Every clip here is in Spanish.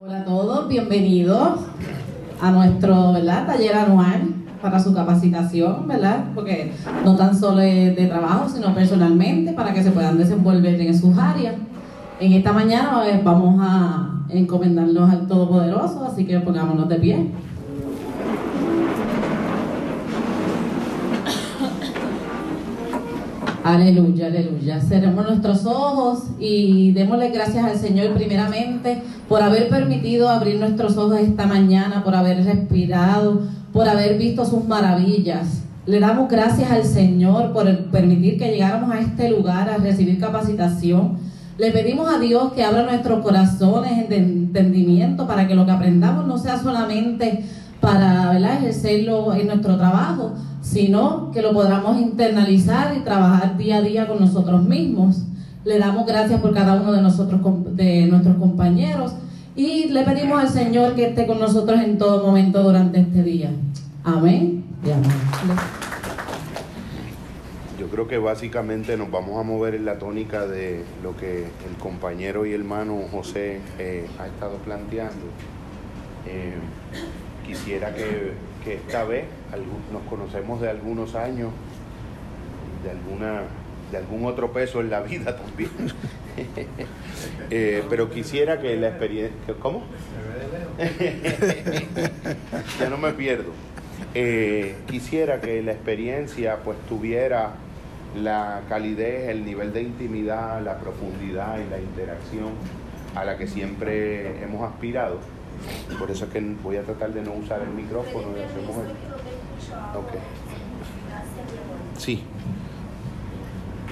Hola a todos, bienvenidos a nuestro taller anual para su capacitación, ¿verdad? Porque no tan solo es de trabajo, sino personalmente, para que se puedan desenvolver en sus áreas. En esta mañana eh, vamos a encomendarnos al Todopoderoso, así que pongámonos de pie. Aleluya, aleluya. Cerremos nuestros ojos y démosle gracias al Señor primeramente por haber permitido abrir nuestros ojos esta mañana, por haber respirado, por haber visto sus maravillas. Le damos gracias al Señor por permitir que llegáramos a este lugar a recibir capacitación. Le pedimos a Dios que abra nuestros corazones de entendimiento para que lo que aprendamos no sea solamente para ejercerlo en nuestro trabajo, sino que lo podamos internalizar y trabajar día a día con nosotros mismos. Le damos gracias por cada uno de nosotros, de nuestros compañeros, y le pedimos al Señor que esté con nosotros en todo momento durante este día. Amén Yo creo que básicamente nos vamos a mover en la tónica de lo que el compañero y hermano José eh, ha estado planteando. Eh, quisiera que que esta vez nos conocemos de algunos años, de alguna de algún otro peso en la vida también. Eh, pero quisiera que la experiencia... ¿Cómo? ya no me pierdo. Eh, quisiera que la experiencia pues tuviera la calidez, el nivel de intimidad, la profundidad y la interacción a la que siempre hemos aspirado por eso es que voy a tratar de no usar el micrófono y hacemos el... Ok. Sí.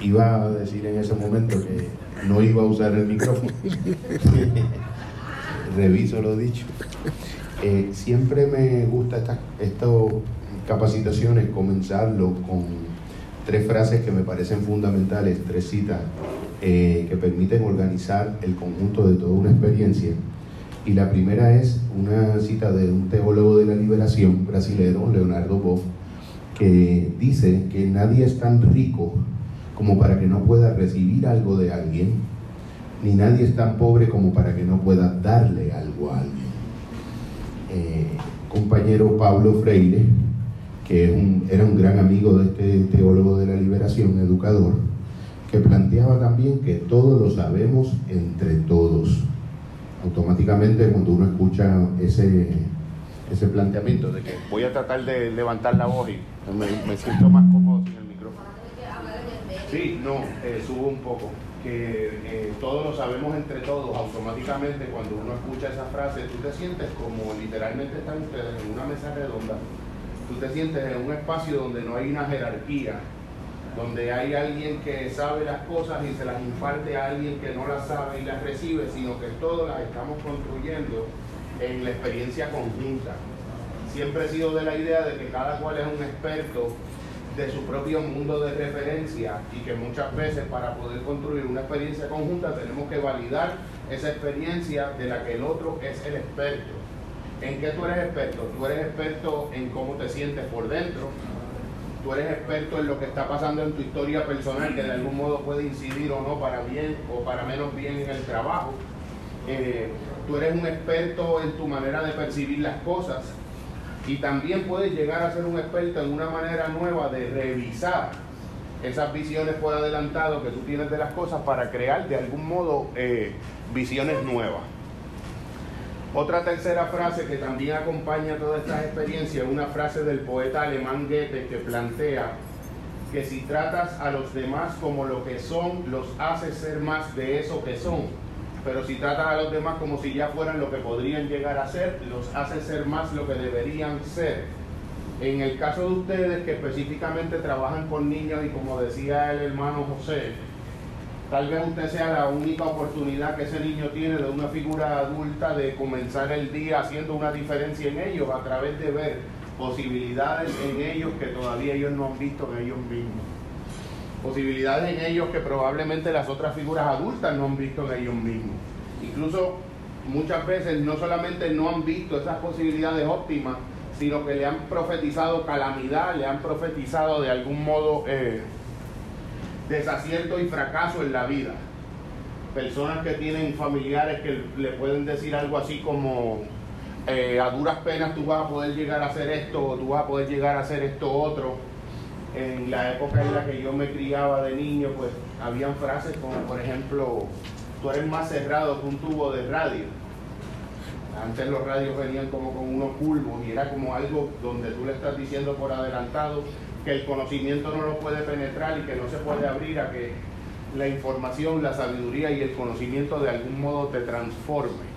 Iba a decir en ese momento que no iba a usar el micrófono. Reviso lo dicho. Eh, siempre me gusta estas capacitaciones comenzarlo con tres frases que me parecen fundamentales, tres citas eh, que permiten organizar el conjunto de toda una experiencia y la primera es una cita de un teólogo de la liberación brasileño, Leonardo Boff, que dice que nadie es tan rico como para que no pueda recibir algo de alguien, ni nadie es tan pobre como para que no pueda darle algo a alguien. Eh, compañero Pablo Freire, que era un gran amigo de este teólogo de la liberación, educador, que planteaba también que todo lo sabemos entre todos automáticamente cuando uno escucha ese, ese planteamiento de que voy a tratar de levantar la voz y me, siento más cómodo sin el micrófono. Sí, no, eh, subo un poco. Que eh, todos lo sabemos entre todos, automáticamente cuando uno escucha esa frase, tú te sientes como literalmente están ustedes en una mesa redonda, tú te sientes en un espacio donde no hay una jerarquía, donde hay alguien que sabe las cosas y se las imparte a alguien que no las sabe y las recibe, sino que todas las estamos construyendo en la experiencia conjunta. Siempre he sido de la idea de que cada cual es un experto de su propio mundo de referencia y que muchas veces para poder construir una experiencia conjunta tenemos que validar esa experiencia de la que el otro es el experto. ¿En qué tú eres experto? Tú eres experto en cómo te sientes por dentro, tú eres experto en lo que está pasando en tu historia personal, que de algún modo puede incidir o no para bien o para menos bien en el trabajo. Eh, tú eres un experto en tu manera de percibir las cosas y también puedes llegar a ser un experto en una manera nueva de revisar esas visiones por adelantado que tú tienes de las cosas para crear de algún modo eh, visiones nuevas. Otra tercera frase que también acompaña todas estas experiencias es una frase del poeta alemán Goethe que plantea que si tratas a los demás como lo que son, los haces ser más de eso que son. Pero si tratas a los demás como si ya fueran lo que podrían llegar a ser, los haces ser más lo que deberían ser. En el caso de ustedes que específicamente trabajan con niños y como decía el hermano José, Tal vez usted sea la única oportunidad que ese niño tiene de una figura adulta de comenzar el día haciendo una diferencia en ellos a través de ver posibilidades en ellos que todavía ellos no han visto en ellos mismos. Posibilidades en ellos que probablemente las otras figuras adultas no han visto en ellos mismos. Incluso muchas veces no solamente no han visto esas posibilidades óptimas, sino que le han profetizado calamidad, le han profetizado de algún modo... Eh, desacierto y fracaso en la vida. personas que tienen familiares que le pueden decir algo así como eh, a duras penas tú vas a poder llegar a hacer esto o tú vas a poder llegar a hacer esto otro. En la época en la que yo me criaba de niño, pues habían frases como por ejemplo, tú eres más cerrado que un tubo de radio. Antes los radios venían como con unos pulvos y era como algo donde tú le estás diciendo por adelantado que el conocimiento no lo puede penetrar y que no se puede abrir a que la información, la sabiduría y el conocimiento de algún modo te transforme.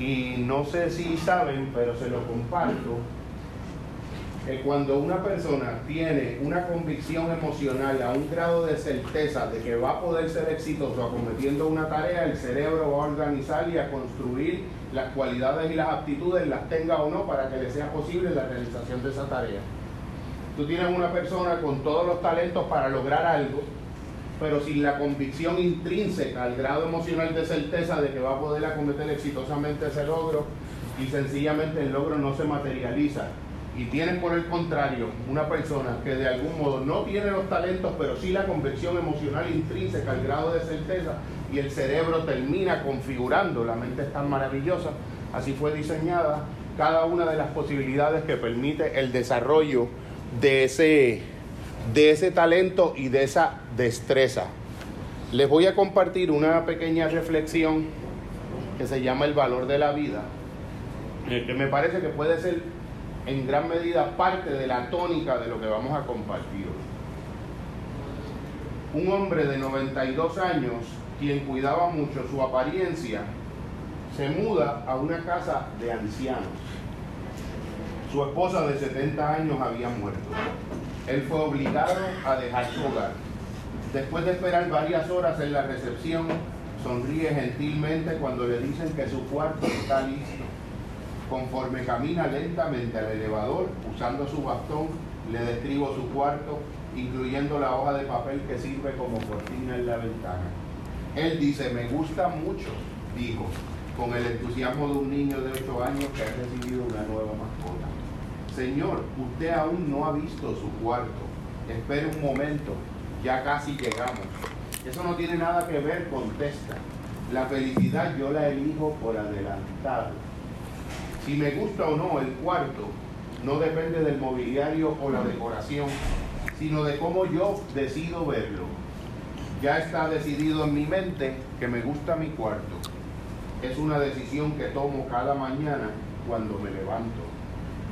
Y no sé si saben, pero se lo comparto, que cuando una persona tiene una convicción emocional a un grado de certeza de que va a poder ser exitoso acometiendo una tarea, el cerebro va a organizar y a construir las cualidades y las aptitudes, las tenga o no, para que le sea posible la realización de esa tarea. Tú tienes una persona con todos los talentos para lograr algo, pero sin la convicción intrínseca, al grado emocional de certeza de que va a poder acometer exitosamente ese logro y sencillamente el logro no se materializa. Y tienes por el contrario una persona que de algún modo no tiene los talentos, pero sí la convicción emocional intrínseca, al grado de certeza, y el cerebro termina configurando, la mente es tan maravillosa, así fue diseñada, cada una de las posibilidades que permite el desarrollo de ese, de ese talento y de esa destreza. Les voy a compartir una pequeña reflexión que se llama el valor de la vida, eh, que me parece que puede ser en gran medida parte de la tónica de lo que vamos a compartir Un hombre de 92 años, quien cuidaba mucho su apariencia, se muda a una casa de ancianos. Su esposa de 70 años había muerto. Él fue obligado a dejar su hogar. Después de esperar varias horas en la recepción, sonríe gentilmente cuando le dicen que su cuarto está listo. Conforme camina lentamente al elevador, usando su bastón, le describo su cuarto, incluyendo la hoja de papel que sirve como cortina en la ventana. Él dice, me gusta mucho, dijo, con el entusiasmo de un niño de 8 años que ha recibido una nueva mascota. Señor, usted aún no ha visto su cuarto. Espere un momento, ya casi llegamos. Eso no tiene nada que ver, contesta. La felicidad yo la elijo por adelantado. Si me gusta o no el cuarto, no depende del mobiliario o la decoración, sino de cómo yo decido verlo. Ya está decidido en mi mente que me gusta mi cuarto. Es una decisión que tomo cada mañana cuando me levanto.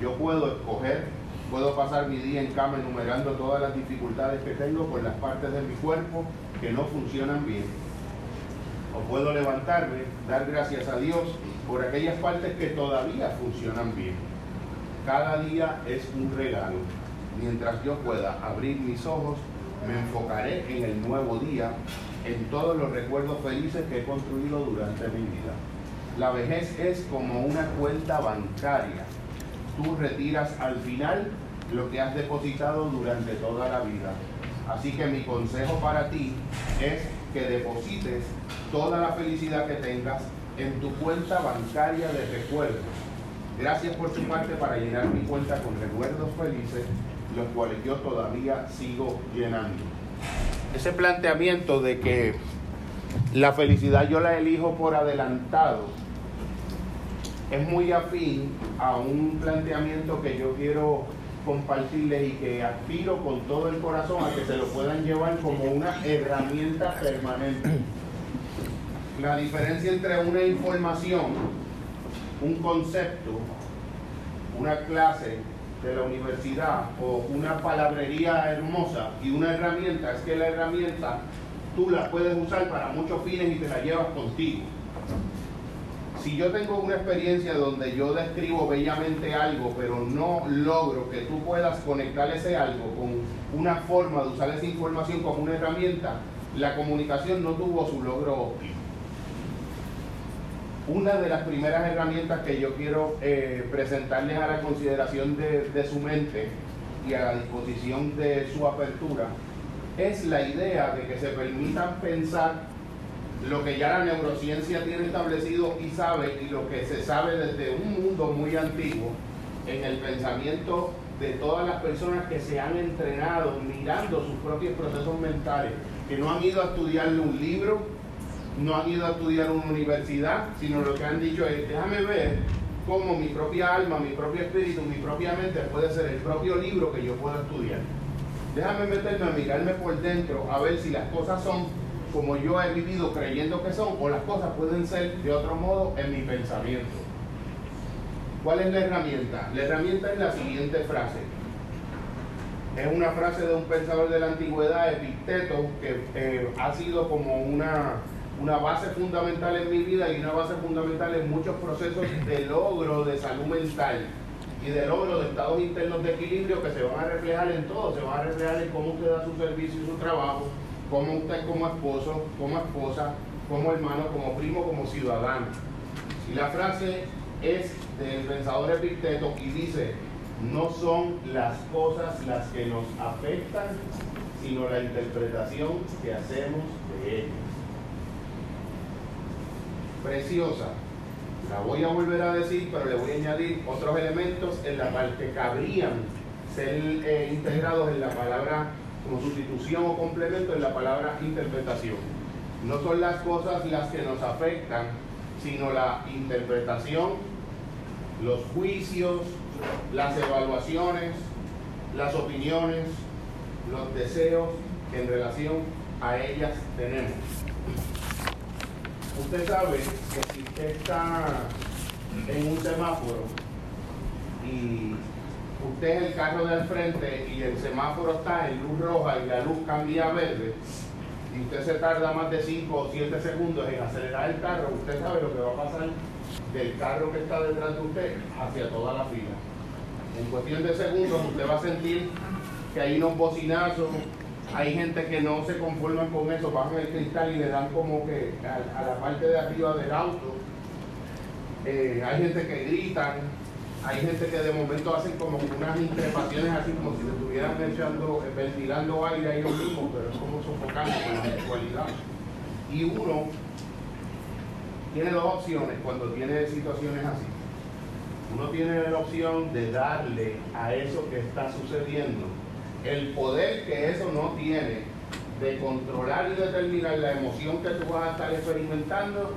Yo puedo escoger, puedo pasar mi día en cama enumerando todas las dificultades que tengo por las partes de mi cuerpo que no funcionan bien. O puedo levantarme, dar gracias a Dios por aquellas partes que todavía funcionan bien. Cada día es un regalo. Mientras yo pueda abrir mis ojos, me enfocaré en el nuevo día, en todos los recuerdos felices que he construido durante mi vida. La vejez es como una cuenta bancaria tú retiras al final lo que has depositado durante toda la vida. Así que mi consejo para ti es que deposites toda la felicidad que tengas en tu cuenta bancaria de recuerdos. Gracias por tu parte para llenar mi cuenta con recuerdos felices, los cuales yo todavía sigo llenando. Ese planteamiento de que la felicidad yo la elijo por adelantado es muy afín a un planteamiento que yo quiero compartirles y que aspiro con todo el corazón a que se lo puedan llevar como una herramienta permanente. La diferencia entre una información, un concepto, una clase de la universidad o una palabrería hermosa y una herramienta es que la herramienta tú la puedes usar para muchos fines y te la llevas contigo si yo tengo una experiencia donde yo describo bellamente algo, pero no logro que tú puedas conectar ese algo con una forma de usar esa información como una herramienta, la comunicación no tuvo su logro óptimo. Una de las primeras herramientas que yo quiero eh, presentarles a la consideración de, de su mente y a la disposición de su apertura es la idea de que se permitan pensar lo que ya la neurociencia tiene establecido y sabe, y lo que se sabe desde un mundo muy antiguo, en el pensamiento de todas las personas que se han entrenado mirando sus propios procesos mentales, que no han ido a estudiarle un libro, no han ido a estudiar una universidad, sino lo que han dicho es, déjame ver cómo mi propia alma, mi propio espíritu, mi propia mente puede ser el propio libro que yo puedo estudiar. Déjame meterme a mirarme por dentro a ver si las cosas son como yo he vivido creyendo que son o las cosas pueden ser de otro modo en mi pensamiento. ¿Cuál es la herramienta? La herramienta es la siguiente frase. Es una frase de un pensador de la antigüedad, Epicteto, que eh, ha sido como una, una base fundamental en mi vida y una base fundamental en muchos procesos de logro de salud mental y de logro de estados internos de equilibrio que se van a reflejar en todo, se van a reflejar en cómo usted da su servicio y su trabajo, cómo usted como esposo, como esposa, como hermano, como primo, como ciudadano. Y la frase es del pensador Epicteto y dice, no son las cosas las que nos afectan, sino la interpretación que hacemos de ellas. Preciosa. La voy a volver a decir, pero le voy a añadir otros elementos en la parte que cabrían ser eh, integrados en la palabra como sustitución o complemento en la palabra interpretación. No son las cosas las que nos afectan, sino la interpretación, los juicios, las evaluaciones, las opiniones, los deseos que en relación a ellas tenemos. Usted sabe que si está en un semáforo y usted es el carro del frente y el semáforo está en luz roja y la luz cambia a verde, y usted se tarda más de 5 o 7 segundos en acelerar el carro, usted sabe lo que va a pasar del carro que está detrás de usted hacia toda la fila. En cuestión de segundos usted va a sentir que hay unos bocinazos, hay gente que no se conforman con eso, bajan el cristal y le dan como que a, la parte de arriba del auto. Eh, hay gente que gritan, hay gente que de momento hacen como unas increpaciones así como si estuvieran echando, ventilando aire ahí mismo, pero es como sofocando con la sexualidad. Y uno tiene dos opciones cuando tiene situaciones así. Uno tiene la opción de darle a eso que está sucediendo el poder que eso no tiene de controlar y determinar la emoción que tú vas a estar experimentando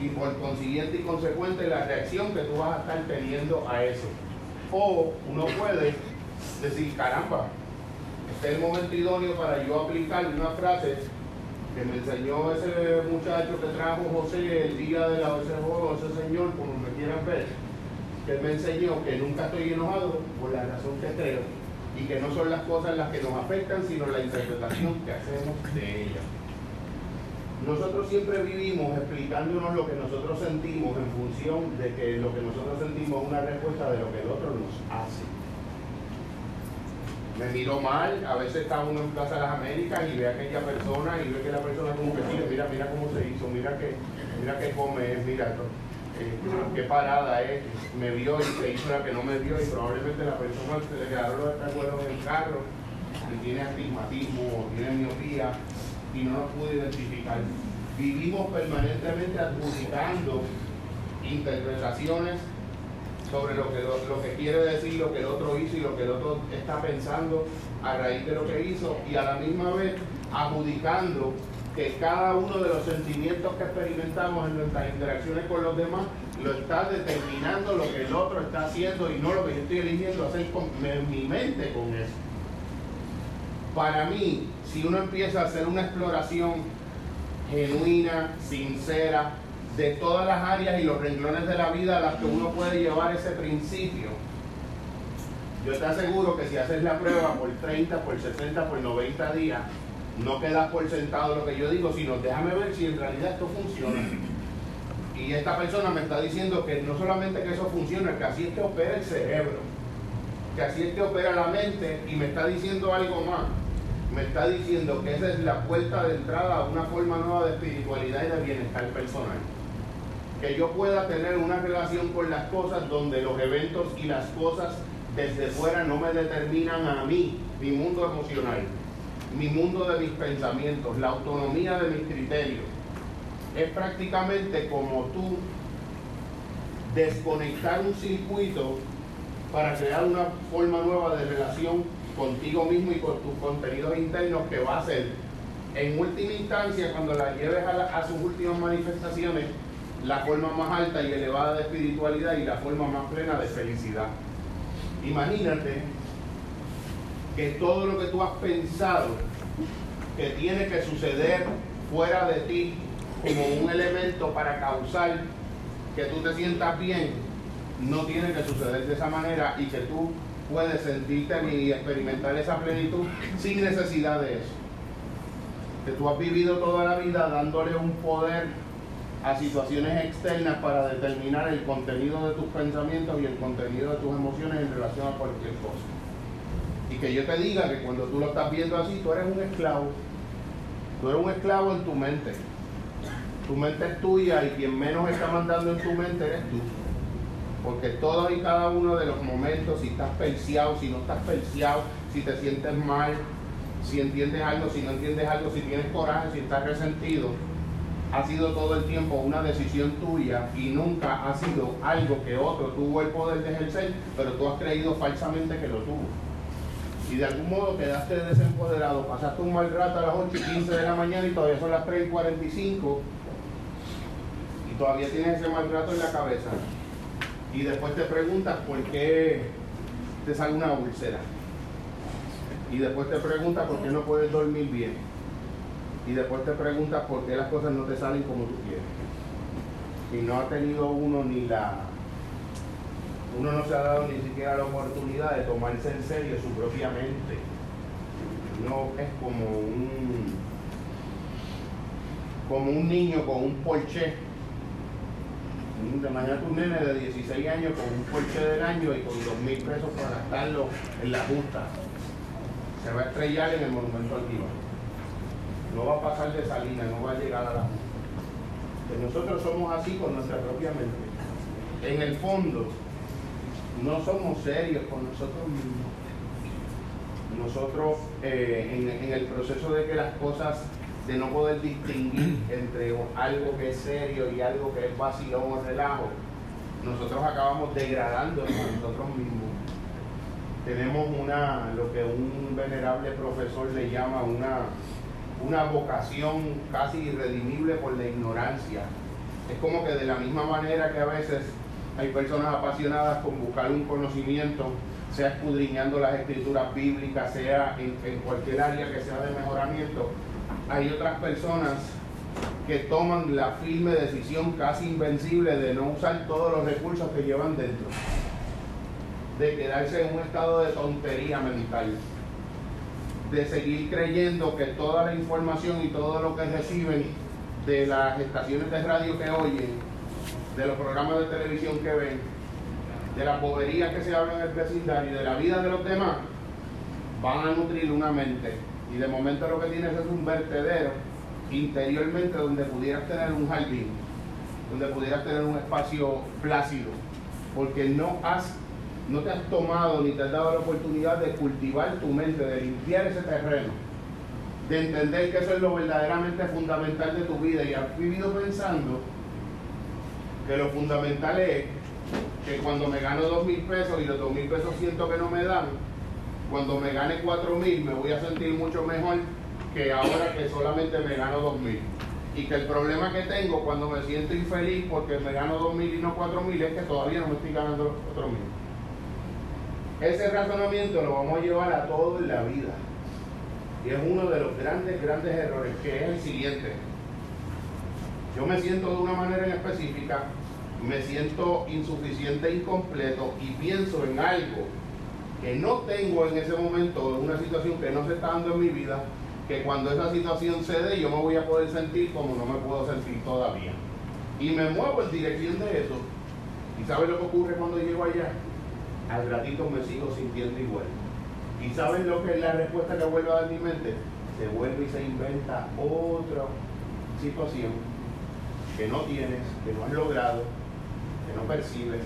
y por consiguiente y consecuente la reacción que tú vas a estar teniendo a eso. O uno puede decir, caramba, este es el momento idóneo para yo aplicar una frase que me enseñó ese muchacho que trajo José el día de la joven, ese señor, como me quieran ver, que me enseñó que nunca estoy enojado por la razón que creo y que no son las cosas las que nos afectan, sino la interpretación que hacemos de ellas. Nosotros siempre vivimos explicándonos lo que nosotros sentimos en función de que lo que nosotros sentimos es una respuesta de lo que el otro nos hace. Me miro mal, a veces está uno en Plaza de las Américas y ve a aquella persona y ve que la persona como que sigue, mira, mira cómo se hizo, mira que, mira que come, mira, eh, qué parada es, me vio y se hizo la que no me vio y probablemente la persona se le quedaron los recuerdos en el carro y tiene astigmatismo o tiene miopía y no nos pude identificar. Vivimos permanentemente adjudicando interpretaciones sobre lo que, lo que quiere decir lo que el otro hizo y lo que el otro está pensando a raíz de lo que hizo y a la misma vez adjudicando que cada uno de los sentimientos que experimentamos en nuestras interacciones con los demás lo está determinando lo que el otro está haciendo y no lo que yo estoy eligiendo hacer con mi mente con eso. Para mí, si uno empieza a hacer una exploración genuina, sincera, de todas las áreas y los renglones de la vida a las que uno puede llevar ese principio, yo te aseguro que si haces la prueba por 30, por 60, por 90 días, no queda por sentado lo que yo digo, sino déjame ver si en realidad esto funciona. Y esta persona me está diciendo que no solamente que eso funciona, que así es que opera el cerebro, que así es que opera la mente y me está diciendo algo más. Me está diciendo que esa es la puerta de entrada a una forma nueva de espiritualidad y de bienestar personal. Que yo pueda tener una relación con las cosas donde los eventos y las cosas desde fuera no me determinan a mí, mi mundo emocional mi mundo de mis pensamientos, la autonomía de mis criterios. Es prácticamente como tú desconectar un circuito para crear una forma nueva de relación contigo mismo y con tus contenidos internos que va a hacer en última instancia, cuando la lleves a, a sus últimas manifestaciones, la forma más alta y elevada de espiritualidad y la forma más plena de felicidad. Imagínate que todo lo que tú has pensado que tiene que suceder fuera de ti como un elemento para causar que tú te sientas bien, no tiene que suceder de esa manera y que tú puedes sentirte y experimentar esa plenitud sin necesidad de eso. Que tú has vivido toda la vida dándole un poder a situaciones externas para determinar el contenido de tus pensamientos y el contenido de tus emociones en relación a cualquier cosa. Y que yo te diga que cuando tú lo estás viendo así, tú eres un esclavo. Tú eres un esclavo en tu mente. Tu mente es tuya y quien menos está mandando en tu mente eres tú. Porque todos y cada uno de los momentos, si estás perseado, si no estás perseado, si te sientes mal, si entiendes algo, si no entiendes algo, si tienes coraje, si estás resentido, ha sido todo el tiempo una decisión tuya y nunca ha sido algo que otro tuvo el poder de ejercer, pero tú has creído falsamente que lo tuvo. Y de algún modo quedaste desempoderado, pasaste un mal rato a las 8 y 15 de la mañana y todavía son las 3 y 45 y todavía tienes ese mal rato en la cabeza. Y después te preguntas por qué te sale una úlcera. Y después te preguntas por qué no puedes dormir bien y después te preguntas por qué las cosas no te salen como tú quieres. Y no ha tenido uno ni la... Uno no se ha dado ni siquiera la oportunidad de tomarse en serio su propia mente. No es como un... como un niño con un porche. Mañana un nene de 16 años con un porche del año y con 2 mil pesos para gastarlo en la justa. Se va a estrellar en el monumento altivo no va a pasar de salida, no va a llegar a la que nosotros somos así con nuestra propia mente. En el fondo, no somos serios con nosotros mismos. Nosotros, eh, en, el proceso de que las cosas, de no poder distinguir entre algo que es serio y algo que es vacío o relajo, nosotros acabamos degradándonos a nosotros mismos. Tenemos una, lo que un venerable profesor le llama una una vocación casi irredimible por la ignorancia. Es como que de la misma manera que a veces hay personas apasionadas con buscar un conocimiento, sea escudriñando las escrituras bíblicas, sea en cualquier área que sea de mejoramiento, hay otras personas que toman la firme decisión casi invencible de no usar todos los recursos que llevan dentro, de quedarse en un estado de tontería mental de seguir creyendo que toda la información y todo lo que reciben de las estaciones de radio que oyen, de los programas de televisión que ven, de la pobreza que se habla en el vecindario y de la vida de los demás, van a nutrir una mente. Y de momento lo que tienes es un vertedero interiormente donde pudieras tener un jardín, donde pudieras tener un espacio plácido, porque no has no te has tomado ni te has dado la oportunidad de cultivar tu mente, de limpiar ese terreno, de entender que eso es lo verdaderamente fundamental de tu vida. Y has vivido pensando que lo fundamental es que cuando me gano dos mil pesos y los dos mil pesos siento que no me dan, cuando me gane cuatro mil me voy a sentir mucho mejor que ahora que solamente me gano dos mil. Y que el problema que tengo cuando me siento infeliz porque me gano dos mil y no cuatro mil es que todavía no me estoy ganando los cuatro mil. Ese razonamiento lo vamos a llevar a todo en la vida. Y es uno de los grandes, grandes errores, que es el siguiente. Yo me siento de una manera en específica, me siento insuficiente incompleto y pienso en algo que no tengo en ese momento, en una situación que no se está dando en mi vida, que cuando esa situación se dé yo me voy a poder sentir como no me puedo sentir todavía. Y me muevo en dirección de eso. ¿Y sabes lo que ocurre cuando llego allá? al ratito me sigo sintiendo igual. ¿Y saben lo que es la respuesta que vuelve a dar mi mente? Se vuelve y se inventa otra situación que no tienes, que no has logrado, que no percibes,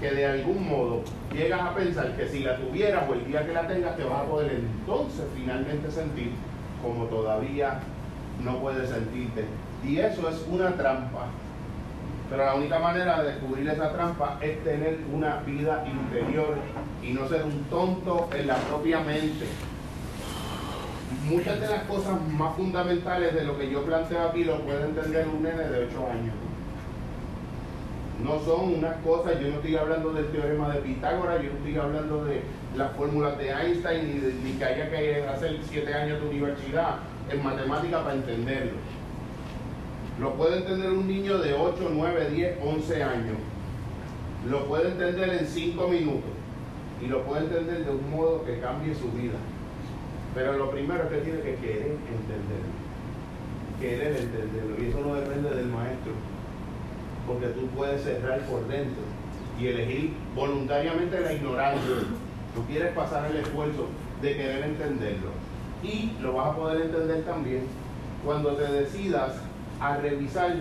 que de algún modo llegas a pensar que si la tuvieras o el día que la tengas te vas a poder entonces finalmente sentir como todavía no puedes sentirte. Y eso es una trampa pero la única manera de descubrir esa trampa es tener una vida interior y no ser un tonto en la propia mente. muchas de las cosas más fundamentales de lo que yo planteo aquí lo puede entender un nene de 8 años. No son unas cosas, yo no estoy hablando del teorema de Pitágoras, yo no estoy hablando de las fórmulas de Einstein, ni, de, ni que haya que hacer 7 años de universidad en matemática para entenderlo. Lo puede entender un niño de 8, 9, 10, 11 años. Lo puede entender en 5 minutos. Y lo puede entender de un modo que cambie su vida. Pero lo primero es que tiene que querer entenderlo. Querer entenderlo. Y eso no depende del maestro. Porque tú puedes cerrar por dentro y elegir voluntariamente la ignorancia. Tú quieres pasar el esfuerzo de querer entenderlo. Y lo vas a poder entender también cuando te decidas a revisar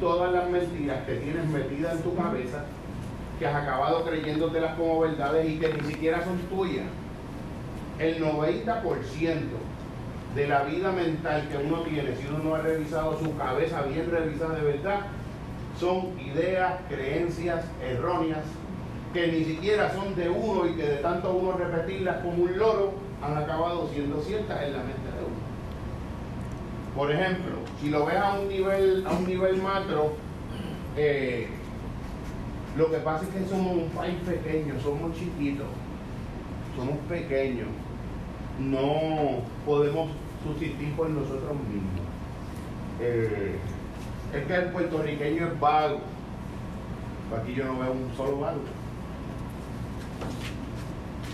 todas las mentiras que tienes metidas en tu cabeza, que has acabado creyéndotelas como verdades y que ni siquiera son tuyas. El 90% de la vida mental que uno tiene, si uno no ha revisado su cabeza bien revisada de verdad, son ideas, creencias erróneas que ni siquiera son de uno y que de tanto uno repetirlas como un loro han acabado siendo ciertas en la mente de uno. Por ejemplo, si lo ves a un nivel, a un nivel macro, eh, lo que pasa es que somos un país pequeño, somos chiquitos, somos pequeños, no podemos subsistir por nosotros mismos. Eh, es que el puertorriqueño es vago. Aquí yo no veo un solo vago.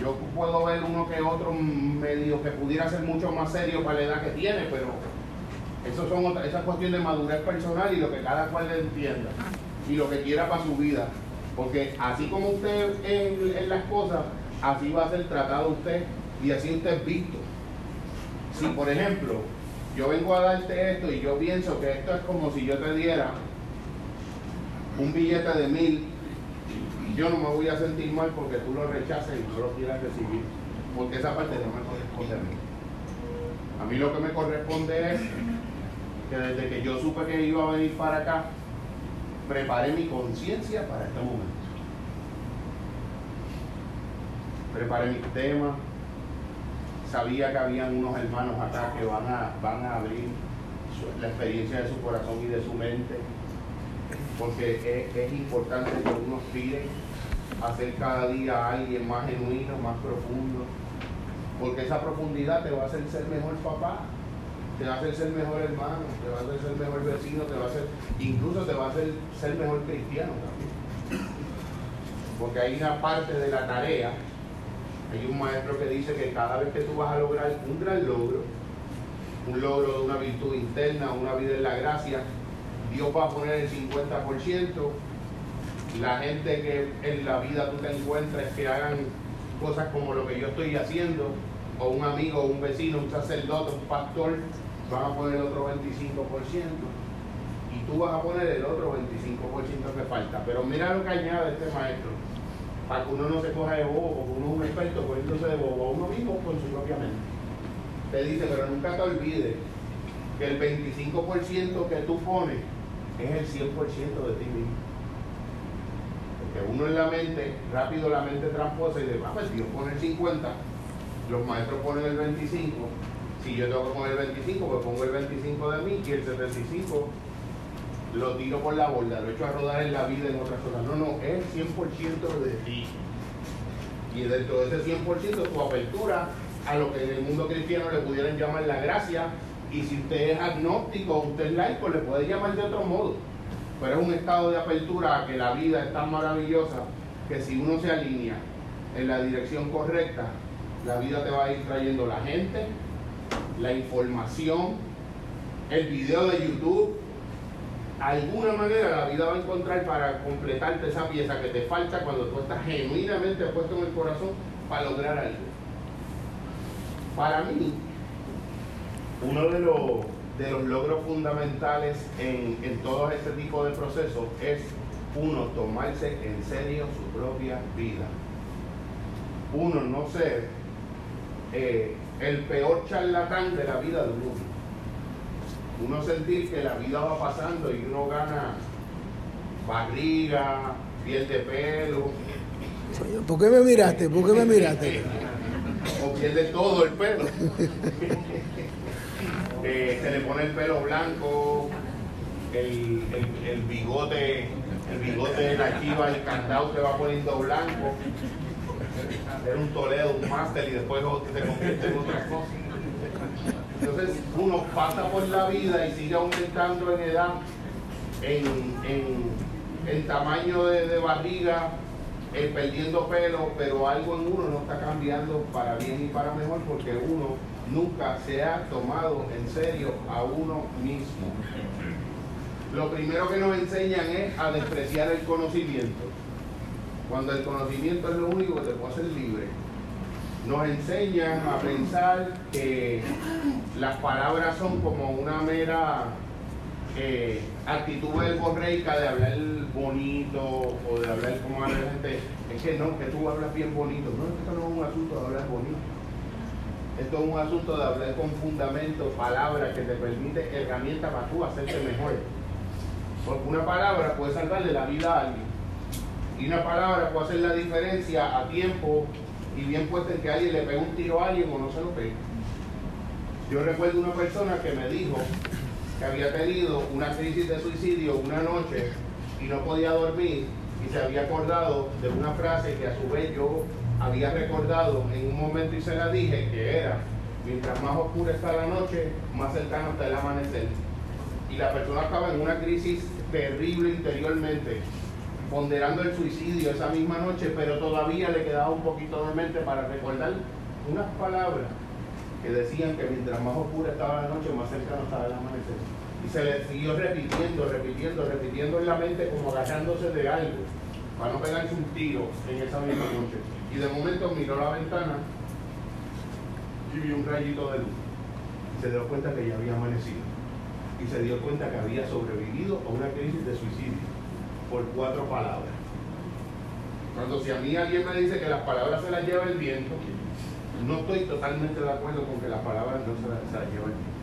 Yo puedo ver uno que otro medio que pudiera ser mucho más serio para la edad que tiene, pero eso son otra, esa es cuestión de madurez personal y lo que cada cual le entienda y lo que quiera para su vida. Porque así como usted en, en las cosas, así va a ser tratado usted y así usted es visto. Si por ejemplo yo vengo a darte esto y yo pienso que esto es como si yo te diera un billete de mil yo no me voy a sentir mal porque tú lo rechaces y no lo quieras recibir, porque esa parte no me corresponde a mí. A mí lo que me corresponde es que desde que yo supe que iba a venir para acá, preparé mi conciencia para este momento. Preparé mis temas, sabía que habían unos hermanos acá que van a, van a abrir la experiencia de su corazón y de su mente, porque es, importante que uno aspire a ser cada día alguien más genuino, más profundo, porque esa profundidad te va a hacer ser mejor papá, te va a hacer ser mejor hermano, te va a hacer ser mejor vecino, te va a hacer, incluso te va a hacer ser mejor cristiano también. Porque hay una parte de la tarea hay un maestro que dice que cada vez que tú vas a lograr un gran logro, un logro de una virtud interna, una vida en la gracia, Dios va a poner el 50%. La gente que en la vida tú te encuentres que hagan cosas como lo que yo estoy haciendo, o un amigo, un vecino, un sacerdote, un pastor, van a poner otro 25%. Y tú vas a poner el otro 25% que falta. Pero mira lo que añade este maestro para que uno no se coja de bobo, porque uno es un experto poniéndose de bobo a uno mismo con su propia mente. Te dice, pero nunca te olvides que el 25% que tú pones es el 100% de ti mismo. Porque uno en la mente, rápido la mente tramposa y dice, ah, pues Dios pone el 50, los maestros ponen el 25, si yo tengo que poner el 25, pues pongo el 25 de mí y el 75 lo tiro por la borda, lo echo a rodar en la vida en otras cosas. No, no, es 100% de ti. Y dentro de ese 100% tu apertura a lo que en el mundo cristiano le pudieran llamar la gracia. Y si usted es agnóstico, usted es laico, le puede llamar de otro modo. Pero es un estado de apertura a que la vida es tan maravillosa que si uno se alinea en la dirección correcta, la vida te va a ir trayendo la gente, la información, el video de YouTube, alguna manera la vida va a encontrar para completarte esa pieza que te falta cuando tú estás genuinamente puesto en el corazón para lograr algo. Para mí, uno de los, de los logros fundamentales en, en todo este tipo de procesos es uno tomarse en serio su propia vida. Uno no ser eh, el peor charlatán de la vida de uno uno sentir que la vida va pasando y uno gana barriga, piel de pelo. ¿Por qué me miraste? ¿Por qué me miraste? o pierde todo el pelo. Eh, se le pone el pelo blanco, el, el, bigote, el bigote de la chiva, el candado se va poniendo blanco. Era un Toledo, un máster y después se convierte en otra cosa. Entonces uno pasa por la vida y sigue aumentando en edad, en, tamaño de, barriga, eh, perdiendo pelo, pero algo en uno no está cambiando para bien y para mejor porque uno nunca se ha tomado en serio a uno mismo. Lo primero que nos enseñan es a despreciar el conocimiento, cuando el conocimiento es lo único que te puede hacer libre nos enseñan a pensar que las palabras son como una mera eh, actitud verborreica de hablar bonito o de hablar como a la gente. Es que no, que tú hablas bien bonito. No, esto no es un asunto de hablar bonito. Esto es un asunto de hablar con fundamento, palabras que te permiten herramientas para tú hacerte mejor. Porque una palabra puede salvarle la vida a alguien. Y una palabra puede hacer la diferencia a tiempo y bien puesto en que alguien le pegue un tiro a alguien o no se lo pegue. Yo recuerdo una persona que me dijo que había tenido una crisis de suicidio una noche y no podía dormir y se había acordado de una frase que a su vez yo había recordado en un momento y se la dije que era mientras más oscura está la noche, más cercano está el amanecer. Y la persona estaba en una crisis terrible interiormente ponderando el suicidio esa misma noche, pero todavía le quedaba un poquito de mente para recordar unas palabras que decían que mientras más oscura estaba la noche, más cercano estaba el amanecer. Y se le siguió repitiendo, repitiendo, repitiendo en la mente como agarrándose de algo, para no pegarse un tiro en esa misma noche. Y de momento miró la ventana y vio un rayito de luz. Y se dio cuenta que ya había amanecido. Y se dio cuenta que había sobrevivido a una crisis de suicidio por cuatro palabras. Cuando si a mí alguien me dice que las palabras se las lleva el viento, no estoy totalmente de acuerdo con que las palabras no se las, se lleva el viento.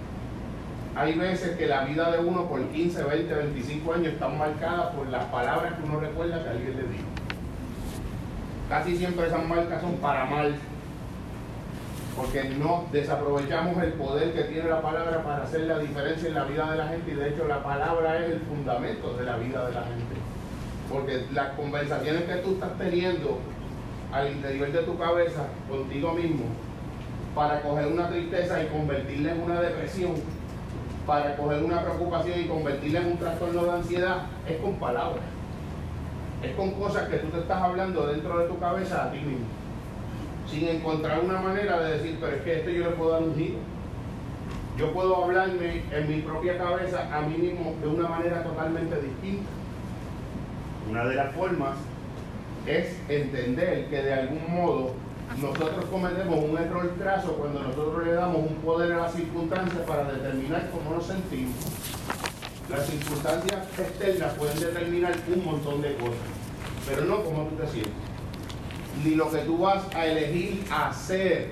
Hay veces que la vida de uno por 15, 20, 25 años está marcada por las palabras que uno recuerda que alguien le dijo. Casi siempre esas marcas son para mal, porque no desaprovechamos el poder que tiene la palabra para hacer la diferencia en la vida de la gente y de hecho la palabra es el fundamento de la vida de la gente. Porque las conversaciones que tú estás teniendo al interior de tu cabeza contigo mismo, para coger una tristeza y convertirla en una depresión, para coger una preocupación y convertirla en un trastorno de ansiedad, es con palabras. Es con cosas que tú te estás hablando dentro de tu cabeza a ti mismo. Sin encontrar una manera de decir, pero es que esto yo le puedo dar un giro. Yo puedo hablarme en mi propia cabeza a mí mismo de una manera totalmente distinta. Una de las formas es entender que de algún modo nosotros cometemos un error trazo cuando nosotros le damos un poder a las circunstancias para determinar cómo nos sentimos. Las circunstancias externas pueden determinar un montón de cosas, pero no cómo tú te sientes, ni lo que tú vas a elegir hacer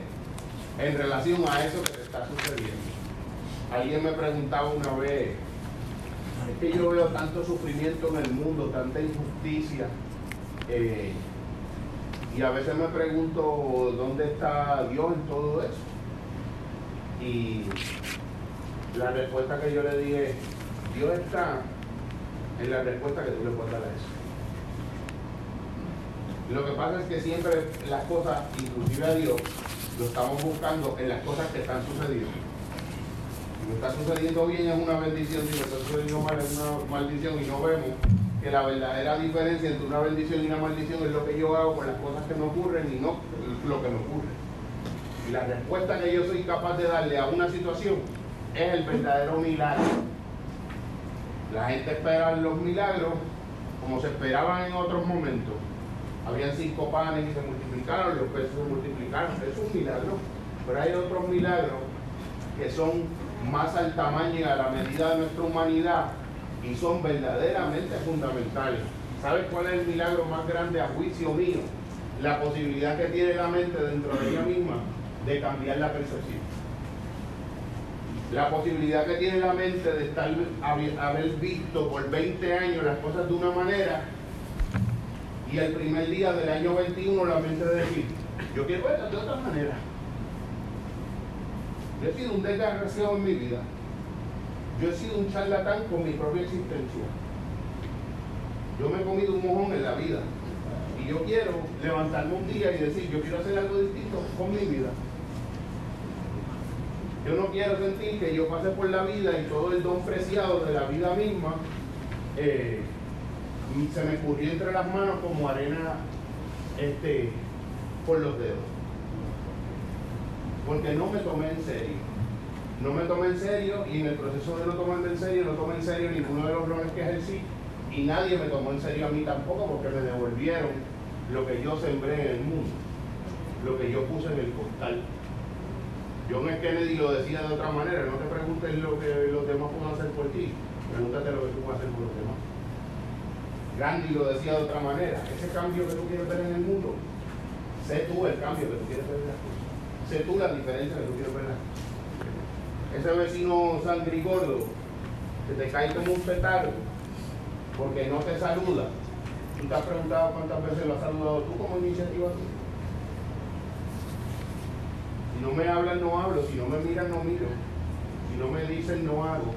en relación a eso que te está sucediendo. Alguien me preguntaba una vez, es que yo veo tanto sufrimiento en el mundo, tanta injusticia. Eh, y a veces me pregunto dónde está Dios en todo eso. Y la respuesta que yo le dije, Dios está en la respuesta que tú le puedes dar a eso. Lo que pasa es que siempre las cosas, inclusive a Dios, lo estamos buscando en las cosas que están sucediendo está sucediendo bien es una bendición, si está sucediendo mal es una maldición y no vemos que la verdadera diferencia entre una bendición y una maldición es lo que yo hago con las cosas que me ocurren y no lo que me ocurre. Y la respuesta que yo soy capaz de darle a una situación es el verdadero milagro. La gente espera los milagros como se esperaban en otros momentos. Habían cinco panes y se multiplicaron, los peces se multiplicaron. Es un milagro. Pero hay otros milagros que son más al tamaño y a la medida de nuestra humanidad y son verdaderamente fundamentales. ¿Sabes cuál es el milagro más grande a juicio mío? La posibilidad que tiene la mente dentro de ella misma de cambiar la percepción. La posibilidad que tiene la mente de estar, haber visto por 20 años las cosas de una manera y el primer día del año 21 la mente de decir, yo quiero verlas de otra manera. Yo he sido un desgraciado en mi vida. Yo he sido un charlatán con mi propia existencia. Yo me he comido un mojón en la vida. Y yo quiero levantarme un día y decir, yo quiero hacer algo distinto con mi vida. Yo no quiero sentir que yo pase por la vida y todo el don preciado de la vida misma eh, se me escurrió entre las manos como arena este, por los dedos. Porque no me tomé en serio. No me tomé en serio y en el proceso de no tomarme en serio, no tomé en serio ninguno de los roles que ejercí y nadie me tomó en serio a mí tampoco porque me devolvieron lo que yo sembré en el mundo, lo que yo puse en el costal. John F. Kennedy lo decía de otra manera, no te preguntes lo que los demás pueden hacer por ti, pregúntate lo que tú puedes hacer por los demás. Gandhi lo decía de otra manera, ese cambio que tú quieres ver en el mundo, sé tú el cambio que tú quieres ver en las cosas, sé tú la diferencia que tú quieres ver. Ese vecino sangrigordo que te cae como un petardo porque no te saluda, tú te has preguntado cuántas veces lo has saludado tú como iniciativa si no me hablan, no hablo. Si no me miran, no miro. Si no me dicen, no hago.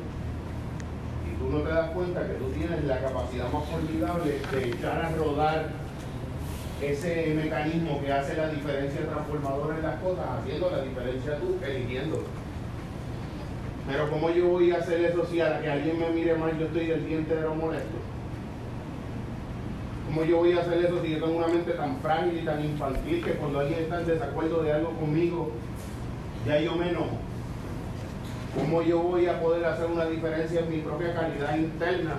Y tú no te das cuenta que tú tienes la capacidad más formidable de echar a rodar ese mecanismo que hace la diferencia transformadora en las cosas, haciendo la diferencia tú, eligiendo. Pero ¿cómo yo voy a hacer eso si a la que alguien me mire mal yo estoy el día entero molesto? ¿Cómo yo voy a hacer eso si yo tengo una mente tan frágil y tan infantil que cuando alguien está en desacuerdo de algo conmigo, ya yo me enojo. ¿Cómo yo voy a poder hacer una diferencia en mi propia calidad interna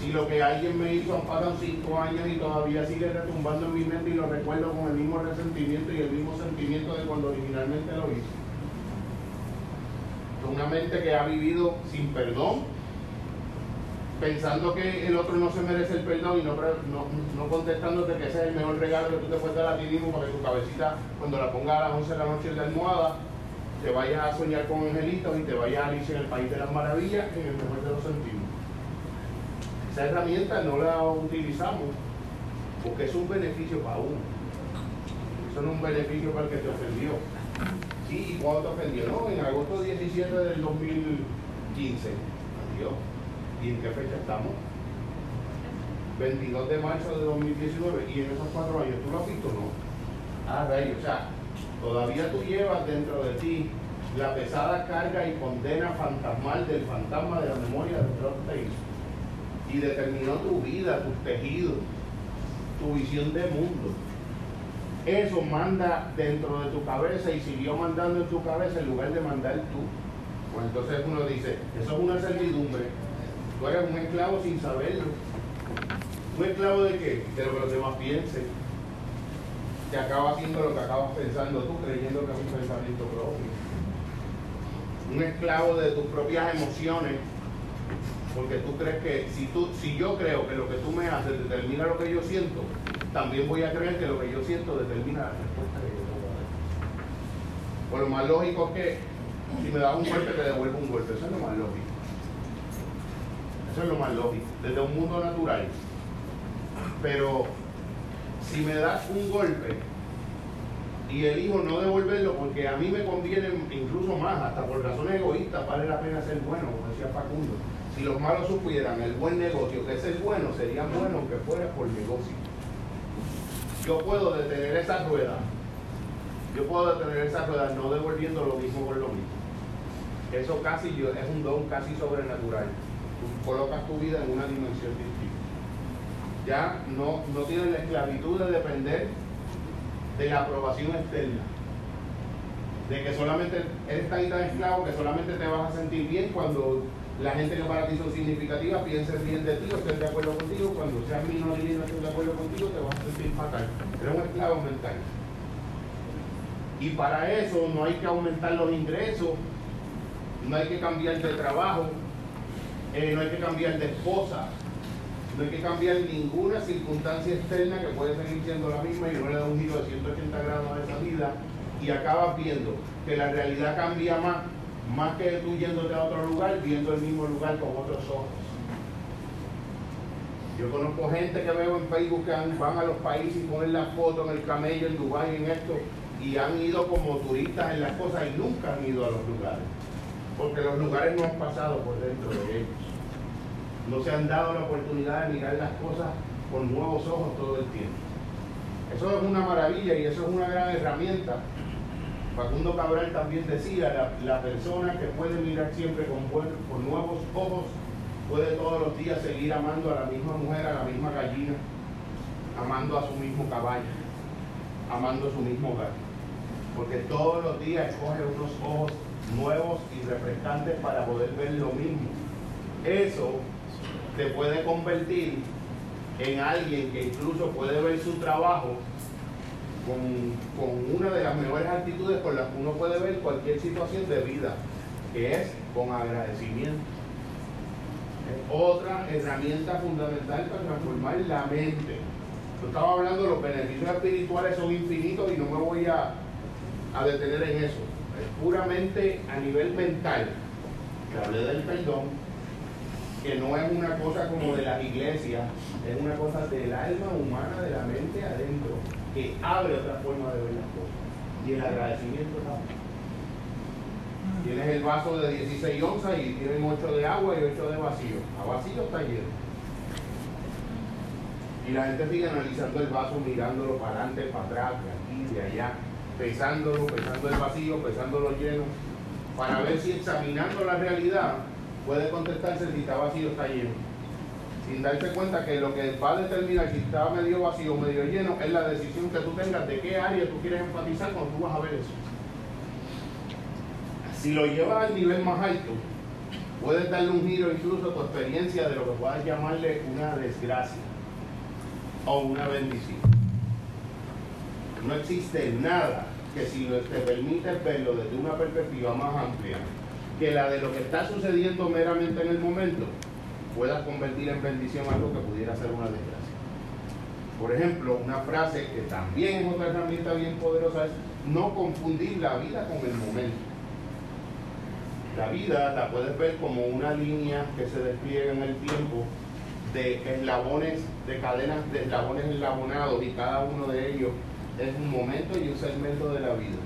si lo que alguien me hizo han cinco años y todavía sigue retumbando en mi mente y lo recuerdo con el mismo resentimiento y el mismo sentimiento de cuando originalmente lo hice? Una mente que ha vivido sin perdón, pensando que el otro no se merece el perdón y no, no, contestándote que ese es el mejor regalo que tú te puedes dar a ti mismo para que tu cabecita, cuando la pongas a las 11 de la noche en la almohada, te vayas a soñar con angelitos y te vayas a Alicia en el País de las Maravillas en el mejor de los sentidos. Esa herramienta no la utilizamos porque es un beneficio para uno. Eso no es un beneficio para el que te ofendió. Sí, ¿y cuándo te ofendió? No, en agosto 17 del 2015. Adiós. ¿Y en qué fecha estamos? 22 de marzo de 2019 y en esos cuatro años, ¿tú lo has visto no? Ah, rey, o sea, todavía tú llevas dentro de ti la pesada carga y condena fantasmal del fantasma de la memoria de Trotsky y determinó tu vida, tus tejidos, tu visión de mundo. Eso manda dentro de tu cabeza y siguió mandando en tu cabeza en lugar de mandar tú. Pues entonces uno dice, eso es una servidumbre Tú eres un esclavo sin saberlo. ¿Un esclavo de qué? De lo que los demás piensen. Te acaba haciendo lo que acabas pensando tú, creyendo que es un pensamiento propio. Un esclavo de tus propias emociones, porque tú crees que si, tú, si yo creo que lo que tú me haces determina lo que yo siento, también voy a creer que lo que yo siento determina la respuesta que yo tengo a dar. Por lo más lógico es que si me das un golpe te devuelvo un golpe, eso es lo más lógico. Eso es lo más lógico, desde un mundo natural. Pero si me das un golpe y elijo no devolverlo porque a mí me conviene incluso más, hasta por razones egoístas, vale la pena ser bueno, como decía Facundo. Si los malos supieran el buen negocio que es el bueno, sería bueno aunque fuera por negocio. Yo puedo detener esa rueda, yo puedo detener esa rueda no devolviendo lo mismo por lo mismo. Eso casi yo, es un don casi sobrenatural colocas tu vida en una dimensión distinta. Ya no, no tienes la esclavitud de depender de la aprobación externa. De que solamente eres tan y tan esclavo que solamente te vas a sentir bien cuando la gente que para ti son significativa piense bien de ti o esté de acuerdo contigo. Cuando seas minoría y no estés de acuerdo contigo, te vas a sentir fatal. Eres un esclavo mental. Y para eso no hay que aumentar los ingresos, no hay que cambiar de trabajo, eh, no hay que cambiar de esposa, no hay que cambiar ninguna circunstancia externa que puede seguir siendo la misma y no le da un giro de 180 grados a esa vida y acabas viendo que la realidad cambia más, más que tú yéndote a otro lugar, viendo el mismo lugar con otros ojos. Yo conozco gente que veo en Facebook que van a los países y ponen la foto en el camello, en Dubái, en esto, y han ido como turistas en las cosas y nunca han ido a los lugares, porque los lugares no han pasado por dentro de ellos. No se han dado la oportunidad de mirar las cosas con nuevos ojos todo el tiempo. Eso es una maravilla y eso es una gran herramienta. Facundo Cabral también decía, la, persona que puede mirar siempre con, con nuevos ojos puede todos los días seguir amando a la misma mujer, a la misma gallina, amando a su mismo caballo, amando a su mismo hogar. Porque todos los días escoge unos ojos nuevos y refrescantes para poder ver lo mismo. Eso te puede convertir en alguien que incluso puede ver su trabajo con, una de las mejores actitudes por las que uno puede ver cualquier situación de vida, que es con agradecimiento. Es otra herramienta fundamental para transformar la mente. Yo estaba hablando, los beneficios espirituales son infinitos y no me voy a, a detener en eso. Es puramente a nivel mental. Que hablé del perdón, que no es una cosa como de las iglesias, es una cosa del alma humana, de la mente adentro, que abre otra forma de ver las cosas. Y el agradecimiento también. Tienes el vaso de 16 onzas y tienen 8 de agua y 8 de vacío. A vacío está lleno. Y la gente sigue analizando el vaso, mirándolo para adelante, para atrás, de aquí, de allá, pesándolo, pesando el vacío, pesándolo lleno, para ver si examinando la realidad puede contestarse si está vacío o está lleno. Sin darse cuenta que lo que va a determinar si está medio vacío o medio lleno es la decisión que tú tengas de qué área tú quieres enfatizar cuando tú vas a ver eso. Si lo llevas al nivel más alto, puedes darle un giro incluso a tu experiencia de lo que puedas llamarle una desgracia o una bendición. No existe nada que si te permite verlo desde una perspectiva más amplia, que la de lo que está sucediendo meramente en el momento pueda convertir en bendición algo que pudiera ser una desgracia. Por ejemplo, una frase que también es otra herramienta bien poderosa es no confundir la vida con el momento. La vida la puedes ver como una línea que se despliega en el tiempo de eslabones, de cadenas de eslabones enlabonados y cada uno de ellos es un momento y un segmento de la vida.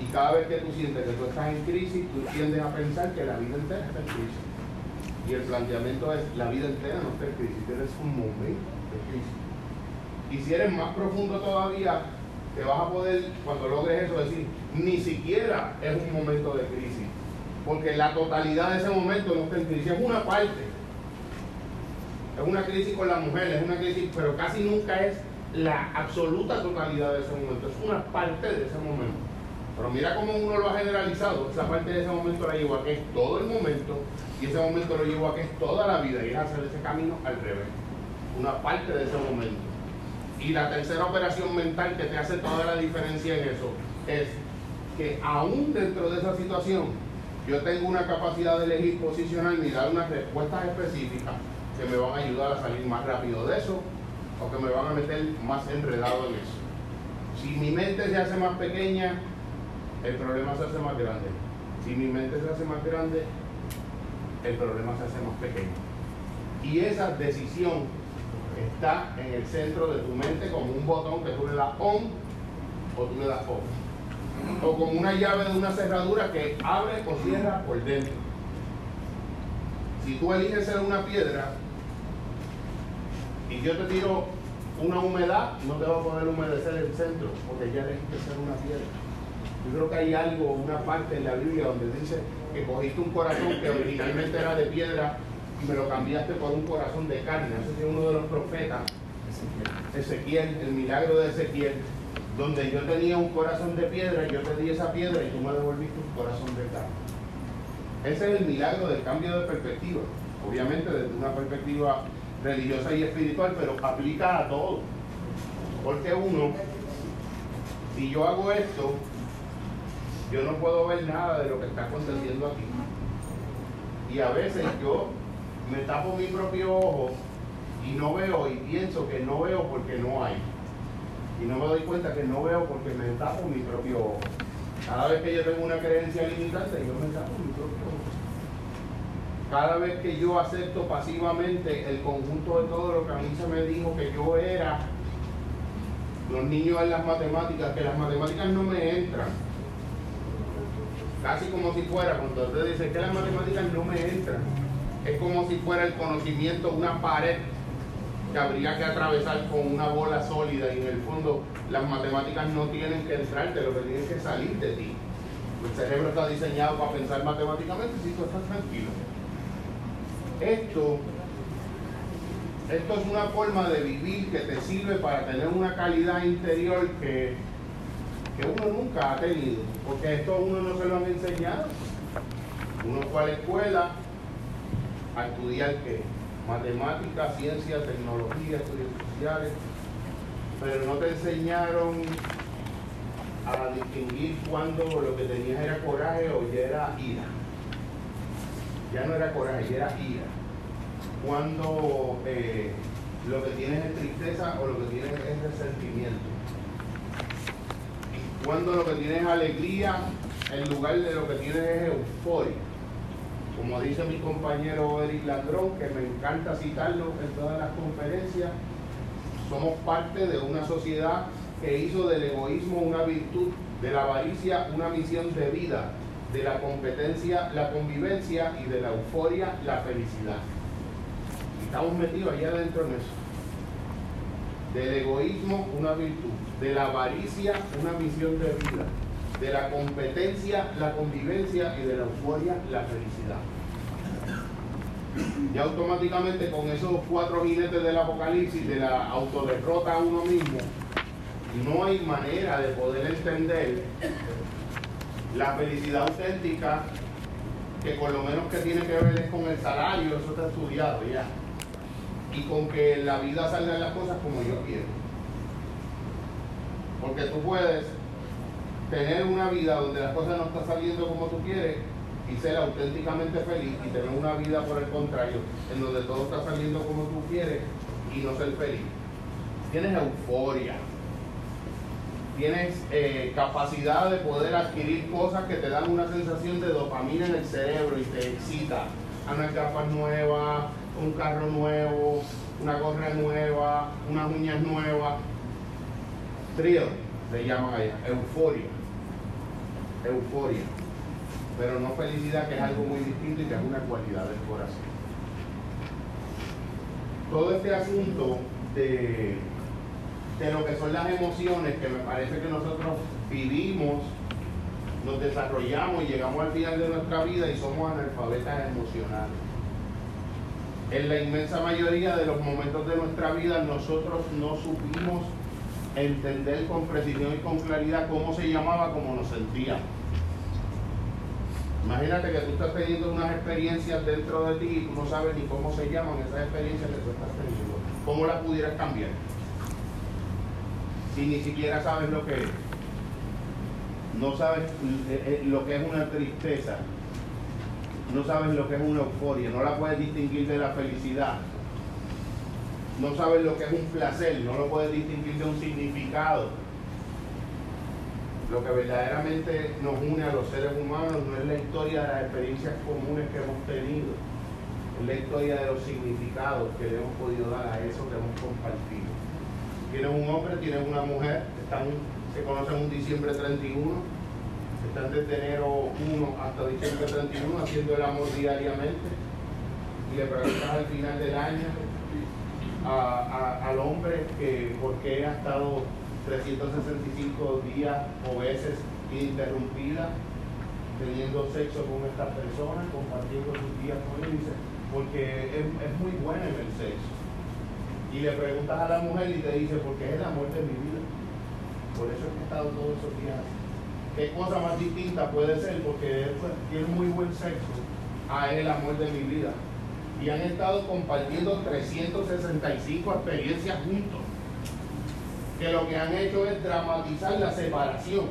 Y cada vez que tú sientes que tú estás en crisis, tú tiendes a pensar que la vida entera está en crisis. Y el planteamiento es, la vida entera no está en crisis, tienes un momento de crisis. Y si eres más profundo todavía, te vas a poder, cuando logres eso, decir, ni siquiera es un momento de crisis. Porque la totalidad de ese momento no está en crisis, es una parte. Es una crisis con la mujer, es una crisis, pero casi nunca es la absoluta totalidad de ese momento, es una parte de ese momento. Pero mira cómo uno lo ha generalizado. Esa parte de ese momento la llevó a que es todo el momento y ese momento lo llevó a que es toda la vida y es hacer ese camino al revés. Una parte de ese momento. Y la tercera operación mental que te hace toda la diferencia en eso es que aún dentro de esa situación yo tengo una capacidad de elegir posicionarme y dar unas respuestas específicas que me van a ayudar a salir más rápido de eso o que me van a meter más enredado en eso. Si mi mente se hace más pequeña, el problema se hace más grande. Si mi mente se hace más grande, el problema se hace más pequeño. Y esa decisión está en el centro de tu mente como un botón que tú le das on o tú le das off. O como una llave de una cerradura que abre o cierra por dentro. Si tú eliges ser una piedra y yo te tiro una humedad, no te va a poder humedecer el centro porque ya elegiste ser una piedra. Yo creo que hay algo, una parte en la Biblia donde dice que cogiste un corazón que originalmente era de piedra y me lo cambiaste por un corazón de carne. Ese es uno de los profetas, Ezequiel, el milagro de Ezequiel, donde yo tenía un corazón de piedra, yo te di esa piedra y tú me devolviste un corazón de carne. Ese es el milagro del cambio de perspectiva. Obviamente desde una perspectiva religiosa y espiritual, pero aplica a todo. Porque uno, si yo hago esto, yo no puedo ver nada de lo que está aconteciendo aquí. Y a veces yo me tapo mi propio ojo y no veo y pienso que no veo porque no hay. Y no me doy cuenta que no veo porque me tapo mi propio ojo. Cada vez que yo tengo una creencia limitante, yo me tapo mi propio ojo. Cada vez que yo acepto pasivamente el conjunto de todo lo que a mí se me dijo que yo era, Los niños en las matemáticas, que las matemáticas no me entran. Casi como si fuera, cuando usted dice que las matemáticas no me entran. Es como si fuera el conocimiento una pared que habría que atravesar con una bola sólida y en el fondo las matemáticas no tienen que entrarte, lo que tienen que salir de ti. El cerebro está diseñado para pensar matemáticamente si tú estás tranquilo. Esto, esto es una forma de vivir que te sirve para tener una calidad interior que, que uno nunca ha tenido, porque esto uno no se lo han enseñado. Uno fue a la escuela a estudiar qué? Matemáticas, ciencia, tecnología, estudios sociales, pero no te enseñaron a distinguir cuando lo que tenías era coraje o ya era ira. Ya no era coraje, ya era ira. Cuando eh, lo que tienes es tristeza o lo que tienes es resentimiento. Cuando lo que tienes es alegría, en lugar de lo que tienes es euforia. Como dice mi compañero Eric Landrón, que me encanta citarlo en todas las conferencias, somos parte de una sociedad que hizo del egoísmo una virtud, de la avaricia una misión de vida, de la competencia la convivencia y de la euforia la felicidad. Y estamos metidos allá adentro en eso. Del egoísmo una virtud, de la avaricia una misión de vida, de la competencia la convivencia y de la euforia la felicidad. Y automáticamente con esos cuatro jinetes del apocalipsis, de la autoderrota a uno mismo, no hay manera de poder entender la felicidad auténtica que por lo menos que tiene que ver es con el salario, eso está estudiado ya, y con que la vida salga las cosas como yo quiero. Porque tú puedes tener una vida donde las cosas no están saliendo como tú quieres y ser auténticamente feliz y tener una vida por el contrario, en donde todo está saliendo como tú quieres y no ser feliz. Tienes euforia, tienes eh, capacidad de poder adquirir cosas que te dan una sensación de dopamina en el cerebro y te excita. Unas gafas nuevas, un carro nuevo, una gorra nueva, unas uñas nuevas. Thrill, le llaman allá, euforia. Euforia. Pero no felicidad, que es algo muy distinto y que es una cualidad del corazón. Todo este asunto de de lo que son las emociones que me parece que nosotros vivimos, nos desarrollamos y llegamos al final de nuestra vida y somos analfabetas emocionales. En la inmensa mayoría de los momentos de nuestra vida nosotros no supimos entender con precisión y con claridad cómo se llamaba, cómo nos sentíamos. Imagínate que tú estás teniendo unas experiencias dentro de ti y tú no sabes ni cómo se llaman esas experiencias que tú estás teniendo. ¿Cómo las pudieras cambiar? si ni siquiera sabes lo que es. No sabes eh, eh, lo que es una tristeza. No sabes lo que es una euforia. No la puedes distinguir de la felicidad. No sabes lo que es un placer. No lo puedes distinguir de un significado. Lo que verdaderamente nos une a los seres humanos no es la historia de las experiencias comunes que hemos tenido. Es la historia de los significados que le hemos podido dar a eso que hemos compartido. Tienes un hombre, tienes una mujer, están, se conocen un diciembre 31, están desde enero 1 hasta diciembre 31 haciendo el amor diariamente y le preguntas al final del año al hombre que por qué ha estado 365 días o veces ininterrumpida teniendo sexo con esta persona, compartiendo sus días con él, dice, porque es, es muy bueno en el sexo y le preguntas a la mujer y te dice, porque es el amor de mi vida. Por eso es que he estado todos esos días. ¿Qué cosa más distinta puede ser? Porque él tiene muy buen sexo. a es el amor de mi vida. Y han estado compartiendo 365 experiencias juntos. Que lo que han hecho es dramatizar la separación.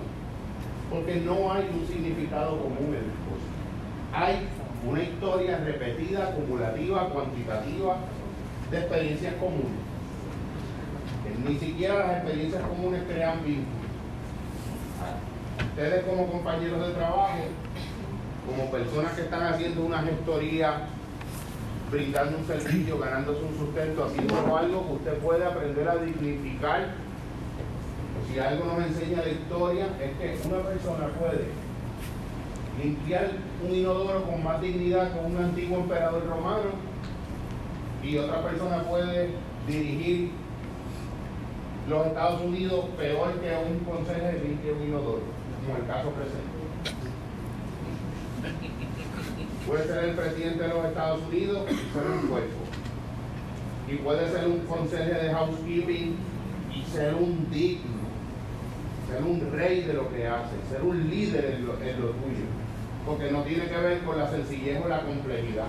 Porque no hay un significado común en el cosas. Hay una historia repetida, acumulativa, cuantitativa, de experiencias comunes. Ni siquiera las experiencias comunes crean vínculos. Ustedes como compañeros de trabajo, como personas que están haciendo una gestoría, brindando un servicio, ganándose un sustento, haciendo algo que usted puede aprender a dignificar si algo nos enseña la historia es que una persona puede limpiar un inodoro con más dignidad que un antiguo emperador romano y otra persona puede dirigir los Estados Unidos peor que un consejo de limpia un inodoro, como el caso presente. Puede ser el presidente de los Estados Unidos y ser un cuerpo. Y puede ser un consejo de housekeeping y ser un digno, ser un rey de lo que hace, ser un líder en lo, tuyo. Porque no tiene que ver con la sencillez o la complejidad.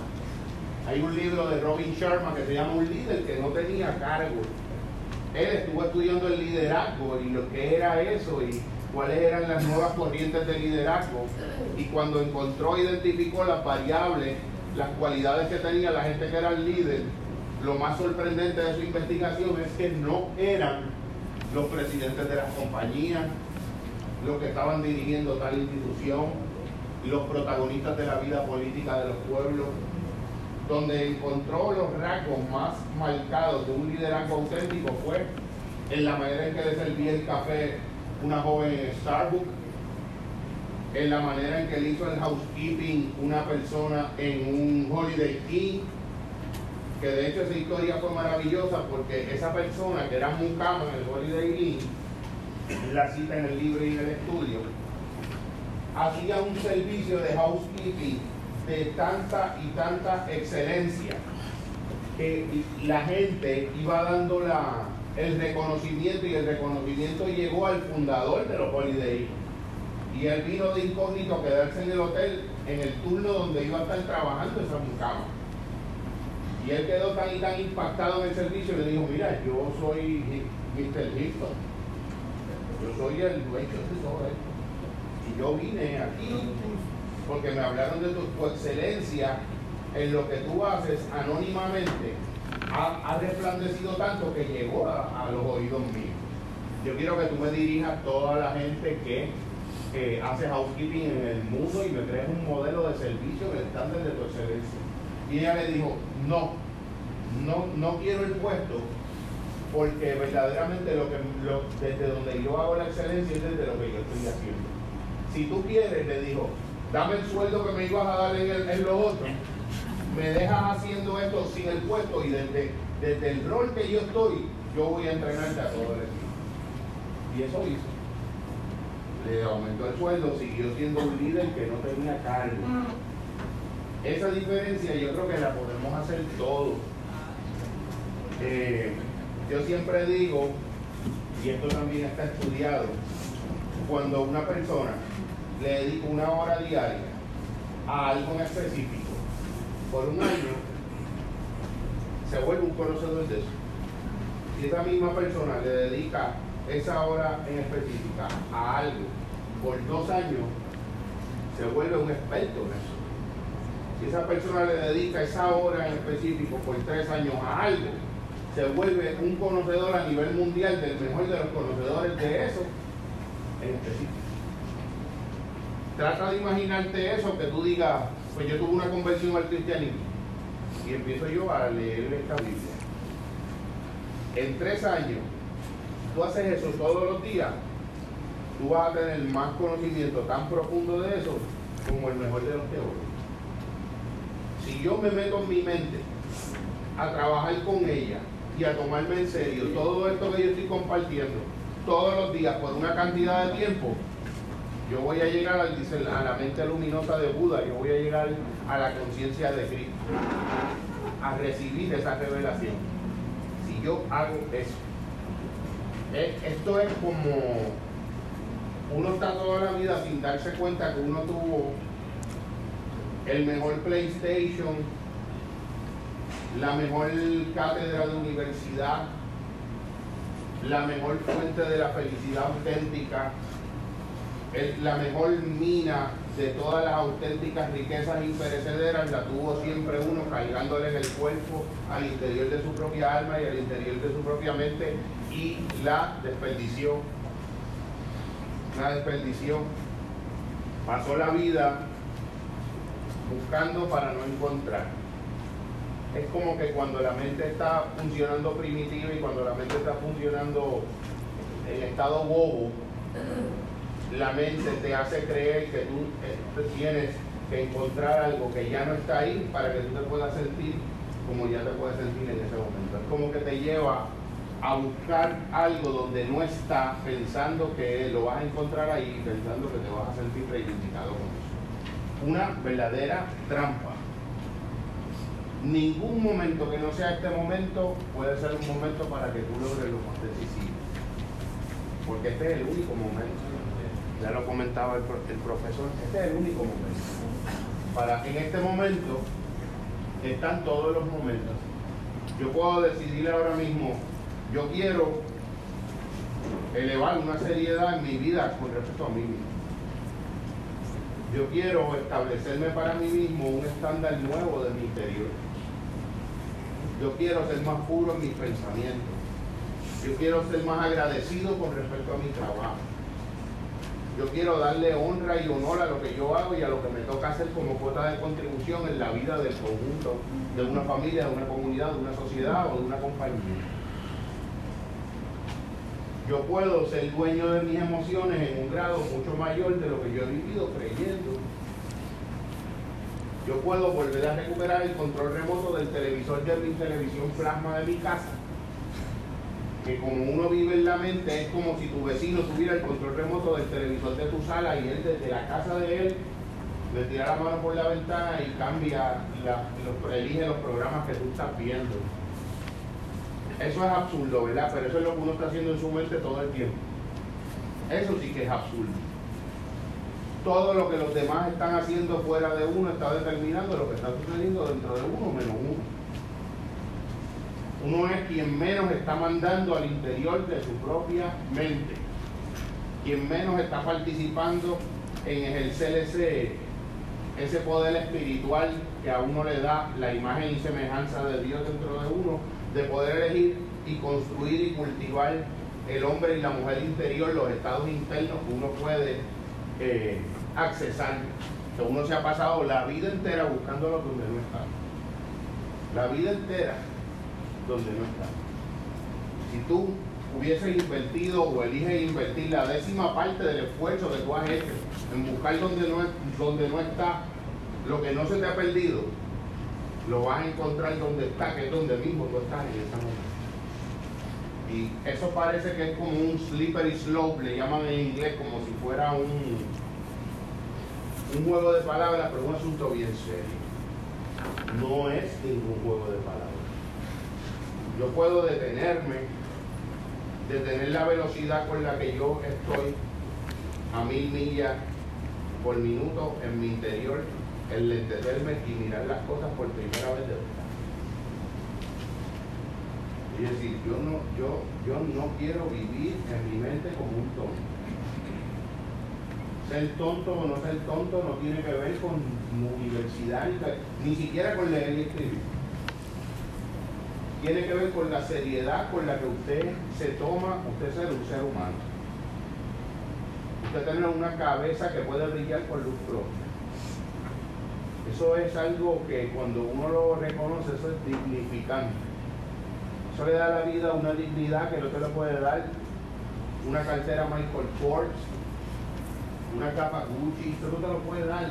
Hay un libro de Robin Sharma que se llama Un líder que no tenía cargo. Él estuvo estudiando el liderazgo y lo que era eso cuáles eran las nuevas corrientes de liderazgo. Y cuando encontró, identificó las variables, las cualidades que tenía la gente que era el líder, lo más sorprendente de su investigación es que no eran los presidentes de las compañías, los que estaban dirigiendo tal institución, los protagonistas de la vida política de los pueblos, donde encontró los rasgos más marcados de un liderazgo auténtico fue en la manera en que le servía el café una joven en Starbucks, en la manera en que le hizo el housekeeping una persona en un Holiday Inn, que de hecho esa historia fue maravillosa porque esa persona que era mucama en el Holiday Inn, la cita en el libro y en el estudio, hacía un servicio de housekeeping de tanta y tanta excelencia que la gente iba dando la, el reconocimiento y el reconocimiento llegó al fundador de los Holiday. Y él vino de incógnito a quedarse en el hotel en el turno donde iba a estar trabajando esa mucama. Y él quedó tan y tan impactado en el servicio le dijo, mira, yo soy Mr. Hilton. Yo soy el dueño de todo esto. Y yo vine aquí porque me hablaron de tu, excelencia en lo que tú haces anónimamente. Ha, resplandecido tanto que llegó a, los oídos míos. Yo quiero que tú me dirijas toda la gente que hace housekeeping en el mundo y me crees un modelo de servicio en el estándar de tu excelencia. Y ella le dijo, no, no, no quiero el puesto porque verdaderamente lo que, desde donde yo hago la excelencia es desde lo que yo estoy haciendo. Si tú quieres, le dijo, dame el sueldo que me ibas a dar en, el, en lo otro, me dejas haciendo esto sin el puesto y desde, desde el rol que yo estoy, yo voy a entrenarte a todo el equipo. Y eso hizo. Le aumentó el sueldo, siguió siendo un líder que no tenía cargo. Esa diferencia yo creo que la podemos hacer todos. Eh, yo siempre digo, y esto también está estudiado, cuando una persona le dedica una hora diaria a algo en específico, por un año, se vuelve un conocedor de eso. Si esa misma persona le dedica esa hora en específica a algo por dos años, se vuelve un experto en eso. Si esa persona le dedica esa hora en específico por tres años a algo, se vuelve un conocedor a nivel mundial del mejor de los conocedores de eso en específico. Trata de imaginarte eso, que tú digas, pues yo tuve una conversión al cristianismo y empiezo yo a leer esta Biblia. En tres años, tú haces eso todos los días, tú vas a tener más conocimiento tan profundo de eso como el mejor de los teólogos si yo me meto en mi mente a trabajar con ella y a tomarme en serio todo esto que yo estoy compartiendo todos los días por una cantidad de tiempo, yo voy a llegar a la mente luminosa de Buda, yo voy a llegar a la conciencia de Cristo, a recibir esa revelación. Si yo hago eso, eh, esto es como uno está toda la vida sin darse cuenta que uno tuvo el mejor PlayStation, la mejor cátedra de universidad, la mejor fuente de la felicidad auténtica, la mejor mina de todas las auténticas riquezas imperecederas la tuvo siempre uno cargándole en el cuerpo al interior de su propia alma y al interior de su propia mente y la desperdició. La desperdició. Pasó la vida buscando para no encontrar. Es como que cuando la mente está funcionando primitiva y cuando la mente está funcionando en estado bobo, la mente te hace creer que tú eh, tienes que encontrar algo que ya no está ahí para que tú te puedas sentir como ya te puedes sentir en ese momento. Es como que te lleva a buscar algo donde no está, pensando que lo vas a encontrar ahí, pensando que te vas a sentir reivindicado con eso. Una verdadera trampa. Ningún momento que no sea este momento puede ser un momento para que tú logres lo más decisivo. Porque este es el único momento. Ya lo comentaba el, el profesor, este es el único momento. Para en este momento están todos los momentos. Yo puedo decidir ahora mismo, yo quiero elevar una seriedad en mi vida con respecto a mí mismo. Yo quiero establecerme para mí mismo un estándar nuevo de mi interior. Yo quiero ser más puro en mis pensamientos. Yo quiero ser más agradecido con respecto a mi trabajo. Yo quiero darle honra y honor a lo que yo hago y a lo que me toca hacer como cuota de contribución en la vida del conjunto, de una familia, de una comunidad, de una sociedad o de una compañía. Yo puedo ser dueño de mis emociones en un grado mucho mayor de lo que yo he vivido creyendo. Yo puedo volver a recuperar el control remoto del televisor de mi televisión plasma de mi casa que como uno vive en la mente, es como si tu vecino tuviera el control remoto del televisor de tu sala y él desde la casa de él le tira la mano por la ventana y cambia, elige los programas que tú estás viendo. Eso es absurdo, ¿verdad? Pero eso es lo que uno está haciendo en su mente todo el tiempo. Eso sí que es absurdo. Todo lo que los demás están haciendo fuera de uno está determinando lo que está sucediendo dentro de uno menos uno uno es quien menos está mandando al interior de su propia mente, quien menos está participando en ejercer ese, ese poder espiritual que a uno le da la imagen y semejanza de Dios dentro de uno, de poder elegir y construir y cultivar el hombre y la mujer interior, los estados internos que uno puede eh, accesar. Que uno se ha pasado la vida entera buscando lo donde no está. La vida entera donde no está. Si tú hubieses invertido o eliges invertir la décima parte del esfuerzo que tú has hecho en buscar donde no, donde no está lo que no se te ha perdido, lo vas a encontrar donde está, que es donde mismo tú estás en esa momento. Y eso parece que es como un slippery slope, le llaman en inglés como si fuera un, un juego de palabras, pero un asunto bien serio. No es ningún juego de palabras. Yo puedo detenerme, detener la velocidad con la que yo estoy a mil millas por minuto en mi interior, el entenderme y mirar las cosas por primera vez de verdad. Y decir, yo no, yo, yo no quiero vivir en mi mente como un tonto. Ser tonto o no ser tonto no tiene que ver con universidad, ni siquiera con leer y escribir tiene que ver con la seriedad con la que usted se toma, usted ser un ser humano. Usted tiene una cabeza que puede brillar con luz propia. Eso es algo que cuando uno lo reconoce, eso es dignificante. Eso le da a la vida una dignidad que no te lo puede dar una cartera Michael Kors, una capa Gucci, eso no te lo puede dar.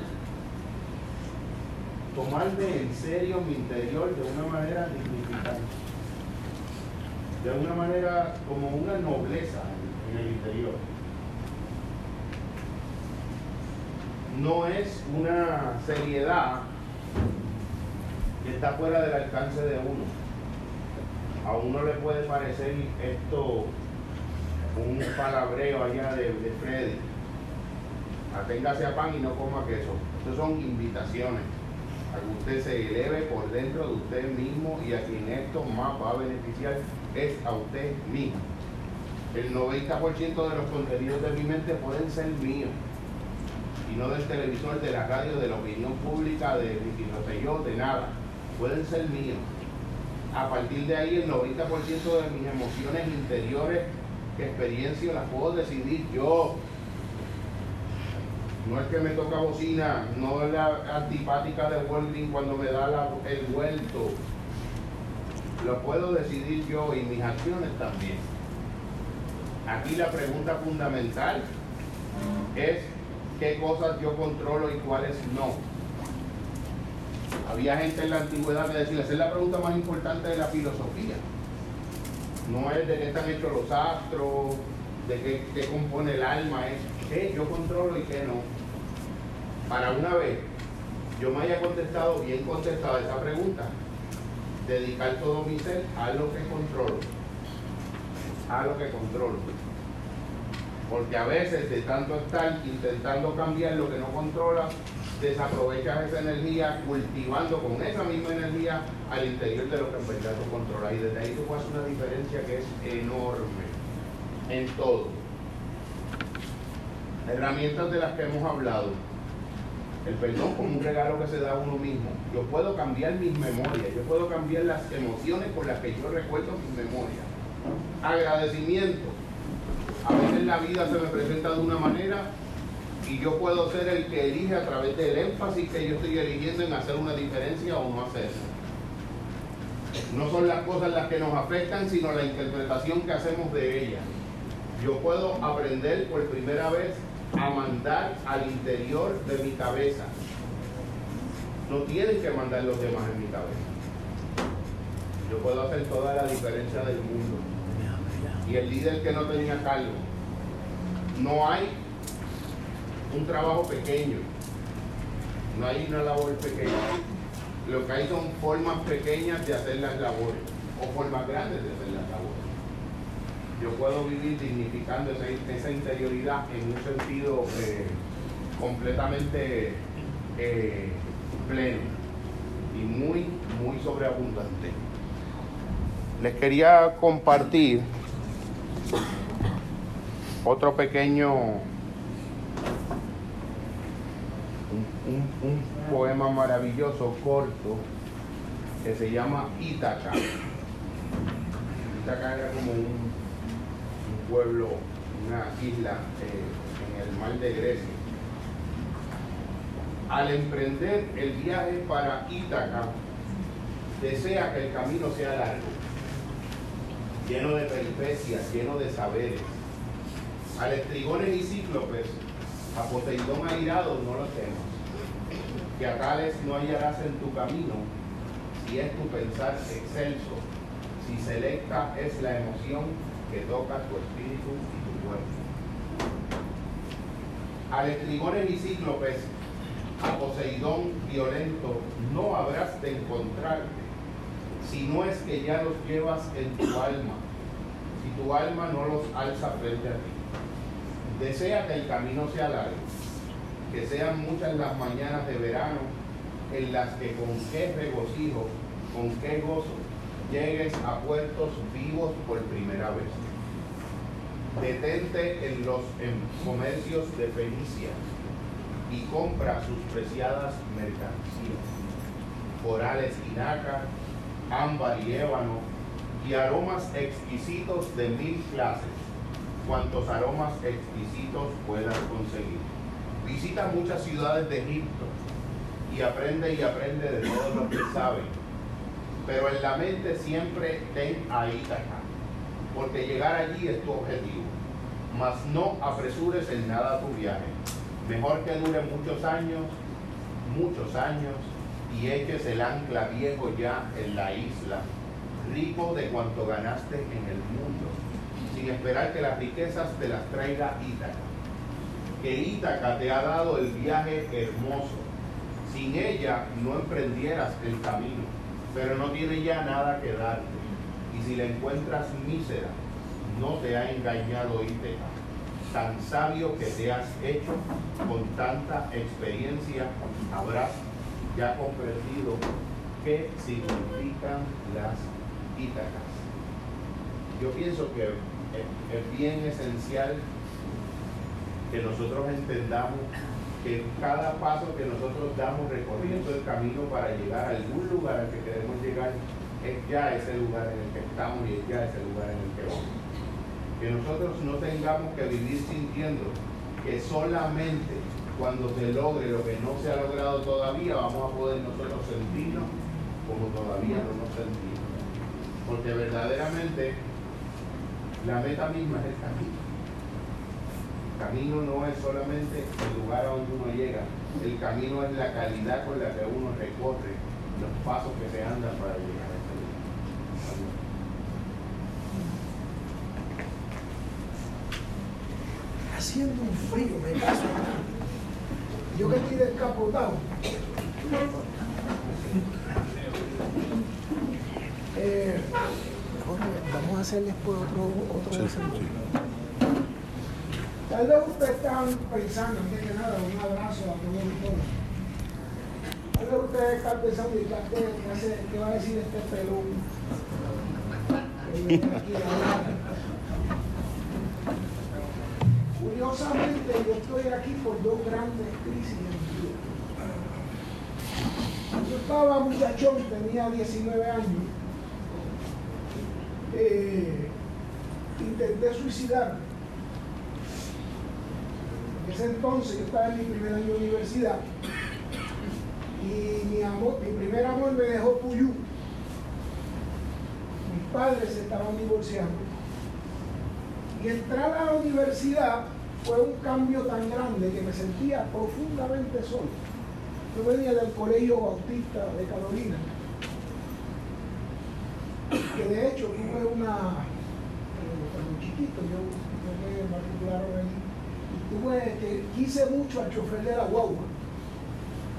Tomarme en serio mi interior de una manera dignificante de alguna manera como una nobleza en el interior. No es una seriedad que está fuera del alcance de uno. A uno le puede parecer esto un palabreo allá de, de Freddy. Aténgase a pan y no coma queso. Estas son invitaciones a que usted se eleve por dentro de usted mismo y a quien esto más va a beneficiar es a usted mismo. El 90% de los contenidos de mi mente pueden ser míos y no del televisor, de la radio, de la opinión pública, de Ricky yo, de nada. Pueden ser míos. A partir de ahí, el 90% de mis emociones interiores, que las puedo decidir yo. No es que me toca bocina, no es la antipática de Welding cuando me da el vuelto lo puedo decidir yo y mis acciones también. Aquí la pregunta fundamental es qué cosas yo controlo y cuáles no. Había gente en la antigüedad que decía, esa es la pregunta más importante de la filosofía. No es de qué están hechos los astros, de qué, qué compone el alma, es qué yo controlo y qué no. Para una vez yo me haya contestado bien contestada esa pregunta, dedicar todo mi ser a lo que controlo. A lo que controlo. Porque a veces de tanto estar intentando cambiar lo que no controla, desaprovechas esa energía cultivando con esa misma energía al interior de lo que en verdad tú controlas. Y desde ahí tú hacer una diferencia que es enorme en todo. Herramientas de las que hemos hablado. El perdón como un regalo que se da a uno mismo. Yo puedo cambiar mis memorias, yo puedo cambiar las emociones con las que yo recuerdo mis memorias. Agradecimiento. A veces la vida se me presenta de una manera y yo puedo ser el que elige a través del énfasis que yo estoy eligiendo en hacer una diferencia o no hacerla. No son las cosas las que nos afectan, sino la interpretación que hacemos de ellas. Yo puedo aprender por primera vez a mandar al interior de mi cabeza. No tienen que mandar los demás en mi cabeza. Yo puedo hacer toda la diferencia del mundo. Y el líder que no tenía cargo. No hay un trabajo pequeño. No hay una labor pequeña. Lo que hay son formas pequeñas de hacer las labores o formas grandes de hacer yo puedo vivir dignificando esa, esa interioridad en un sentido eh, completamente eh, pleno y muy, muy sobreabundante. Les quería compartir otro pequeño, un, un poema maravilloso, corto, que se llama Ítaca. Ítaca era como un pueblo, una isla eh, en el mar de Grecia. Al emprender el viaje para Ítaca, desea que el camino sea largo, lleno de peripecias, lleno de saberes. Al estrigones y cíclopes, a Poseidón airado no lo temas, que a tales no hallarás en tu camino, si es tu pensar excelso, si selecta es la emoción que toca tu espíritu y tu cuerpo. Al estrigones y cíclopes, a Poseidón violento, no habrás de encontrarte, si no es que ya los llevas en tu alma, si tu alma no los alza frente a ti. Desea que el camino sea largo, que sean muchas las mañanas de verano en las que con qué regocijo, con qué gozo llegues a puertos vivos por primera vez. Detente en los comercios de Fenicia y compra sus preciadas mercancías, corales y nácar, ámbar y ébano, y aromas exquisitos de mil clases, cuantos aromas exquisitos puedas conseguir. Visita muchas ciudades de Egipto y aprende y aprende de todos los que saben, pero en la mente siempre ten a Ítaca porque llegar allí es tu objetivo. Mas no apresures en nada tu viaje. Mejor que dure muchos años, muchos años, y eches el ancla viejo ya en la isla, rico de cuanto ganaste en el mundo, sin esperar que las riquezas te las traiga Ítaca. Que Ítaca te ha dado el viaje hermoso. Sin ella no emprendieras el camino, pero no tiene ya nada que darte y si la encuentras mísera, no te ha engañado Íteca. Tan sabio que te has hecho con tanta experiencia, habrás ya comprendido qué significan las Ítacas. Yo pienso que es bien esencial que nosotros entendamos que cada paso que nosotros damos recorriendo el camino para llegar a algún lugar al que queremos llegar es ya ese lugar en el que estamos y es ya ese lugar en el que vamos. Que nosotros no tengamos que vivir sintiendo que solamente cuando se logre lo que no se ha logrado todavía vamos a poder nosotros sentirnos como todavía no nos sentimos. Porque verdaderamente La meta misma es el camino. El camino no es solamente el lugar a donde uno llega, el camino es la calidad con la que uno recorre los pasos que se andan para llegar a este lugar. Haciendo un frío, me caso. Yo que estoy descapotado. Eh, vamos a hacerle después otro, otro sí, Tal vez ustedes están pensando, antes que nada, un abrazo a todos y todas. Tal vez ustedes están pensando, ¿qué, qué va a decir este pelón? Curiosamente, yo estoy aquí por dos grandes crisis en mi vida. Yo estaba muchachón, tenía 19 años. Eh, intenté suicidarme. En ese entonces yo estaba en mi primer año de universidad y mi, mi primer amor me dejó Puyú. Mis padres se estaban divorciando. Y entrar a la universidad fue un cambio tan grande que me sentía profundamente solo. Yo venía del Colegio Bautista de Carolina que de hecho tuve una, eh, cuando chiquito, yo, me matricularon ahí, y tuve que quise mucho al chofer de la guagua.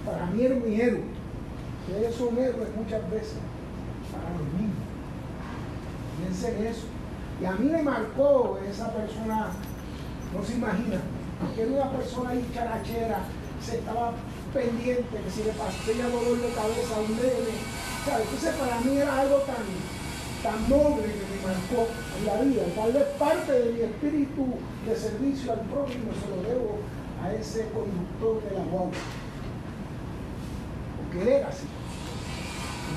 Para mí era mi héroe. Ustedes son héroes muchas veces para los niños. Piensen en eso. Y a mí me marcó esa persona, no se imagina, que una persona ahí charachera, se estaba pendiente que si le pasaba dolor de cabeza a un nene. Entonces para mí era algo tan, tan noble que me marcó en la vida. Tal vez parte de mi espíritu de servicio al prójimo se lo debo a ese conductor de la guagua. Porque él era así.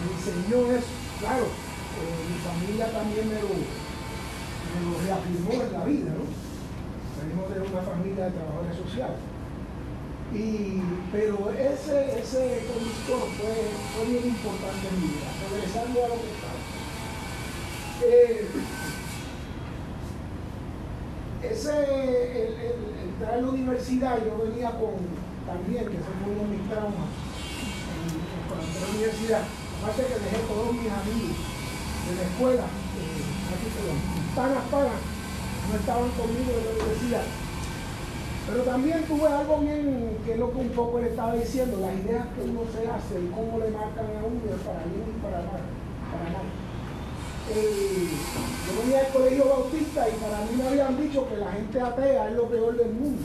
Me enseñó eso. Claro, eh, mi familia también me lo, me lo reafirmó en la vida, ¿no? Venimos de una familia de trabajadores sociales. Y, pero ese, ese conductor fue, fue bien importante en mi vida, regresando a lo que estaba. Eh, ese, el, entrar a la universidad, yo venía con, también, que fue uno de mis traumas, cuando entré a la universidad, aparte que dejé todos mis amigos de la escuela, eh, aquí los panas panas, no estaban conmigo en la universidad. Pero también tuve algo bien que es lo que un poco le estaba diciendo, las ideas que uno se hace y cómo le marcan a uno para bien y para mal. Para mal yo venía al colegio bautista y para mí me habían dicho que la gente atea es lo peor del mundo.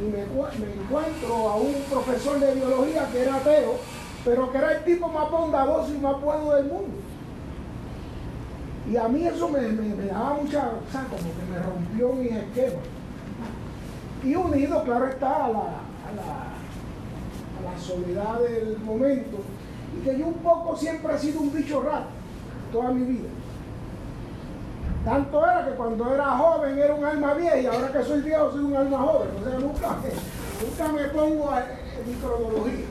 Y me, encuentro a un profesor de biología que era ateo, pero que era el tipo más bondadoso y más bueno del mundo. Y a mí eso me, daba mucha, o sea, como que me rompió mi esquema. Y unido, claro está, a la, a la, a la soledad del momento. Y que yo un poco siempre he sido un bicho raro toda mi vida. Tanto era que cuando era joven era un alma vieja y ahora que soy viejo soy un alma joven. O sea, nunca me, nunca me pongo en mi cronología.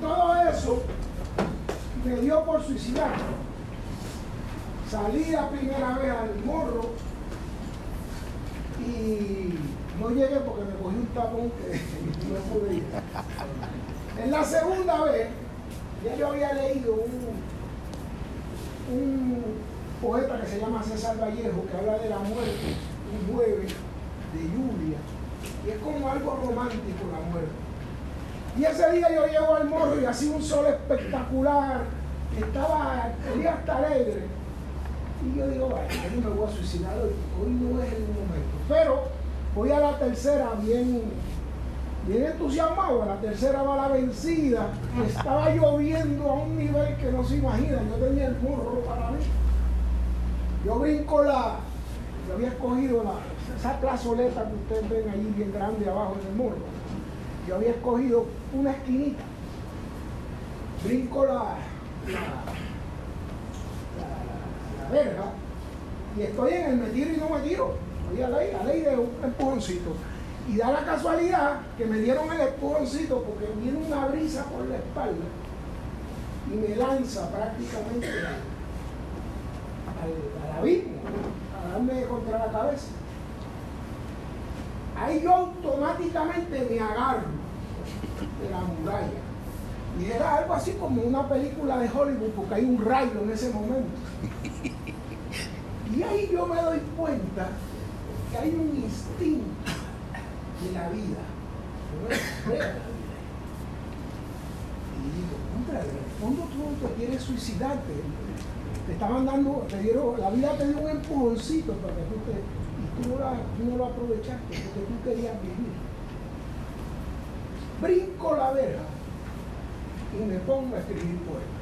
Todo eso me dio por suicidar. Salí la primera vez al morro y no llegué porque me cogí un tapón que no pude. En la segunda vez, ya yo había leído un, un poeta que se llama César Vallejo, que habla de la muerte, un jueves de lluvia, y es como algo romántico la muerte. Y ese día yo llego al morro y hacía un sol espectacular, estaba el día hasta alegre. Y yo digo, vaya, yo me voy a suicidar hoy, hoy no es el momento. Pero voy a la tercera bien bien entusiasmado, la tercera bala vencida, estaba lloviendo a un nivel que no se imagina, yo tenía el morro para mí. Yo brinco la, yo había escogido la, esa plazoleta que ustedes ven ahí bien grande abajo en el morro. Yo había escogido una esquinita. Brinco la, la, verga y estoy en el me tiro y no me tiro. Estoy a ley, a ley de un empujoncito. Y da la casualidad que me dieron el empujoncito porque viene una brisa por la espalda y me lanza prácticamente a, la Biblia, a darme contra la cabeza. Ahí yo automáticamente me agarro de la muralla. Y era algo así como una película de Hollywood, porque hay un rayo en ese momento. Y ahí yo me doy cuenta que hay un instinto de la vida. Y digo, contra, en el fondo tú te quieres suicidarte. Te estaban dando, te dieron, la vida te dio un empujoncito para que tú te, y tú no, no lo aprovechaste porque tú querías vivir. Brinco la verja y me pongo a escribir poemas.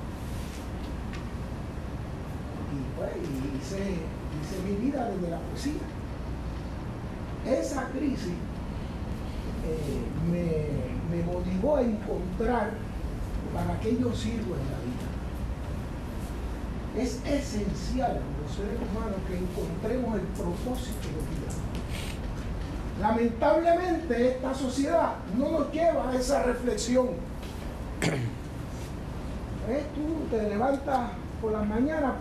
Y pues hice, hice mi vida desde la poesía. Esa crisis eh, me, me, motivó a encontrar para qué yo sirvo en la vida. Es esencial los seres humanos que encontremos el propósito de vida. Lamentablemente esta sociedad no nos lleva a esa reflexión. Tú te levantas por las mañanas,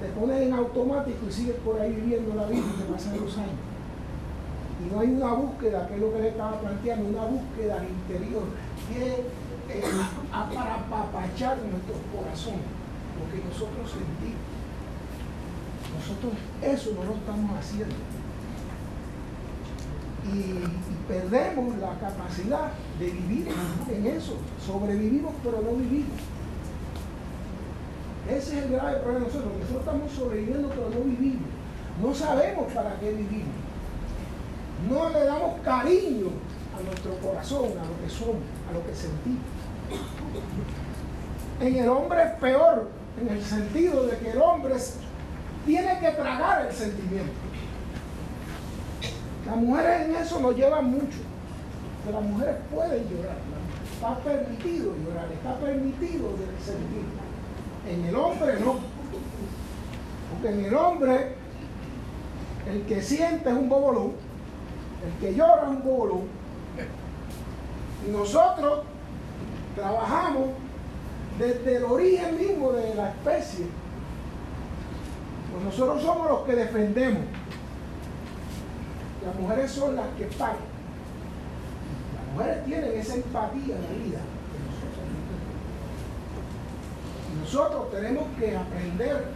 te pones en automático y sigues por ahí viviendo la vida y te pasan los años. Y no hay una búsqueda, que es lo que le estaba planteando, una búsqueda interior que eh, para apapachar nuestro corazón, lo que nosotros sentimos. Nosotros eso no lo estamos haciendo. Y, perdemos la capacidad de vivir en eso. Sobrevivimos pero no vivimos. Ese es el grave problema de nosotros. Nosotros estamos sobreviviendo pero no vivimos. No sabemos para qué vivimos. No le damos cariño a nuestro corazón, a lo que somos, a lo que sentimos. En el hombre es peor, en el sentido de que el hombre tiene que tragar el sentimiento. Las mujeres en eso nos llevan mucho. Que las mujeres pueden llorar. Está permitido llorar, está permitido sentir. En el hombre no. Porque en el hombre el que siente es un bobolón, el que llora es un bobolón. Y nosotros trabajamos desde el origen mismo de la especie. Pues nosotros somos los que defendemos. Las mujeres son las que pagan. Las mujeres tienen esa empatía en la vida. Y nosotros tenemos que aprender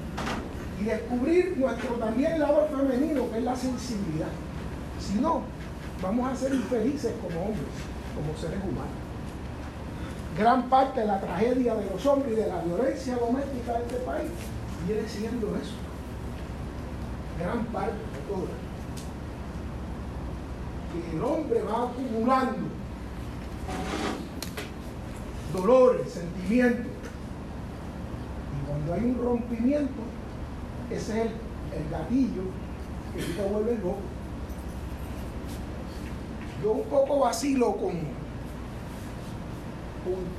y descubrir nuestro también lado femenino, que es la sensibilidad. Si no, vamos a ser infelices como hombres, como seres humanos. Gran parte de la tragedia de los hombres y de la violencia doméstica de este país viene siendo eso. Gran parte de todo que el hombre va acumulando dolores, sentimientos. Cuando hay un rompimiento, ese es el, gatillo que te vuelve loco. Yo un poco vacilo con,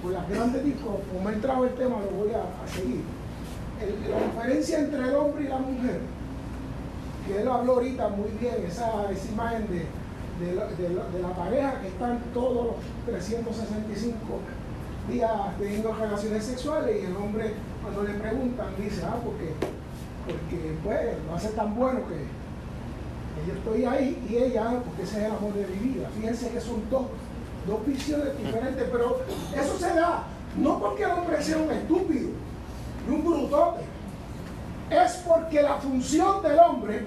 con, las grandes discos, como ha entrado el tema, lo voy a, seguir. la diferencia entre el hombre y la mujer, que él habló ahorita muy bien, esa, esa imagen de, de la, pareja que están todos los 365 días teniendo relaciones sexuales y el hombre cuando le preguntan dice, ah, porque, porque pues no hace tan bueno que, yo estoy ahí y ella, ah, porque ese es el amor de mi vida. Fíjense que son dos, dos visiones diferentes, pero eso se da no porque el hombre sea un estúpido y un brutote, es porque la función del hombre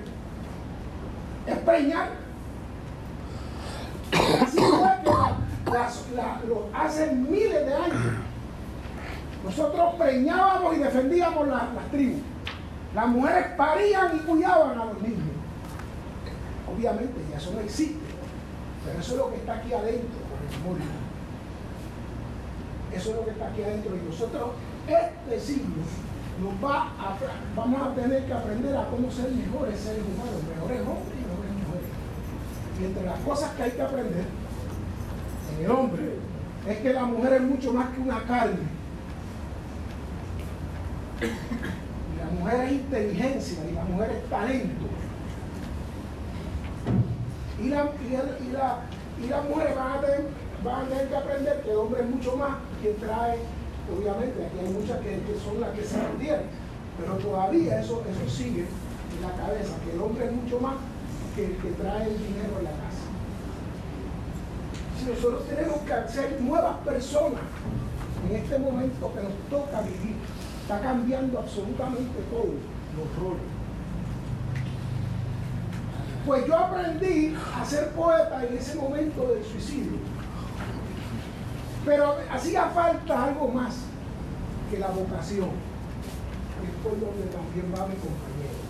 es preñar Así fue que lo, hace miles de años nosotros preñábamos y defendíamos las tribus. Las mujeres parían y cuidaban a los niños. Obviamente ya eso no existe, pero eso es lo que está aquí adentro por el Eso es lo que está aquí adentro y nosotros este siglo nos va a, vamos a tener que aprender a cómo ser mejores seres humanos, mejores hombres y entre las cosas que hay que aprender en el hombre es que la mujer es mucho más que una carne. Y la mujer es inteligencia y la mujer es talento. Y, la, y, las mujeres van a, tener, que aprender que el hombre es mucho más quien trae, obviamente, aquí hay muchas que, son las que se mantienen, Pero todavía eso, eso sigue en la cabeza, que el hombre es mucho más que el que trae el dinero en la casa. Si nosotros tenemos que ser nuevas personas en este momento que nos toca vivir, está cambiando absolutamente todo, los roles. Pues yo aprendí a ser poeta en ese momento del suicidio. Pero hacía falta algo más que la vocación. Es por donde también va mi compañero.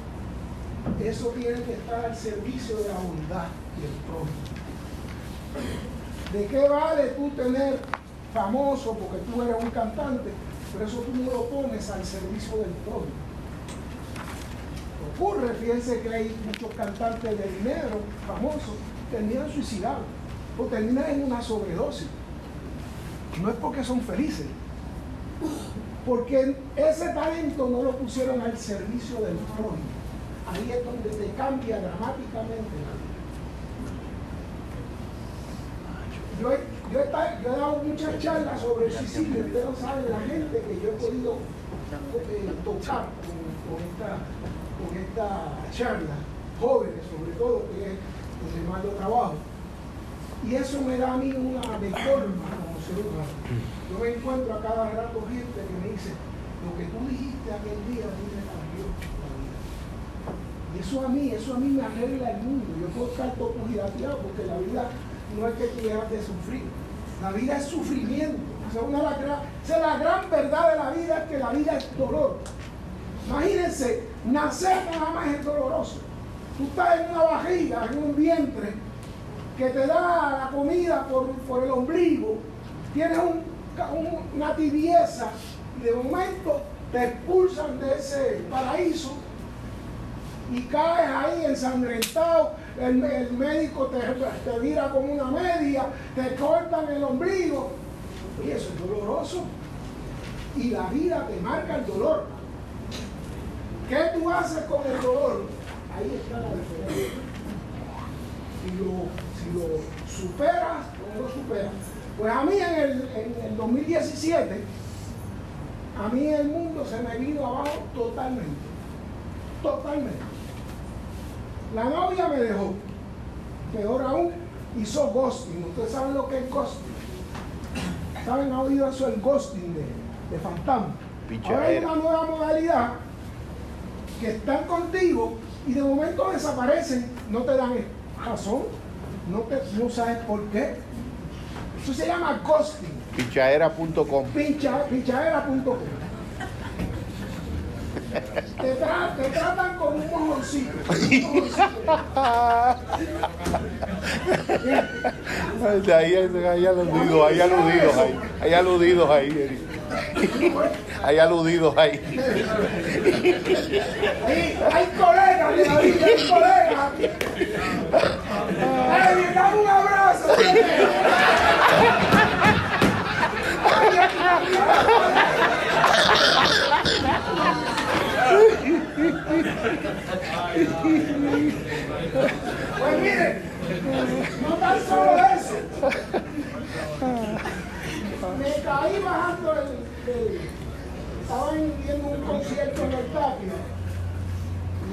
Eso tiene que estar al servicio de la bondad y el prójimo. ¿De qué vale tú tener famoso porque tú eres un cantante, pero eso tú no lo pones al servicio del prójimo? Ocurre, fíjense que hay muchos cantantes de dinero famosos que terminan suicidados o terminan en una sobredosis. No es porque son felices, porque ese talento no lo pusieron al servicio del prójimo ahí es donde te cambia dramáticamente la vida. Yo yo, he, dado muchas charlas sobre el suicidio, ustedes no saben la gente que yo he podido eh, tocar con, esta, con esta charla, jóvenes sobre todo, que es donde más yo trabajo. Y eso me da a mí una forma como ser humano. Yo me encuentro a cada rato gente que me dice, lo que tú dijiste aquel día a me cambió. Y eso a mí, eso a mí me arregla el mundo. Yo puedo estar todo girateado porque la vida no es que tú dejas de sufrir. La vida es sufrimiento. O la, gran verdad de la vida es que la vida es dolor. Imagínense, nacer nada más es doloroso. Tú estás en una vajilla, en un vientre, que te da la comida por, por el ombligo, tienes una tibieza y de momento te expulsan de ese paraíso y caes ahí ensangrentado, el, el médico te, te vira con una media, te cortan el ombligo. Y eso es doloroso. Y la vida te marca el dolor. ¿Qué tú haces con el dolor? Ahí está la diferencia. Si lo, si lo superas o lo superas. Pues a mí en el, en el 2017, a mí el mundo se me vino abajo totalmente. Totalmente. La novia me dejó. Peor aún, hizo ghosting. Ustedes saben lo que es ghosting. ¿Saben? ¿Ha oído eso el ghosting de, de fantasma? Ahora hay una nueva modalidad que están contigo y de momento desaparecen. No te dan razón. No, te, no sabes por qué. Eso se llama ghosting. Pichaera.com. Pincha, pichaera.com. Te, tra te, tratan como un mojoncito. Ahí hay aludidos, hay aludidos ahí. Hay aludidos ahí. Hay aludidos ahí. Hay colegas de la vida, hay colegas. ¡Ey, dame un abrazo! Pues miren, no tan solo eso. Me caí bajando el, el estaba viendo un concierto en el tapio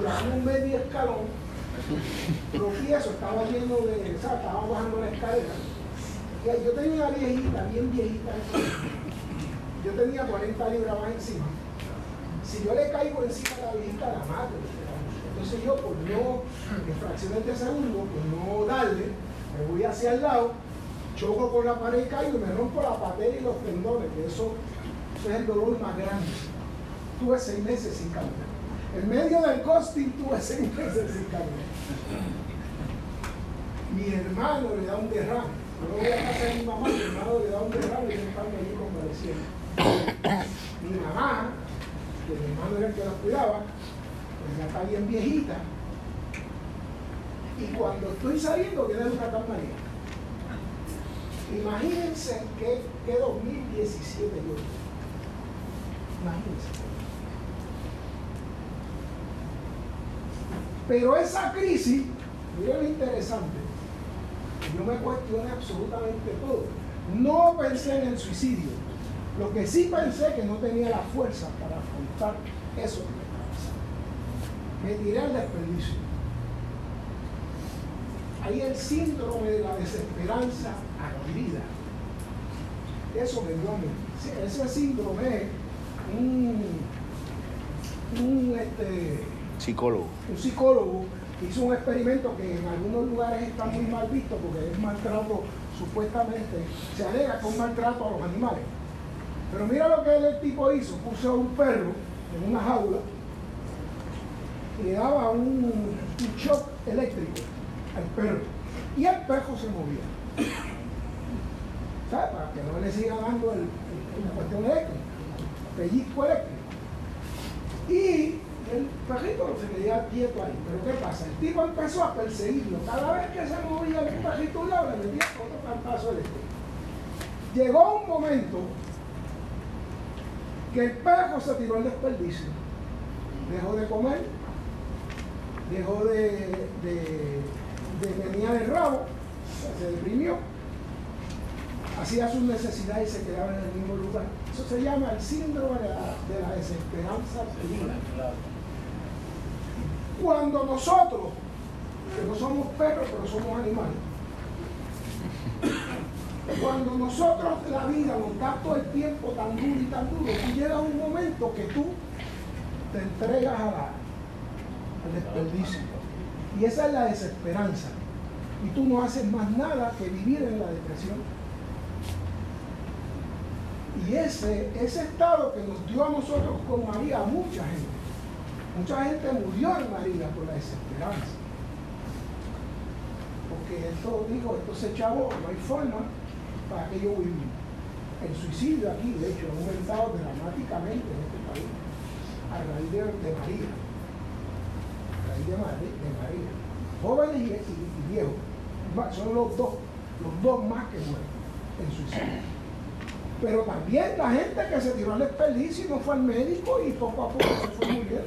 y a un medio escalón tropiezo, estaba lleno de, estaba bajando la escalera. Y yo tenía una viejita, bien viejita, yo tenía 40 libras más encima si yo le caigo encima a la viejita, la mato. Entonces yo, por no, en fracciones de segundo, por no darle, me voy hacia el lado, choco con la pared y caigo y me rompo la patera y los tendones, que eso, es el dolor más grande. Tuve seis meses sin caminar. En medio del costing tuve seis meses sin caminar. Mi hermano le da un derrame. Yo voy a casa de mi mamá, mi hermano le da un derrame y yo estaba allí convaleciendo. Mi mamá que mi hermano era el que la cuidaba, pues ya está bien viejita. Y cuando estoy saliendo, en una María. Imagínense que, que 2017 yo. Imagínense. Pero esa crisis, miren lo interesante, yo me cuestioné absolutamente todo. No pensé en el suicidio, Lo que sí pensé que no tenía la fuerza para afrontar eso me tiré al desperdicio. Ahí el síndrome de la desesperanza adquirida. Eso me dio a mí. Ese síndrome es un, un este, psicólogo. Un psicólogo hizo un experimento que en algunos lugares está muy mal visto porque es maltrato, supuestamente, se alega con maltrato a los animales. Pero mira lo que el tipo hizo, puso un perro en una jaula y le daba un, shock eléctrico al perro y el perro se movía. ¿Sabes? Para que no le siga dando el, la cuestión eléctrica, pellizco eléctrico. Y el perrito se quedaba quieto ahí. Pero ¿qué pasa? El tipo empezó a perseguirlo. Cada vez que se movía el perrito un lado, le metía otro cantazo eléctrico. Llegó un momento que el perro se tiró al desperdicio. Dejó de comer, dejó de, de, de venir el rabo, se deprimió, hacía sus necesidades y se quedaba en el mismo lugar. Eso se llama el síndrome de la desesperanza cuando nosotros, que no somos perros, pero somos animales, cuando nosotros la vida nos da todo el tiempo tan duro y tan duro, y llega un momento que tú te entregas a la, al desperdicio. Y esa es la desesperanza. Y tú no haces más nada que vivir en la depresión. Y ese, ese estado que nos dio a nosotros con María, a mucha gente, Mucha gente murió en María por la desesperanza. Porque esto dijo, esto se chavó, no hay forma para que yo viva. El suicidio aquí, de hecho, ha aumentado dramáticamente en este país a raíz de, María. A raíz de, María. Jóvenes y, viejos. Son los dos, los dos más que mueren en suicidio. Pero también la gente que se tiró al desperdicio y no fue al médico y poco a poco se fue muriendo.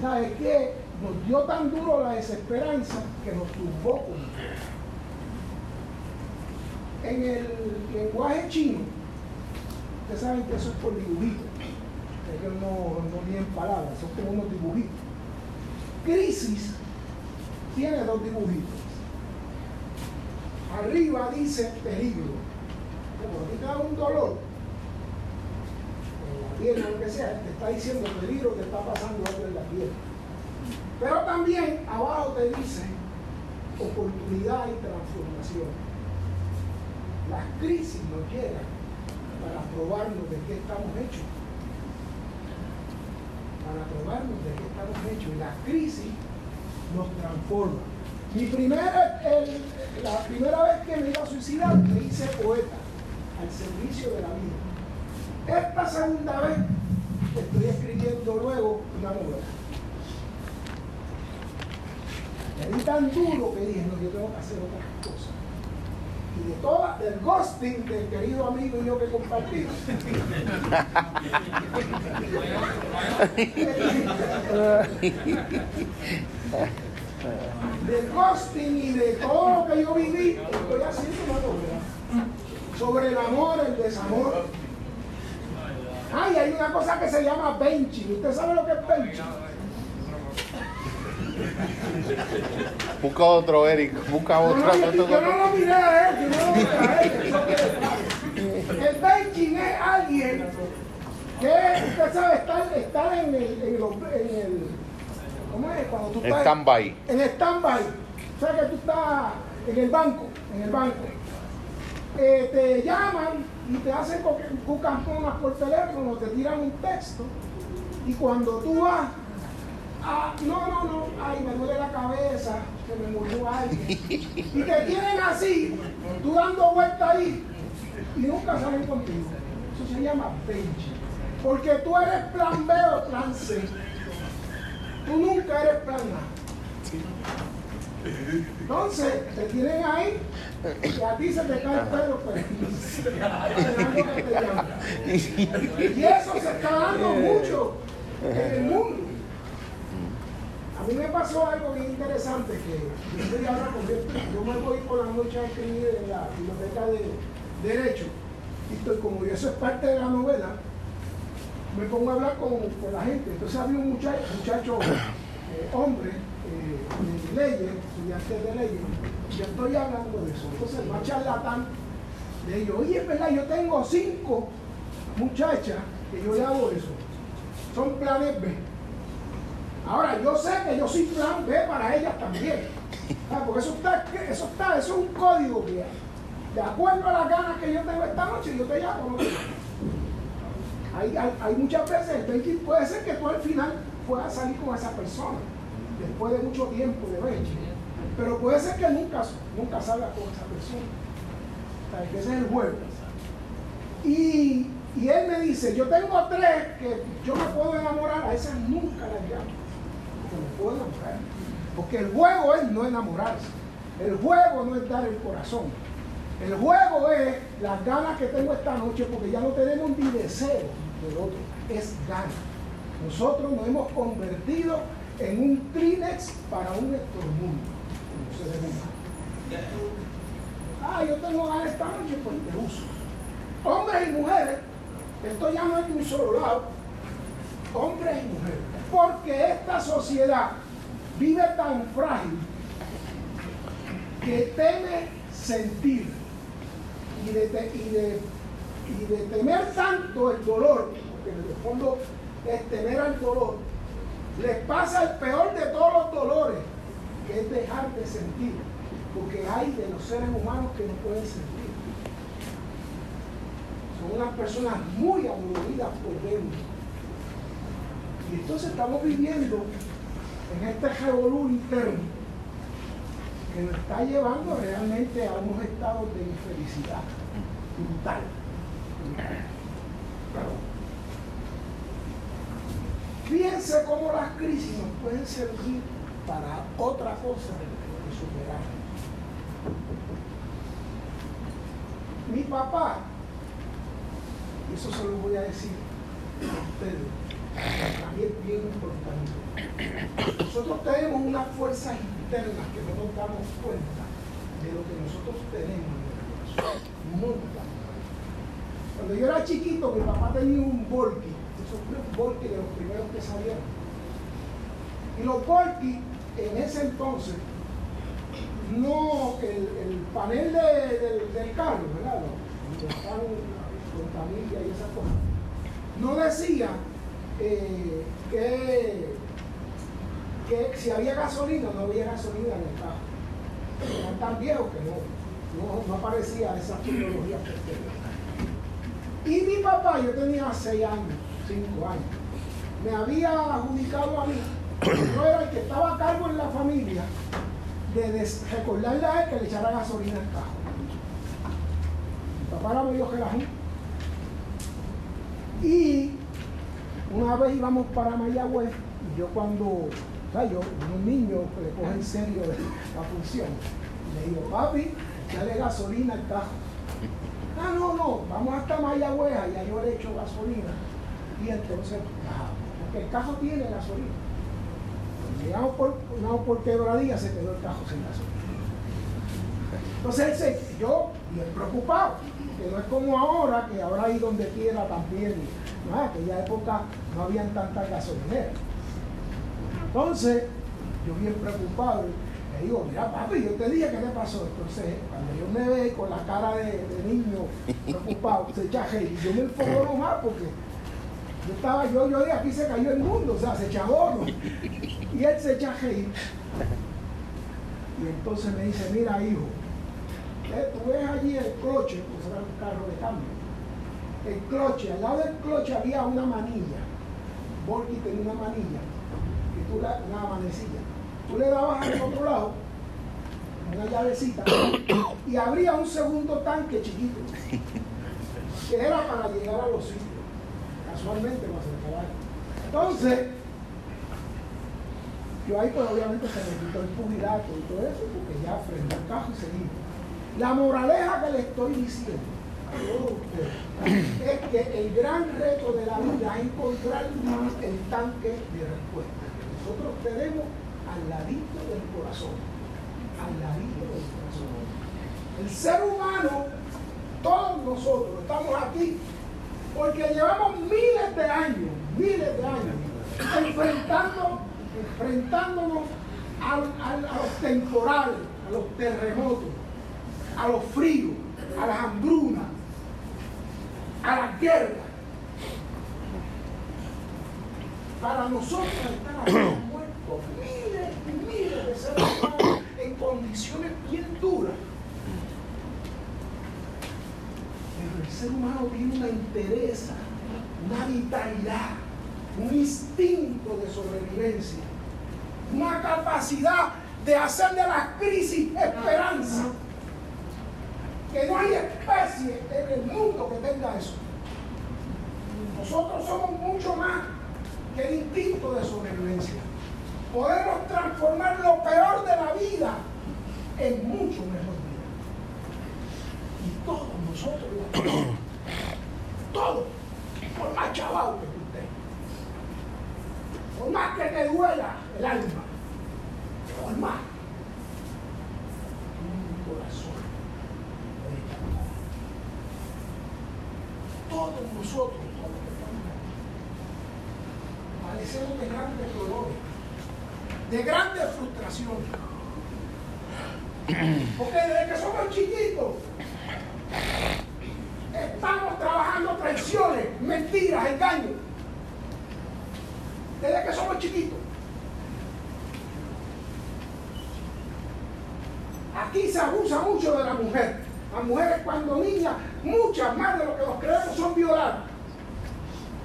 ¿Sabe qué? Nos dio tan duro la desesperanza que nos tumbó En el lenguaje chino, ustedes saben que eso es por dibujitos. Ellos no, no en palabras, son como unos dibujitos. Crisis tiene dos dibujitos. Arriba dice peligro. Como aquí te da un dolor, lo que sea, te está diciendo el peligro que está pasando algo en la tierra. Pero también abajo te dice oportunidad y transformación. Las crisis nos llegan para probarnos de qué estamos hechos. Para probarnos de qué estamos hechos. Y la crisis nos transforma. Mi primera, la primera vez que me iba a suicidar me hice poeta al servicio de la vida. Esta segunda vez estoy escribiendo luego una novela. Me di tan duro que dije, no, yo tengo que hacer otras cosas. Y de todas, del ghosting del querido amigo y yo que compartimos. del ghosting y de todo lo que yo viví, estoy haciendo una novela sobre el amor, el desamor Ay, hay una cosa que se llama benching. ¿Usted sabe lo que es benching? Busca otro, Eric. Busca otro. yo no lo miré a él, yo no lo miré a él. El benching es alguien que, usted sabe, estar, estar en, el, en, en el. ¿Cómo es? Cuando tú estás. Stand-by. En stand-by. O sea que tú estás en el banco. En el banco. Eh, te llaman y te hacen cucamponas por teléfono, te tiran un texto y cuando tú vas, ah, no, no, no, ay, me duele la cabeza, se me murió alguien. Y te tienen así, tú dando vuelta ahí y nunca salen contigo. Eso se llama bench. Porque tú eres plan B o plan C. Tú nunca eres plan A. Entonces, te tienen ahí y a ti se te cae el pelo, pero Y eso se está dando mucho en el mundo. A mí me pasó algo bien interesante que yo ahora yo me voy por la noche a escribir en la biblioteca de Derecho Y como eso es parte de la novela, me pongo a hablar con, con la gente. Entonces había un muchacho, muchacho eh, hombre eh, de leyes, estudiante de leyes, yo estoy hablando de eso. Entonces el más charlatán le digo, oye, es verdad, yo tengo cinco muchachas que yo le hago eso. Son planes B. Ahora, yo sé que yo soy plan B para ellas también. Ah, porque eso está, eso está, eso es un código que hay. De acuerdo a las ganas que yo tengo esta noche, yo te llamo. Hay, muchas veces, puede ser que tú al final puedas salir con esa persona, después de mucho tiempo de ver. Pero puede ser que nunca, nunca salga con esa persona. Ese es el juego. Y, y, él me dice, yo tengo tres que yo me puedo enamorar, a esas nunca las llamo. Porque el juego es no enamorarse. El juego no es dar el corazón. El juego es las ganas que tengo esta noche porque ya no tenemos ni deseo del otro, es ganas. Nosotros nos hemos convertido en un Kleenex para un estornudo. Ah, yo tengo ganas esta noche, pues te uso. Hombres y mujeres, esto ya no es de un solo lado, hombres y mujeres, porque esta sociedad vive tan frágil que teme sentir y de, temer tanto el dolor, porque en el fondo es temer al dolor, les pasa el peor de todos los dolores, que es dejar de sentir, porque hay de los seres humanos que no pueden sentir. Son unas personas muy aburridas por dentro. Y entonces estamos viviendo en este revolú interno que nos está llevando realmente a unos estados de infelicidad brutal. Fíjense cómo las crisis nos pueden servir para otra cosa que superar. Mi papá, y eso se lo voy a decir a ustedes, también es bien importante. Nosotros tenemos una fuerza que no nos damos cuenta de lo que nosotros tenemos en el corazón. Nunca. Cuando yo era chiquito, mi papá tenía un Volky. Esos un Volky de los primeros que salieron. Y los Volky, en ese entonces, no, el, el panel de, del carro, ¿verdad? Donde están con familia y esas cosas, no decía eh, que que si había gasolina no había gasolina en el carro. Eran tan viejos que no, no, aparecía esa tecnología Y mi papá, yo tenía 6 años, 5 años, me había adjudicado a mí, yo era el que estaba a cargo en la familia de recordarle a él que le echara gasolina al carro. Mi papá era medio gelajón. Y una vez íbamos para Mayagüez y yo cuando yo, un niño que le coge en serio la función, le digo, papi, dale gasolina al cajo. Ah, no, no, vamos hasta Mayagüez, ya yo le he hecho gasolina. Y entonces, porque el cajo tiene gasolina. Cuando llegamos por, una por se quedó el cajo sin gasolina. Entonces él se, yo, bien preocupado, que no es como ahora, que ahora ahí donde quiera también, no, aquella época no habían tantas gasolineras. Entonces, yo bien preocupado, le digo, mira papi, yo te dije qué te pasó. Entonces, cuando yo me ve con la cara de, niño preocupado, se echa y yo me enfoco más porque yo estaba, yo, yo de aquí se cayó el mundo, o sea, se echa Y él se echa Y entonces me dice, mira hijo, tú ves allí el cloche, pues era un carro de cambio. El cloche, al lado del cloche había una manilla. Volky tenía una manilla una manecilla. Tú le dabas al otro lado una llavecita y abría un segundo tanque chiquito que era para llegar a los sitios. Casualmente para hacer caballo. Entonces, yo ahí pues obviamente se me quitó el pugilato y todo eso, porque ya frente al cajo y seguimos. La moraleja que le estoy diciendo es que el gran reto de la vida es encontrar el tanque de respuesta nosotros tenemos al ladito del corazón. Al ladito del corazón. El ser humano todos nosotros estamos aquí porque llevamos miles de años, miles de años, enfrentando, enfrentándonos a, los temporales, a los terremotos, a los fríos, a las hambrunas, a las guerras. Para nosotros estar aquí muertos miles y miles de seres humanos en condiciones bien duras. Pero el ser humano tiene una interés, una vitalidad, un instinto de sobrevivencia una capacidad de hacer de la crisis esperanza. Que no hay especie en el mundo que tenga eso. Nosotros somos mucho más que el instinto de sobrevivencia. Podemos transformar lo peor de la vida en mucho mejor vida. Y todos nosotros Todos. Por más chaval que usted. Por más que te duela el alma por más un corazón todos nosotros padecemos de grandes dolores de grandes frustraciones porque desde que somos chiquitos estamos trabajando traiciones, mentiras, engaños. Desde que somos chiquitos. Aquí se abusa mucho de la mujer. Las mujeres cuando niñas, muchas más de lo que nos creemos, son violadas.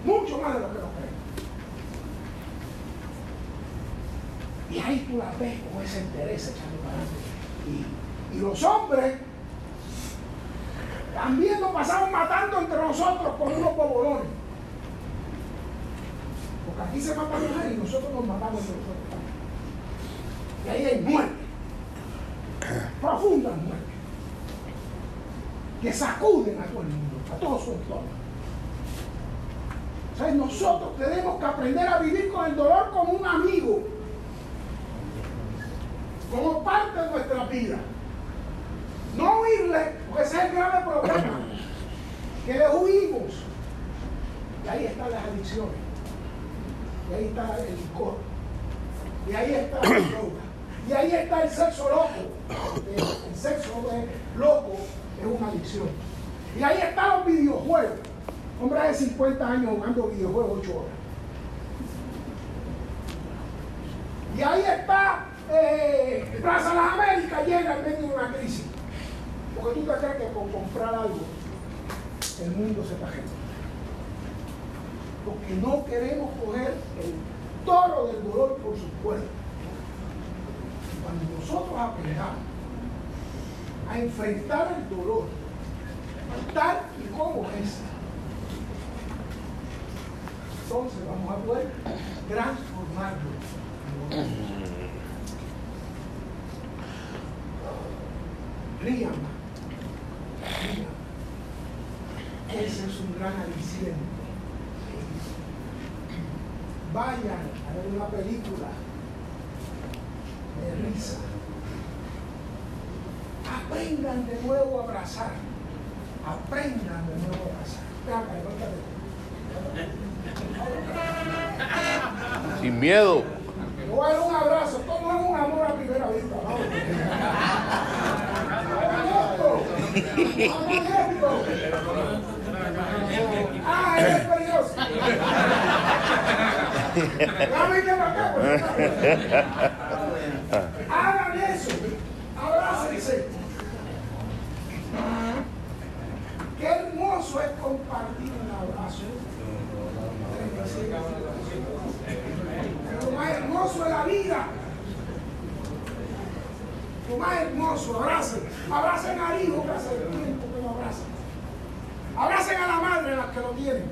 Mucho más de lo que nos creemos. Y ahí tú las ves con ese interés echando para Y, los hombres también nos pasamos matando entre nosotros con unos pobolones. Porque aquí se mata mujer y nosotros nos matamos entre nosotros. Y ahí hay muerte profundas muertes que sacuden a todo el mundo, a todo su entorno. Sea, nosotros tenemos que aprender a vivir con el dolor como un amigo, como parte de nuestra vida. No huirle, porque ese es el grave problema, que le huimos. Y ahí están las adicciones, y ahí está el licor, y ahí está la droga y ahí está el sexo loco. El, sexo loco es una adicción. Y ahí están los videojuegos. Hombre de 50 años jugando videojuegos 8 horas. Y ahí está eh, Plaza Las Américas llega en medio de una crisis. Porque tú te crees que con comprar algo el mundo se gente. Porque no queremos coger el toro del dolor por su cuerpo cuando nosotros aprendamos a enfrentar el dolor tal y como es, entonces vamos a poder transformarlo. Rían, Ese es un gran aliciente. Vayan a ver una película de risa. Aprendan de nuevo a abrazar. Aprendan de nuevo a abrazar. Sin miedo. No es un abrazo, todo es un amor a primera vista. ¡Ah, es peligroso! Hagan eso. Abrácense. Qué hermoso es compartir un abrazo. Lo más hermoso de la vida. Lo más hermoso, abracen. Abracen al hijo que hace tiempo que lo abrazan. Abracen a la madre, las que lo tienen.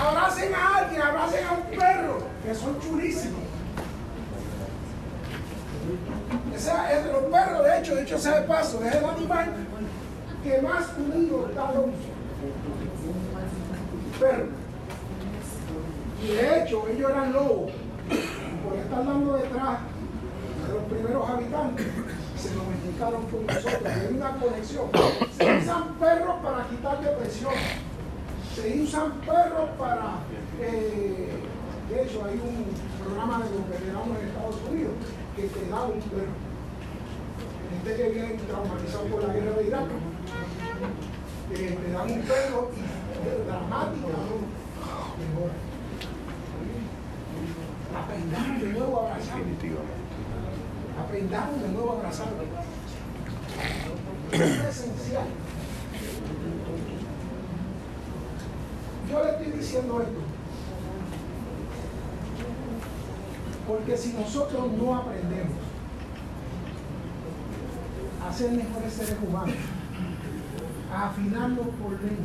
Abracen a alguien, abracen a un perro, que son chulísimos. Ese, es los perros, de hecho, de hecho sea de paso, es el animal que más unido está al. Perro. Y de hecho, ellos eran lobos. todavía están dando detrás de los primeros habitantes, se domesticaron con nosotros, hay una conexión. Se usan perros para quitar depresión, se usan perros para, eh, de hecho hay un programa de los veteranos en Estados Unidos que te da un perro. Gente que viene traumatizado por la guerra de Irak, eh, te dan un perro y dramática, mejora. Aprendamos de nuevo a abrazar. Aprendamos de nuevo a abrazar. Es esencial. Yo le estoy diciendo esto. Porque si nosotros no aprendemos a ser mejores seres humanos, a afinarnos por dentro,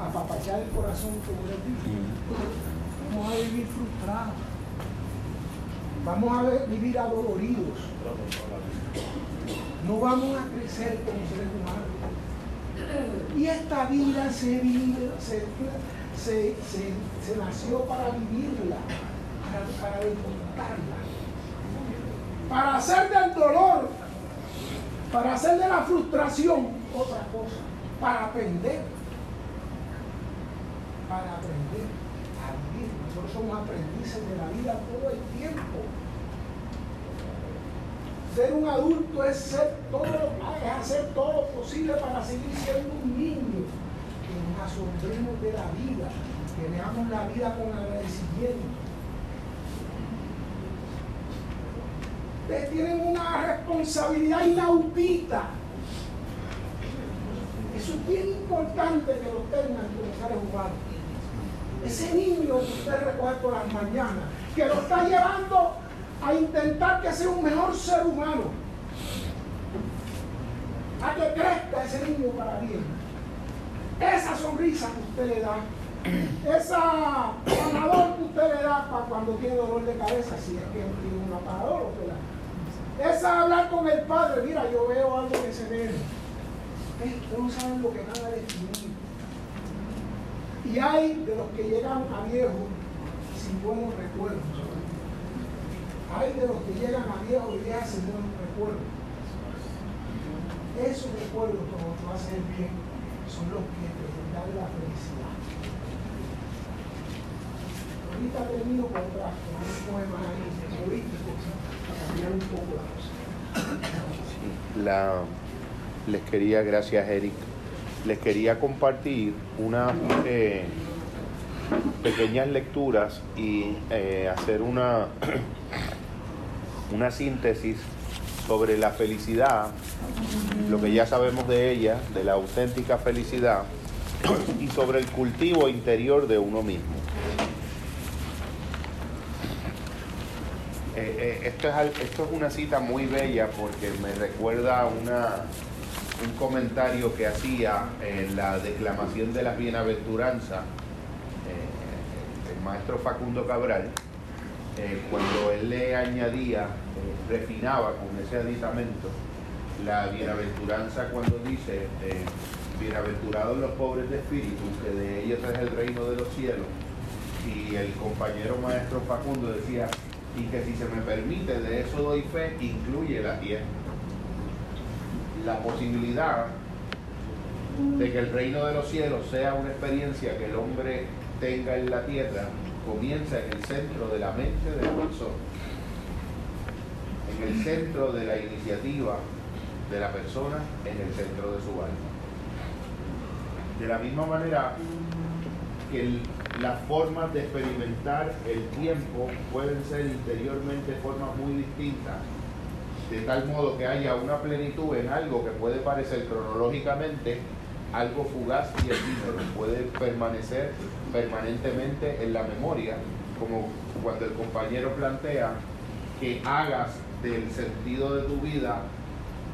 a apapachar el corazón como les dije, vamos a vivir frustrados, vamos a vivir adoloridos, no vamos a crecer como seres humanos. Y esta vida se, vive, se, se, nació para vivirla, para, para para hacer del dolor, para hacer de la frustración otra cosa, para aprender, para aprender a vivir. Nosotros somos aprendices de la vida todo el tiempo. Ser un adulto es, ser todo, hacer todo lo posible para seguir siendo un niño. Que nos asombremos de la vida, que veamos la vida con agradecimiento. Tienen una responsabilidad inaudita. Eso es bien importante que lo tengan como seres humanos. Ese niño que usted recoge por las mañanas, que lo está llevando a intentar que sea un mejor ser humano, a que crezca ese niño para bien. Esa sonrisa que usted le da, esa panador que usted le da para cuando tiene dolor de cabeza, si es que tiene un apagador, usted la es hablar con el padre, mira, yo veo algo que se ve. Ustedes no saben lo que van a definir. Y hay de los que llegan a viejos sin buenos recuerdos. Hay de los que llegan a viejos y viejas sin buenos recuerdos. Esos recuerdos como tú haces el bien son los que te dan la felicidad. Ahorita termino con, con un poema ahí, político, les quería, gracias Eric, les quería compartir unas eh, pequeñas lecturas y eh, hacer una, una síntesis sobre la felicidad, lo que ya sabemos de ella, de la auténtica felicidad, y sobre el cultivo interior de uno mismo. Eh, eh, esto, es, esto es una cita muy bella porque me recuerda una, un comentario que hacía en la declamación de las bienaventuranzas eh, el maestro Facundo Cabral, cuando él le añadía, refinaba con ese aditamento la bienaventuranza cuando dice, bienaventurados los pobres de espíritu, que de ellos es el reino de los cielos. Y el compañero maestro Facundo decía, y que si se me permite, de eso doy fe, incluye la tierra. La posibilidad de que el reino de los cielos sea una experiencia que el hombre tenga en la tierra comienza en el centro de la mente de la persona, en el centro de la iniciativa de la persona, en el centro de su alma. De la misma manera que las formas de experimentar el tiempo pueden ser interiormente formas muy distintas, de tal modo que haya una plenitud en algo que puede parecer cronológicamente algo fugaz y efímero, puede permanecer permanentemente en la memoria, como cuando el compañero plantea que hagas del sentido de tu vida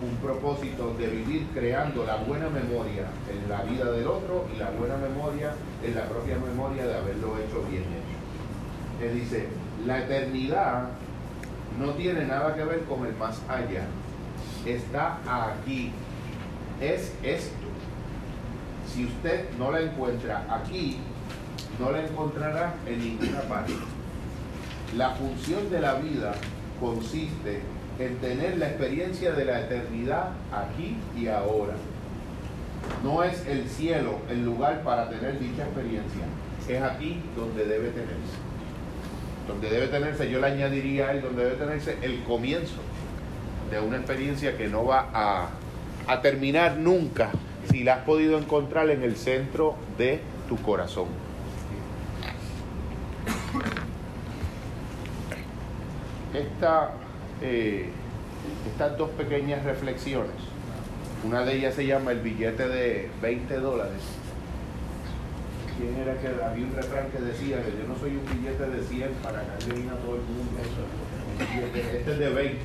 un propósito de vivir creando la buena memoria en la vida del otro y la buena memoria en la propia memoria de haberlo hecho bien hecho. Él dice, la eternidad no tiene nada que ver con el más allá, está aquí, es esto. Si usted no la encuentra aquí, no la encontrará en ninguna parte. La función de la vida consiste en tener la experiencia de la eternidad aquí y ahora. No es el cielo el lugar para tener dicha experiencia, es aquí donde debe tenerse. Donde debe tenerse, yo le añadiría a él, donde debe tenerse el comienzo de una experiencia que no va a, a terminar nunca si la has podido encontrar en el centro de tu corazón. Esta, eh, estas dos pequeñas reflexiones, una de ellas se llama el billete de 20 dólares. ¿Quién era que había un refrán que decía que yo no soy un billete de 100 para caerle bien a todo el mundo? Este es de 20,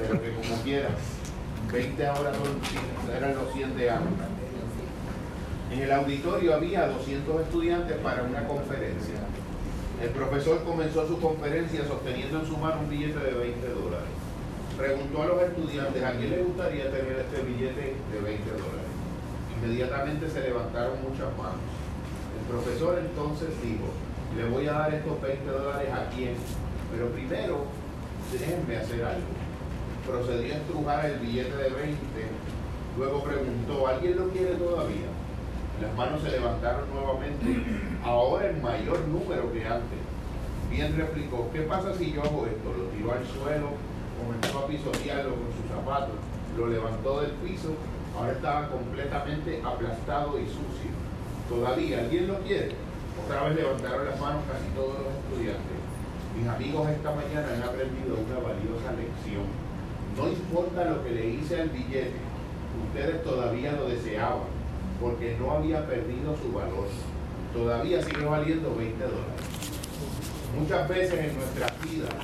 pero que como quieras, 20 ahora son 100, eran los 100 de antes. En el auditorio había 200 estudiantes para una conferencia. El profesor comenzó su conferencia sosteniendo en su mano un billete de 20 dólares. Preguntó a los estudiantes a quién le gustaría tener este billete de 20 dólares. Inmediatamente se levantaron muchas manos. El profesor entonces dijo, le voy a dar estos 20 dólares a quién, pero primero déjenme hacer algo. Procedió a estrujar el billete de 20, luego preguntó, ¿alguien lo quiere todavía? Las manos se levantaron nuevamente, ahora en mayor número que antes. Bien replicó, ¿qué pasa si yo hago esto? Lo tiró al suelo, comenzó a pisotearlo con sus zapatos, lo levantó del piso, ahora estaba completamente aplastado y sucio. Todavía, ¿alguien lo quiere? Otra vez levantaron las manos casi todos los estudiantes. Mis amigos esta mañana han aprendido una valiosa lección. No importa lo que le hice al billete, ustedes todavía lo deseaban porque no había perdido su valor. Todavía sigue valiendo 20 dólares. Muchas veces en nuestras vidas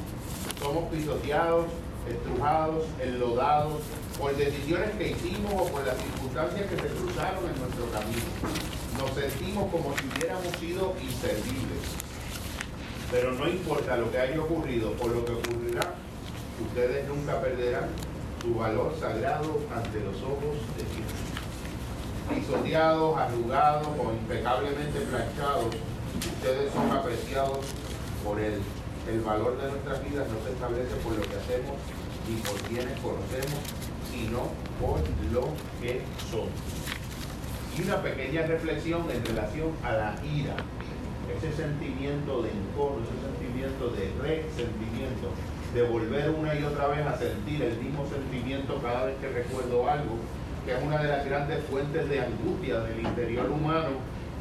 somos pisoteados, estrujados, enlodados por decisiones que hicimos o por las circunstancias que se cruzaron en nuestro camino. Nos sentimos como si hubiéramos sido inservibles. Pero no importa lo que haya ocurrido o lo que ocurrirá, ustedes nunca perderán su valor sagrado ante los ojos de Dios pisoteados, arrugados o impecablemente planchados, ustedes son apreciados por Él. El valor de nuestras vidas no se establece por lo que hacemos ni por quienes conocemos, sino por lo que son. Y una pequeña reflexión en relación a la ira, ese sentimiento de encono, ese sentimiento de resentimiento, de volver una y otra vez a sentir el mismo sentimiento cada vez que recuerdo algo, que es una de las grandes fuentes de angustia del interior humano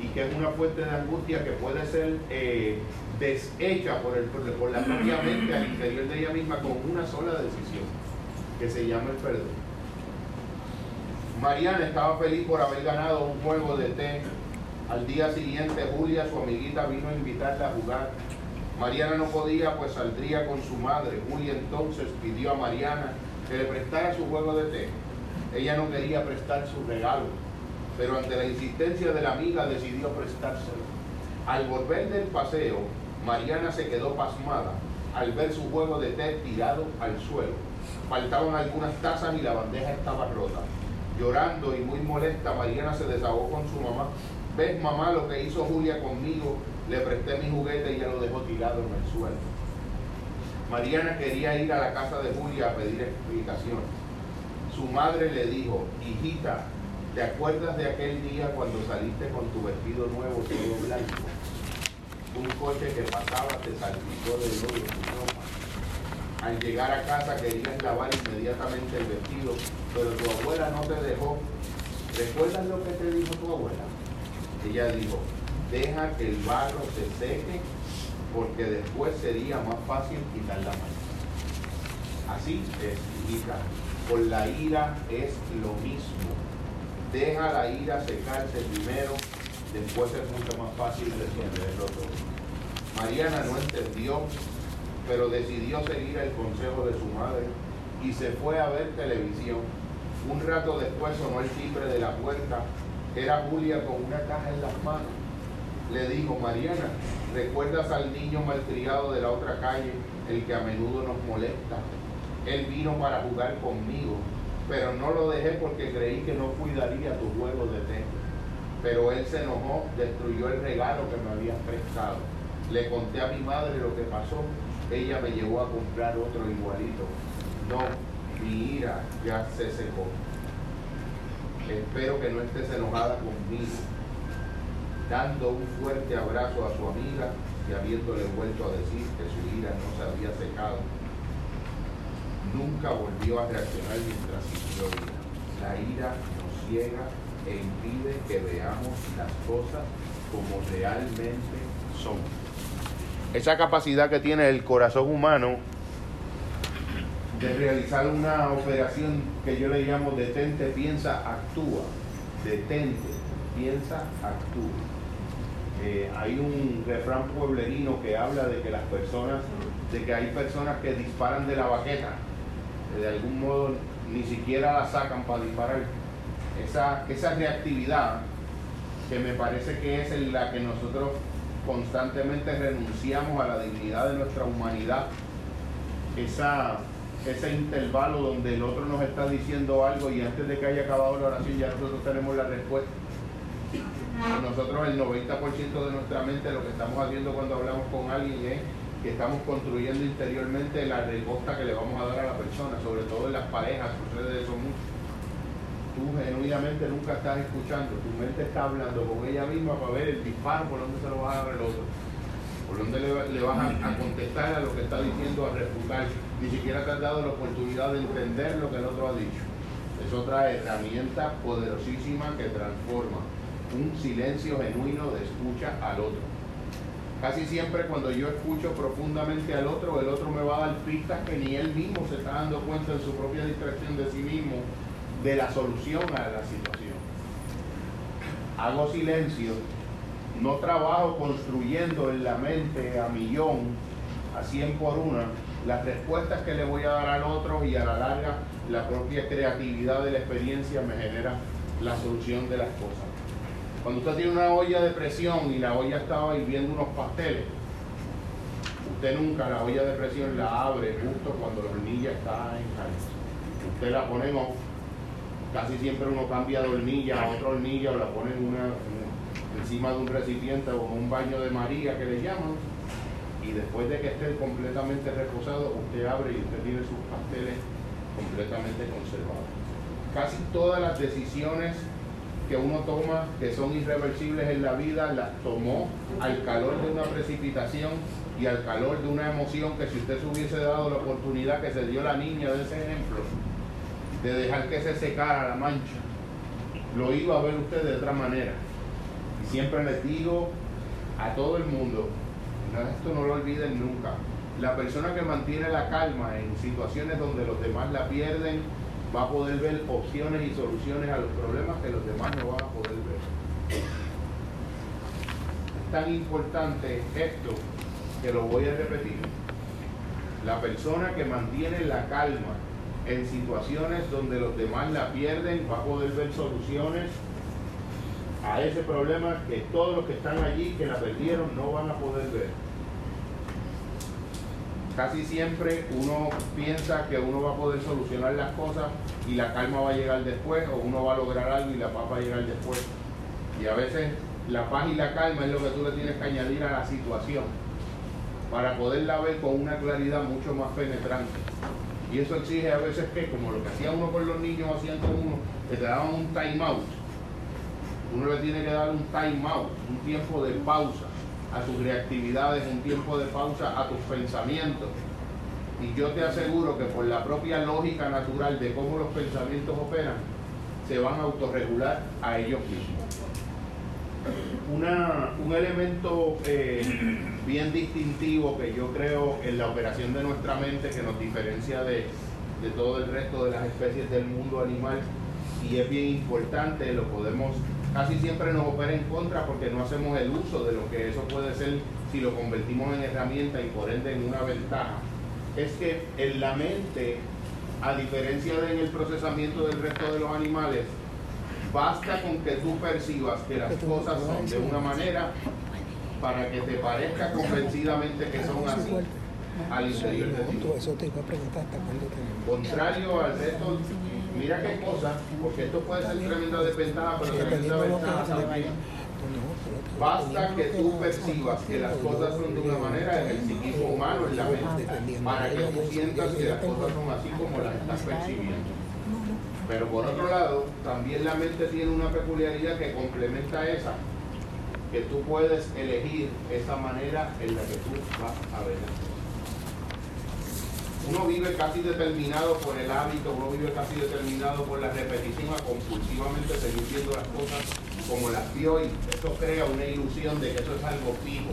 y que es una fuente de angustia que puede ser eh, deshecha por, el, por la propia mente al interior de ella misma con una sola decisión, que se llama el perdón. Mariana estaba feliz por haber ganado un juego de té. Al día siguiente Julia, su amiguita, vino a invitarla a jugar. Mariana no podía, pues saldría con su madre. Julia entonces pidió a Mariana que le prestara su juego de té. Ella no quería prestar su regalo, pero ante la insistencia de la amiga decidió prestárselo. Al volver del paseo, Mariana se quedó pasmada al ver su juego de té tirado al suelo. Faltaban algunas tazas y la bandeja estaba rota. Llorando y muy molesta, Mariana se desahogó con su mamá. ¿Ves, mamá, lo que hizo Julia conmigo? Le presté mi juguete y ella lo dejó tirado en el suelo. Mariana quería ir a la casa de Julia a pedir explicaciones su madre le dijo, hijita, ¿te acuerdas de aquel día cuando saliste con tu vestido nuevo todo blanco? Un coche que pasaba te salpicó de lodo tu ropa. Al llegar a casa querías lavar inmediatamente el vestido, pero tu abuela no te dejó. ¿Recuerdas lo que te dijo tu abuela? Ella dijo, deja que el barro se seque porque después sería más fácil quitar la mano. Así es, hijita con la ira es lo mismo. Deja la ira secarse primero, después es mucho más fácil resolverlo todo. Mariana no entendió, pero decidió seguir el consejo de su madre y se fue a ver televisión. Un rato después sonó el timbre de la puerta. Era Julia con una caja en las manos. Le dijo, Mariana, ¿recuerdas al niño malcriado de la otra calle, el que a menudo nos molesta? Él vino para jugar conmigo, pero no lo dejé porque creí que no cuidaría tu juego de té. Pero él se enojó, destruyó el regalo que me habías prestado. Le conté a mi madre lo que pasó. Ella me llevó a comprar otro igualito. No, mi ira ya se secó. Espero que no estés enojada conmigo. Dando un fuerte abrazo a su amiga y habiéndole vuelto a decir que su ira no se había secado. Nunca volvió a reaccionar mientras ira. La ira nos ciega e impide que veamos las cosas como realmente son. Esa capacidad que tiene el corazón humano de realizar una operación que yo le llamo detente, piensa, actúa. Detente, piensa, actúa. Eh, hay un refrán pueblerino que habla de que las personas, de que hay personas que disparan de la baqueta, de algún modo ni siquiera la sacan para disparar. Esa, esa reactividad que me parece que es en la que nosotros constantemente renunciamos a la dignidad de nuestra humanidad, esa, ese intervalo donde el otro nos está diciendo algo y antes de que haya acabado la oración ya nosotros tenemos la respuesta. Nosotros el 90% de nuestra mente lo que estamos haciendo cuando hablamos con alguien es que estamos construyendo interiormente la respuesta que le vamos a dar a la persona, sobre todo en las parejas, sucede eso mucho. Tú genuinamente nunca estás escuchando, tu mente está hablando con ella misma para ver el disparo por dónde se lo vas a dar al otro, por dónde le, vas a, contestar a lo que está diciendo, a refutar. Ni siquiera te has dado la oportunidad de entender lo que el otro ha dicho. Es otra herramienta poderosísima que transforma un silencio genuino de escucha al otro. Casi siempre cuando yo escucho profundamente al otro, el otro me va a dar pistas que ni él mismo se está dando cuenta en su propia distracción de sí mismo de la solución a la situación. Hago silencio, no trabajo construyendo en la mente a millón, a cien por una, las respuestas que le voy a dar al otro y a la larga la propia creatividad de la experiencia me genera la solución de las cosas. Cuando usted tiene una olla de presión y la olla estaba hirviendo unos pasteles, usted nunca la olla de presión la abre justo cuando la hornilla está en caliente. Usted la pone. Casi siempre uno cambia de hornilla a otra hornilla o la pone en una, encima de un recipiente o un baño de María que le llaman. Y después de que esté completamente reposado, usted abre y usted tiene sus pasteles completamente conservados. Casi todas las decisiones que uno toma que son irreversibles en la vida, las tomó al calor de una precipitación y al calor de una emoción que si usted se hubiese dado la oportunidad que se dio la niña de ese ejemplo, de dejar que se secara la mancha, lo iba a ver usted de otra manera. Y siempre les digo a todo el mundo, esto no lo olviden nunca, la persona que mantiene la calma en situaciones donde los demás la pierden, va a poder ver opciones y soluciones a los problemas que los demás no van a poder ver. Es tan importante esto que lo voy a repetir. La persona que mantiene la calma en situaciones donde los demás la pierden va a poder ver soluciones a ese problema que todos los que están allí que la perdieron no van a poder ver casi siempre uno piensa que uno va a poder solucionar las cosas y la calma va a llegar después, o uno va a lograr algo y la paz va a llegar después. Y a veces la paz y la calma es lo que tú le tienes que añadir a la situación para poderla ver con una claridad mucho más penetrante. Y eso exige a veces que, como lo que hacía uno con los niños, hacían uno, que te daban un time out. Uno le tiene que dar un time out, un tiempo de pausa a tus reactividades, un tiempo de pausa a tus pensamientos. Y yo te aseguro que por la propia lógica natural de cómo los pensamientos operan, se van a autorregular a ellos mismos. un elemento eh, bien distintivo que yo creo en la operación de nuestra mente que nos diferencia de, de todo el resto de las especies del mundo animal y es bien importante, lo podemos casi siempre nos opera en contra porque no hacemos el uso de lo que eso puede ser si lo convertimos en herramienta y por ende en una ventaja, es que en la mente, a diferencia de en el procesamiento del resto de los animales, basta con que tú percibas que las cosas son de una manera para que te parezca convencidamente que son así al interior de ti. Contrario al resto Mira qué cosa, porque esto puede ser tremenda desventaja, pero tremenda ventaja también. Basta que tú percibas que las cosas son de una manera en el psiquismo humano, en la mente, para que tú sientas que las cosas son así como las estás percibiendo. Pero por otro lado, también la mente tiene una peculiaridad que complementa esa, que tú puedes elegir esa manera en la que tú vas a ver uno vive casi determinado por el hábito, uno vive casi determinado por la repetición a compulsivamente seguir viendo las cosas como las vio y eso crea una ilusión de que eso es algo fijo.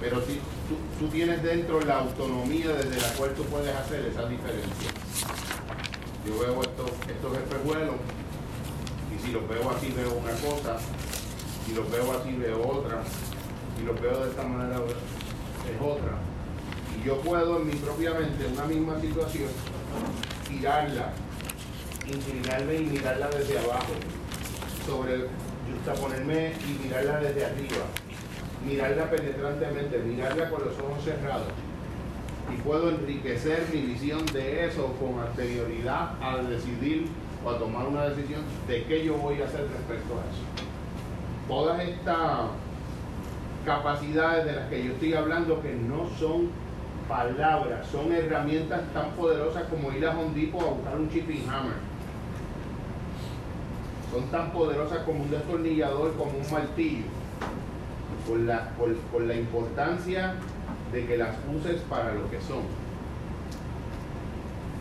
Pero si tú, tienes dentro la autonomía desde la cual tú puedes hacer esa diferencia. Yo veo estos, estos espejuelos y si los veo así veo una cosa, si los veo así veo otra, si los veo de esta manera es otra yo puedo en mi propia mente, una misma situación, tirarla, inclinarme y mirarla desde abajo, sobre, ponerme y mirarla desde arriba, mirarla penetrantemente, mirarla con los ojos cerrados. Y puedo enriquecer mi visión de eso con anterioridad a decidir o a tomar una decisión de qué yo voy a hacer respecto a eso. Todas estas capacidades de las que yo estoy hablando que no son palabras son herramientas tan poderosas como ir a Home Depot a buscar un chipping hammer. Son tan poderosas como un destornillador, como un martillo. Por la, la importancia de que las uses para lo que son.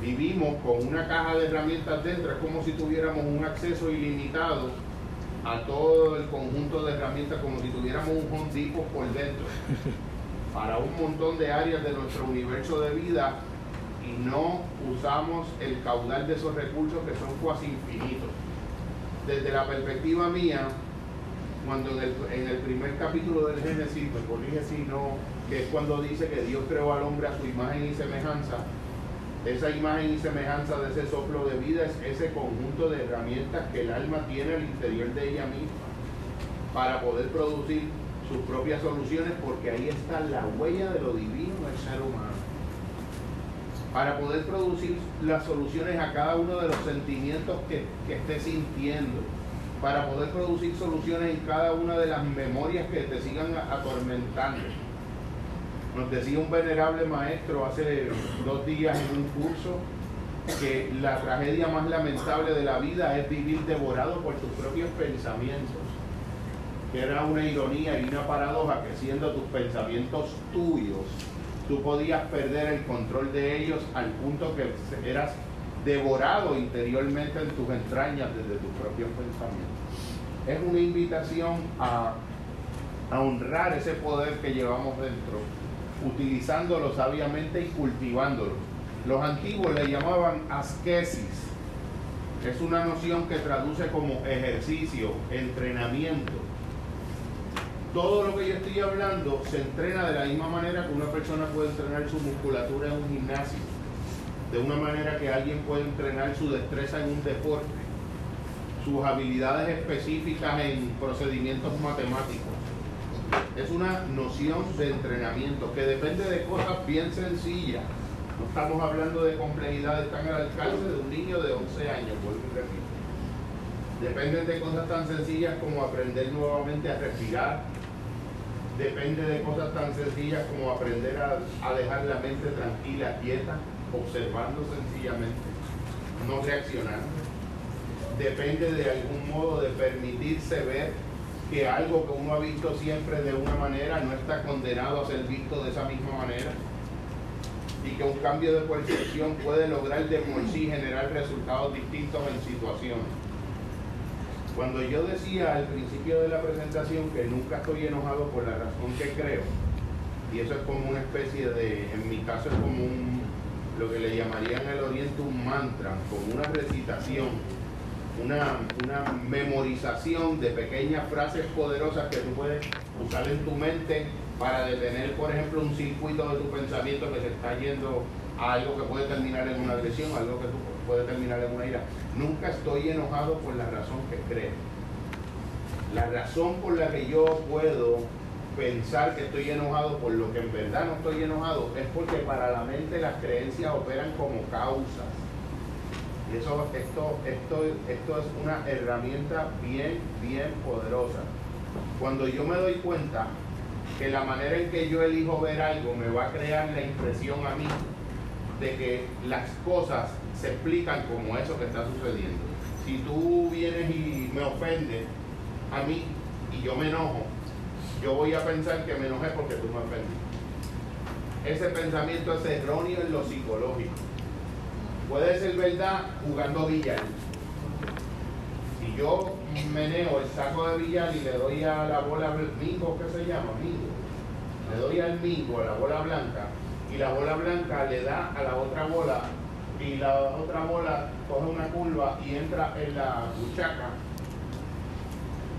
Vivimos con una caja de herramientas dentro, es como si tuviéramos un acceso ilimitado a todo el conjunto de herramientas, como si tuviéramos un Home Depot por dentro. para un montón de áreas de nuestro universo de vida y no usamos el caudal de esos recursos que son casi infinitos. Desde la perspectiva mía, cuando en el, primer capítulo del Génesis, me corrige si no, que es cuando dice que Dios creó al hombre a su imagen y semejanza, esa imagen y semejanza de ese soplo de vida es ese conjunto de herramientas que el alma tiene al interior de ella misma para poder producir sus propias soluciones porque ahí está la huella de lo divino del ser humano. Para poder producir las soluciones a cada uno de los sentimientos que, que esté sintiendo. Para poder producir soluciones en cada una de las memorias que te sigan atormentando. Nos decía un venerable maestro hace dos días en un curso que la tragedia más lamentable de la vida es vivir devorado por tus propios pensamientos que era una ironía y una paradoja que siendo tus pensamientos tuyos, tú podías perder el control de ellos al punto que eras devorado interiormente en tus entrañas desde tus propios pensamientos. Es una invitación a, honrar ese poder que llevamos dentro, utilizándolo sabiamente y cultivándolo. Los antiguos le llamaban asquesis. Es una noción que traduce como ejercicio, entrenamiento todo lo que yo estoy hablando se entrena de la misma manera que una persona puede entrenar su musculatura en un gimnasio, de una manera que alguien puede entrenar su destreza en un deporte, sus habilidades específicas en procedimientos matemáticos. Es una noción de entrenamiento que depende de cosas bien sencillas. No estamos hablando de complejidades tan al alcance de un niño de 11 años, vuelvo y repito. Dependen de cosas tan sencillas como aprender nuevamente a respirar, depende de cosas tan sencillas como aprender a, dejar la mente tranquila, quieta, observando sencillamente, no reaccionando. Depende de algún modo de permitirse ver que algo que uno ha visto siempre de una manera no está condenado a ser visto de esa misma manera y que un cambio de percepción puede lograr de por sí generar resultados distintos en situaciones. Cuando yo decía al principio de la presentación que nunca estoy enojado por la razón que creo, y eso es como una especie de, en mi caso es como un, lo que le llamarían en el oriente un mantra, como una recitación, una, memorización de pequeñas frases poderosas que tú puedes usar en tu mente para detener, por ejemplo, un circuito de tu pensamiento que se está yendo a algo que puede terminar en una agresión, algo que puede terminar en una ira. Nunca estoy enojado por la razón que creo. La razón por la que yo puedo pensar que estoy enojado por lo que en verdad no estoy enojado es porque para la mente las creencias operan como causas. Y eso, esto, esto, esto es una herramienta bien, bien poderosa. Cuando yo me doy cuenta que la manera en que yo elijo ver algo me va a crear la impresión a mí de que las cosas se explican como eso que está sucediendo. Si tú vienes y me ofendes a mí y yo me enojo, yo voy a pensar que me enojé porque tú me ofendiste. Ese pensamiento es erróneo en lo psicológico. Puede ser verdad jugando billar. Si yo meneo el saco de billar y le doy a la bola mingo, ¿qué se llama? Mingo. Le doy al mingo, a la bola blanca, y la bola blanca le da a la otra bola y la otra bola coge una curva y entra en la buchaca,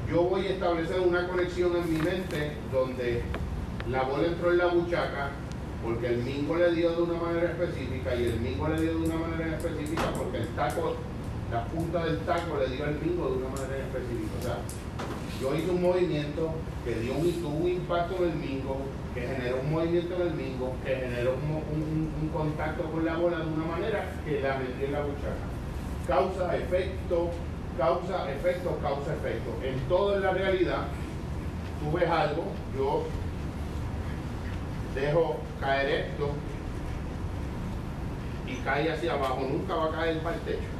yo voy a establecer una conexión en mi mente donde la bola entró en la buchaca porque el mingo le dio de una manera específica y el mingo le dio de una manera específica porque el taco, la punta del taco le dio al mingo de una manera específica. O sea, yo hice un movimiento que dio un, tuvo un impacto en el mingo, que generó un movimiento en el mingo, que generó un, contacto con la bola de una manera que la metí en la buchaca. Causa, efecto, causa, efecto, causa, efecto. En todo en la realidad, tú ves algo, yo dejo caer esto y cae hacia abajo, nunca va a caer para el techo.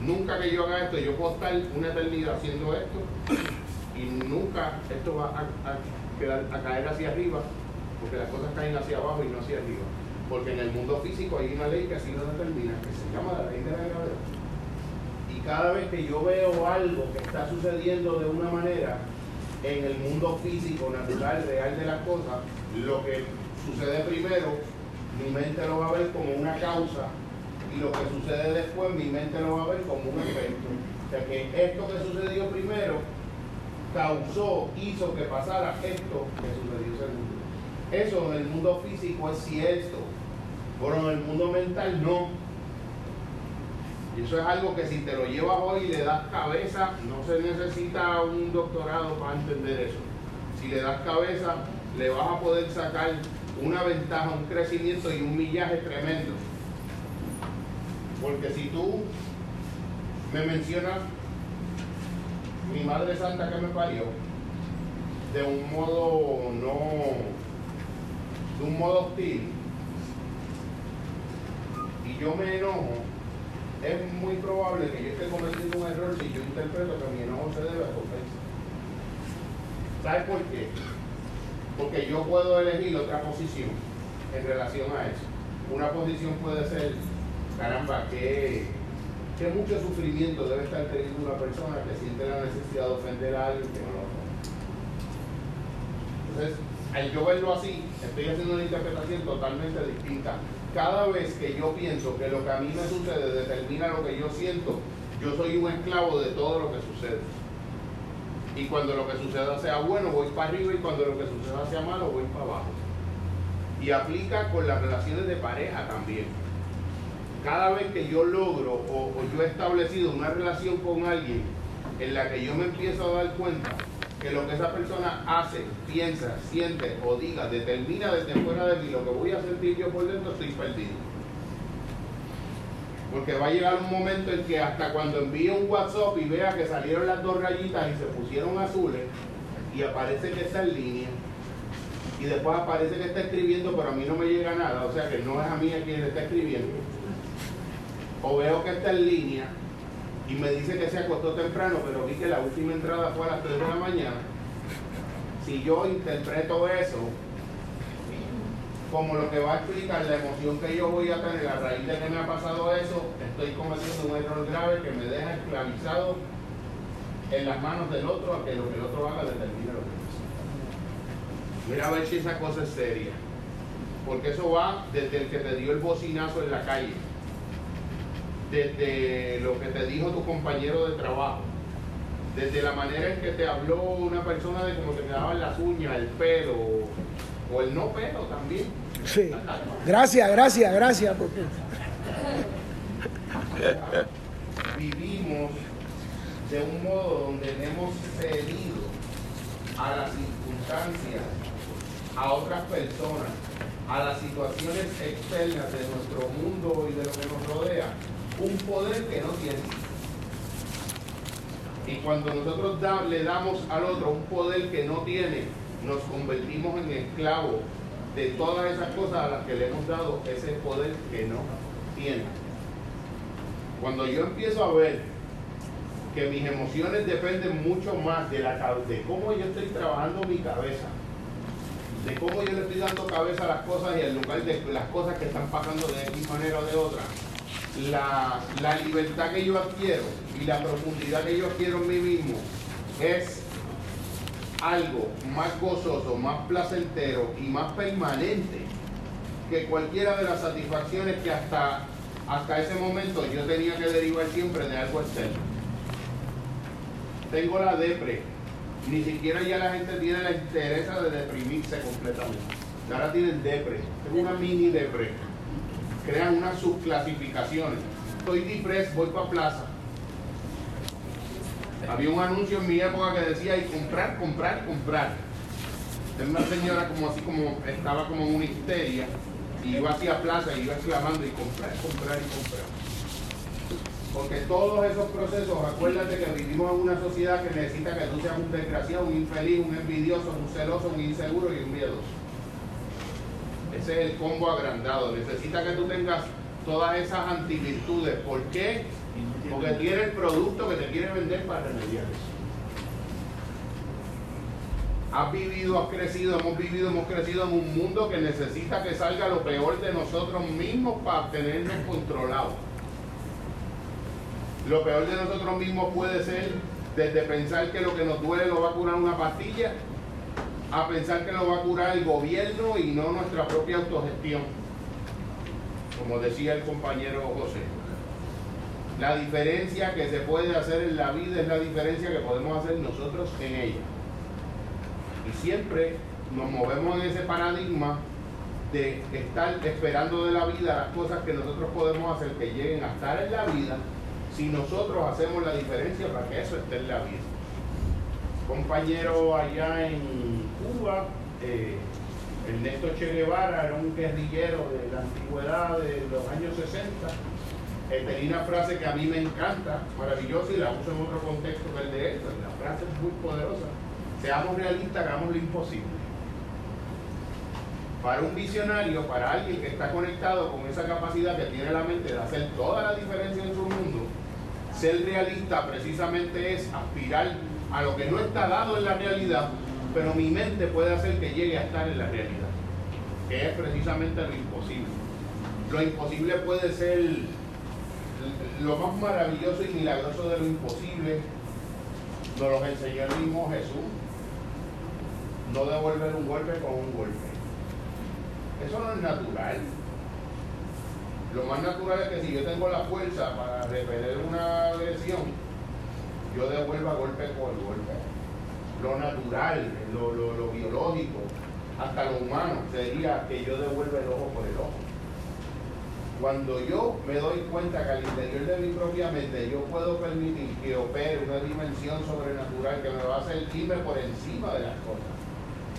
Nunca que yo haga esto, yo puedo estar una eternidad haciendo esto y nunca esto va a caer hacia arriba, porque las cosas caen hacia abajo y no hacia arriba. Porque en el mundo físico hay una ley que así lo determina, que se llama la ley de la gravedad. Y cada vez que yo veo algo que está sucediendo de una manera en el mundo físico, natural, real de las cosas, lo que sucede primero, mi mente lo va a ver como una causa y lo que sucede después, mi mente lo va a ver como un efecto. O sea que esto que sucedió primero causó, hizo que pasara esto que sucedió segundo. Eso en el mundo físico es cierto, pero en el mundo mental no. Y eso es algo que si te lo llevas hoy y le das cabeza, no se necesita un doctorado para entender eso. Si le das cabeza, le vas a poder sacar una ventaja, un crecimiento y un millaje tremendo. Porque si tú me mencionas mi Madre Santa que me parió, de un modo no, de un modo hostil, y yo me enojo, es muy probable que yo esté cometiendo un error si yo interpreto que mi enojo se debe a ofensa. ¿Sabes por qué? Porque yo puedo elegir otra posición en relación a eso. Una posición puede ser, caramba, que, que mucho sufrimiento debe estar teniendo una persona que siente la necesidad de ofender a alguien que no lo ofende. Entonces, al yo verlo así, estoy haciendo una interpretación totalmente distinta. Cada vez que yo pienso que lo que a mí me sucede determina lo que yo siento, yo soy un esclavo de todo lo que sucede. Y cuando lo que suceda sea bueno, voy para arriba y cuando lo que suceda sea malo, voy para abajo. Y aplica con las relaciones de pareja también. Cada vez que yo logro o, yo he establecido una relación con alguien en la que yo me empiezo a dar cuenta que lo que esa persona hace, piensa, siente o diga determina desde fuera de mí lo que voy a sentir yo por dentro, estoy perdido. Porque va a llegar un momento en que hasta cuando envíe un WhatsApp y vea que salieron las dos rayitas y se pusieron azules y aparece que está en línea y después aparece que está escribiendo pero a mí no me llega nada, o sea que no es a mí a quien le está escribiendo. O veo que está en línea y me dice que se acostó temprano pero vi que la última entrada fue a las 3 de la mañana. Si yo interpreto eso como lo que va a explicar la emoción que yo voy a tener a raíz de que me ha pasado eso, estoy cometiendo un error grave que me deja esclavizado en las manos del otro a que lo que el otro haga determine lo que es. Mira a ver si esa cosa es seria. Porque eso va desde el que te dio el bocinazo en la calle, desde lo que te dijo tu compañero de trabajo, desde la manera en que te habló una persona de cómo te quedaban las uñas, el pelo, o el no pelo también. Sí. Gracias, gracias, gracias. Vivimos de un modo donde hemos cedido a las circunstancias, a otras personas, a las situaciones externas de nuestro mundo y de lo que nos rodea, un poder que no tiene. Y cuando nosotros le damos al otro un poder que no tiene, nos convertimos en esclavos de todas esas cosas a las que le hemos dado ese poder que no tiene. Cuando yo empiezo a ver que mis emociones dependen mucho más de, la, de cómo yo estoy trabajando mi cabeza, de cómo yo le estoy dando cabeza a las cosas y en lugar de las cosas que están pasando de X manera o de otra, la, la libertad que yo adquiero y la profundidad que yo adquiero en mí mismo es algo más gozoso, más placentero y más permanente que cualquiera de las satisfacciones que hasta, hasta ese momento yo tenía que derivar siempre de algo externo. Tengo la depre, ni siquiera ya la gente tiene la interés de deprimirse completamente. Ahora tienen depre, tengo una mini depre. Crean unas subclasificaciones. Estoy depres, voy para plaza había un anuncio en mi época que decía y comprar, comprar, comprar. Era una señora como así como estaba como en una histeria y iba hacia plaza y iba exclamando y comprar, comprar y comprar. Porque todos esos procesos, acuérdate que vivimos en una sociedad que necesita que tú seas un desgraciado, un infeliz, un envidioso, un celoso, un inseguro y un miedoso. Ese es el combo agrandado. Necesita que tú tengas todas esas antivirtudes. ¿Por qué? Porque tiene el producto que te quiere vender para remediar eso. Has vivido, has crecido, hemos vivido, hemos crecido en un mundo que necesita que salga lo peor de nosotros mismos para tenernos controlados. Lo peor de nosotros mismos puede ser desde pensar que lo que nos duele lo va a curar una pastilla, a pensar que lo va a curar el gobierno y no nuestra propia autogestión. Como decía el compañero José. La diferencia que se puede hacer en la vida es la diferencia que podemos hacer nosotros en ella. Y siempre nos movemos en ese paradigma de estar esperando de la vida las cosas que nosotros podemos hacer que lleguen a estar en la vida si nosotros hacemos la diferencia para que eso esté en la vida. Compañero allá en Cuba, eh, Ernesto Che Guevara era un guerrillero de la antigüedad de los años 60 tenía una frase que a mí me encanta, maravillosa, y la uso en otro contexto que el de esto. La frase es muy poderosa. Seamos realistas, hagamos lo imposible. Para un visionario, para alguien que está conectado con esa capacidad que tiene la mente de hacer toda la diferencia en su mundo, ser realista precisamente es aspirar a lo que no está dado en la realidad, pero mi mente puede hacer que llegue a estar en la realidad, que es precisamente lo imposible. Lo imposible puede ser lo más maravilloso y milagroso de lo imposible nos lo enseñó el mismo Jesús. No devolver un golpe con un golpe. Eso no es natural. Lo más natural es que si yo tengo la fuerza para repeler una agresión, yo devuelva golpe por golpe. Lo natural, lo, lo biológico, hasta lo humano, sería que yo devuelva el ojo por el ojo. Cuando yo me doy cuenta que al interior de mi propia mente yo puedo permitir que opere una dimensión sobrenatural que me va a hacer irme por encima de las cosas,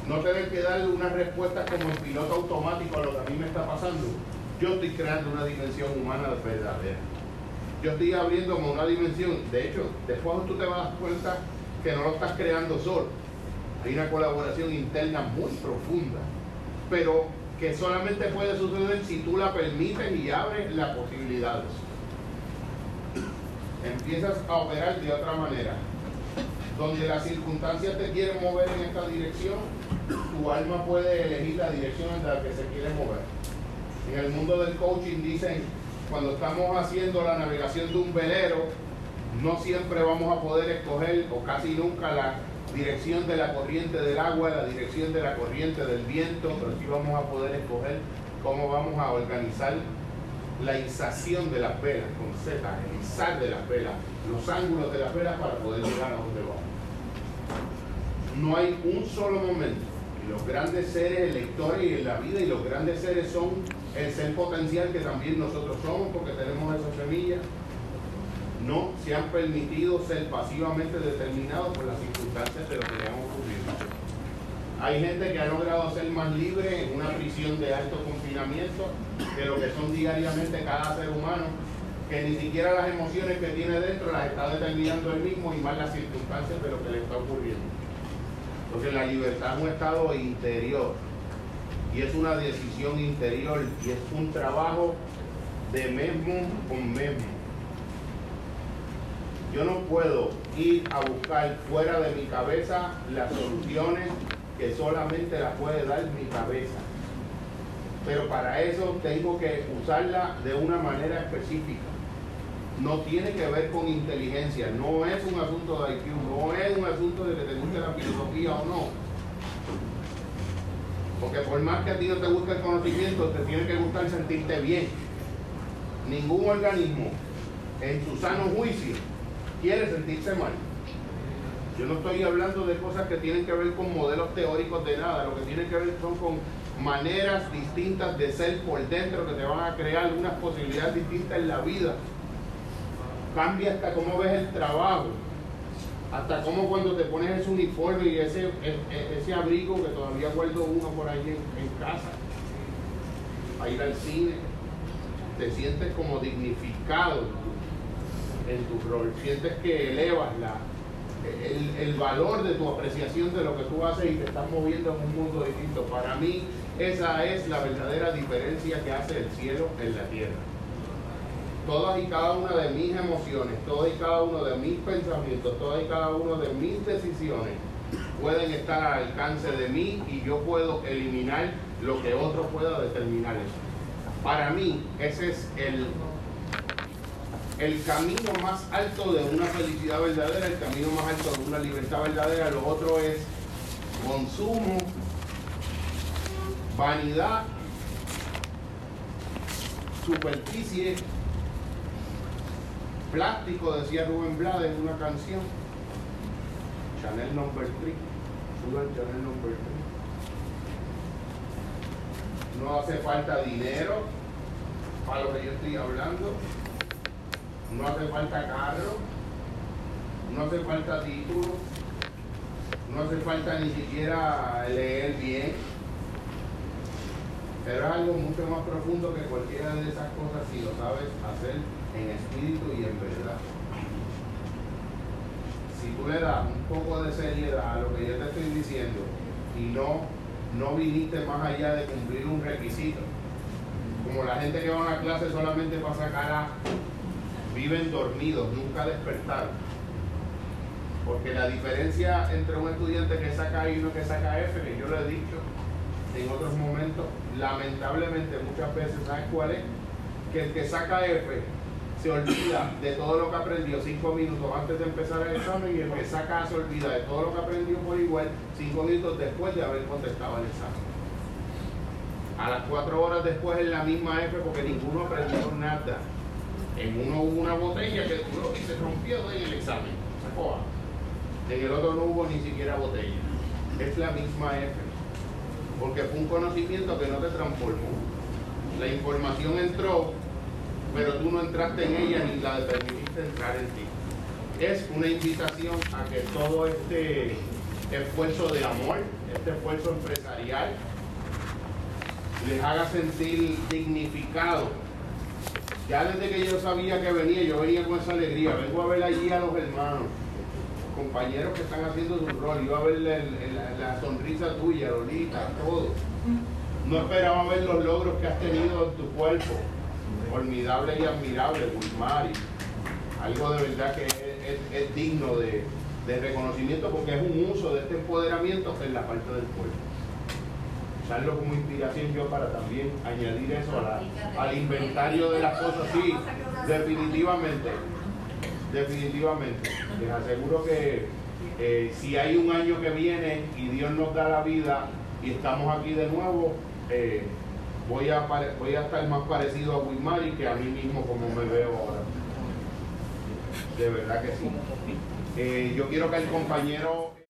no tener que darle una respuesta como el piloto automático a lo que a mí me está pasando, yo estoy creando una dimensión humana verdadera. Yo estoy abriendo como una dimensión, de hecho, después tú te vas a dar cuenta que no lo estás creando solo. Hay una colaboración interna muy profunda, pero que solamente puede suceder si tú la permites y abres las posibilidades. Empiezas a operar de otra manera. Donde las circunstancias te quieren mover en esta dirección, tu alma puede elegir la dirección en la que se quiere mover. En el mundo del coaching dicen, cuando estamos haciendo la navegación de un velero, no siempre vamos a poder escoger, o casi nunca, la dirección de la corriente del agua, la dirección de la corriente del viento, pero sí vamos a poder escoger cómo vamos a organizar la ización de las velas con Z, el izar de las velas, los ángulos de las velas para poder llegar a donde vamos. No hay un solo momento. Los grandes seres en la historia y en la vida y los grandes seres son el ser potencial que también nosotros somos porque tenemos esa semilla no se han permitido ser pasivamente determinados por las circunstancias de lo que le han ocurrido. Hay gente que ha logrado ser más libre en una prisión de alto confinamiento de lo que son diariamente cada ser humano que ni siquiera las emociones que tiene dentro las está determinando él mismo y más las circunstancias de lo que le está ocurriendo. Porque la libertad es un estado interior y es una decisión interior y es un trabajo de mismo con mismo. Yo no puedo ir a buscar fuera de mi cabeza las soluciones que solamente las puede dar mi cabeza. Pero para eso tengo que usarla de una manera específica. No tiene que ver con inteligencia, no es un asunto de IQ, no es un asunto de que te guste la filosofía o no. Porque por más que a ti no te guste el conocimiento, te tiene que gustar sentirte bien. Ningún organismo en su sano juicio quiere sentirse mal. Yo no estoy hablando de cosas que tienen que ver con modelos teóricos de nada, lo que tiene que ver son con maneras distintas de ser por dentro que te van a crear unas posibilidades distintas en la vida. Cambia hasta cómo ves el trabajo, hasta cómo cuando te pones ese uniforme y ese, e, e, ese abrigo que todavía guardo uno por ahí en, en casa, a ir al cine, te sientes como dignificado en tu rol, sientes que elevas la, el, el, valor de tu apreciación de lo que tú haces y te estás moviendo en un mundo distinto. Para mí, esa es la verdadera diferencia que hace el cielo en la tierra. Todas y cada una de mis emociones, todas y cada uno de mis pensamientos, todas y cada una de mis decisiones pueden estar al alcance de mí y yo puedo eliminar lo que otro pueda determinar eso. Para mí, ese es el el camino más alto de una felicidad verdadera, el camino más alto de una libertad verdadera, lo otro es consumo, vanidad, superficie, plástico, decía Rubén Blades en una canción, Chanel Number 3, Chanel Number 3. No hace falta dinero para lo que yo estoy hablando no hace falta carro, no hace falta título, no hace falta ni siquiera leer bien, pero es algo mucho más profundo que cualquiera de esas cosas si lo sabes hacer en espíritu y en verdad. Si tú le das un poco de seriedad a lo que yo te estoy diciendo y no, no viniste más allá de cumplir un requisito, como la gente que va a clase solamente para sacar a viven dormidos, nunca despertaron. Porque la diferencia entre un estudiante que saca I y uno que saca F, que yo lo he dicho en otros momentos, lamentablemente muchas veces, ¿sabes cuál es? Que el que saca F se olvida de todo lo que aprendió cinco minutos antes de empezar el examen y el que saca A se olvida de todo lo que aprendió por igual cinco minutos después de haber contestado el examen. A las cuatro horas después en la misma F porque ninguno aprendió nada. En uno hubo una botella que duró y se rompió en el examen. Sacó En el otro no hubo ni siquiera botella. Es la misma F. Porque fue un conocimiento que no te transformó. La información entró, pero tú no entraste en ella ni la permitiste entrar en ti. Es una invitación a que todo este esfuerzo de amor, este esfuerzo empresarial, les haga sentir dignificados ya desde que yo sabía que venía, yo venía con esa alegría. Vengo a ver allí a los hermanos, compañeros que están haciendo su rol. Iba a ver la, sonrisa tuya, Lolita, todo. No esperaba ver los logros que has tenido en tu cuerpo. Formidable y admirable, Wilmari. Algo de verdad que es, digno de, de reconocimiento porque es un uso de este empoderamiento en la parte del cuerpo usarlo como inspiración yo para también añadir eso al inventario de las cosas. Sí, definitivamente, definitivamente. Les aseguro que eh, si hay un año que viene y Dios nos da la vida y estamos aquí de nuevo, eh, voy, a voy a estar más parecido a Wilmary que a mí mismo como me veo ahora. De verdad que sí. Eh, yo quiero que el compañero...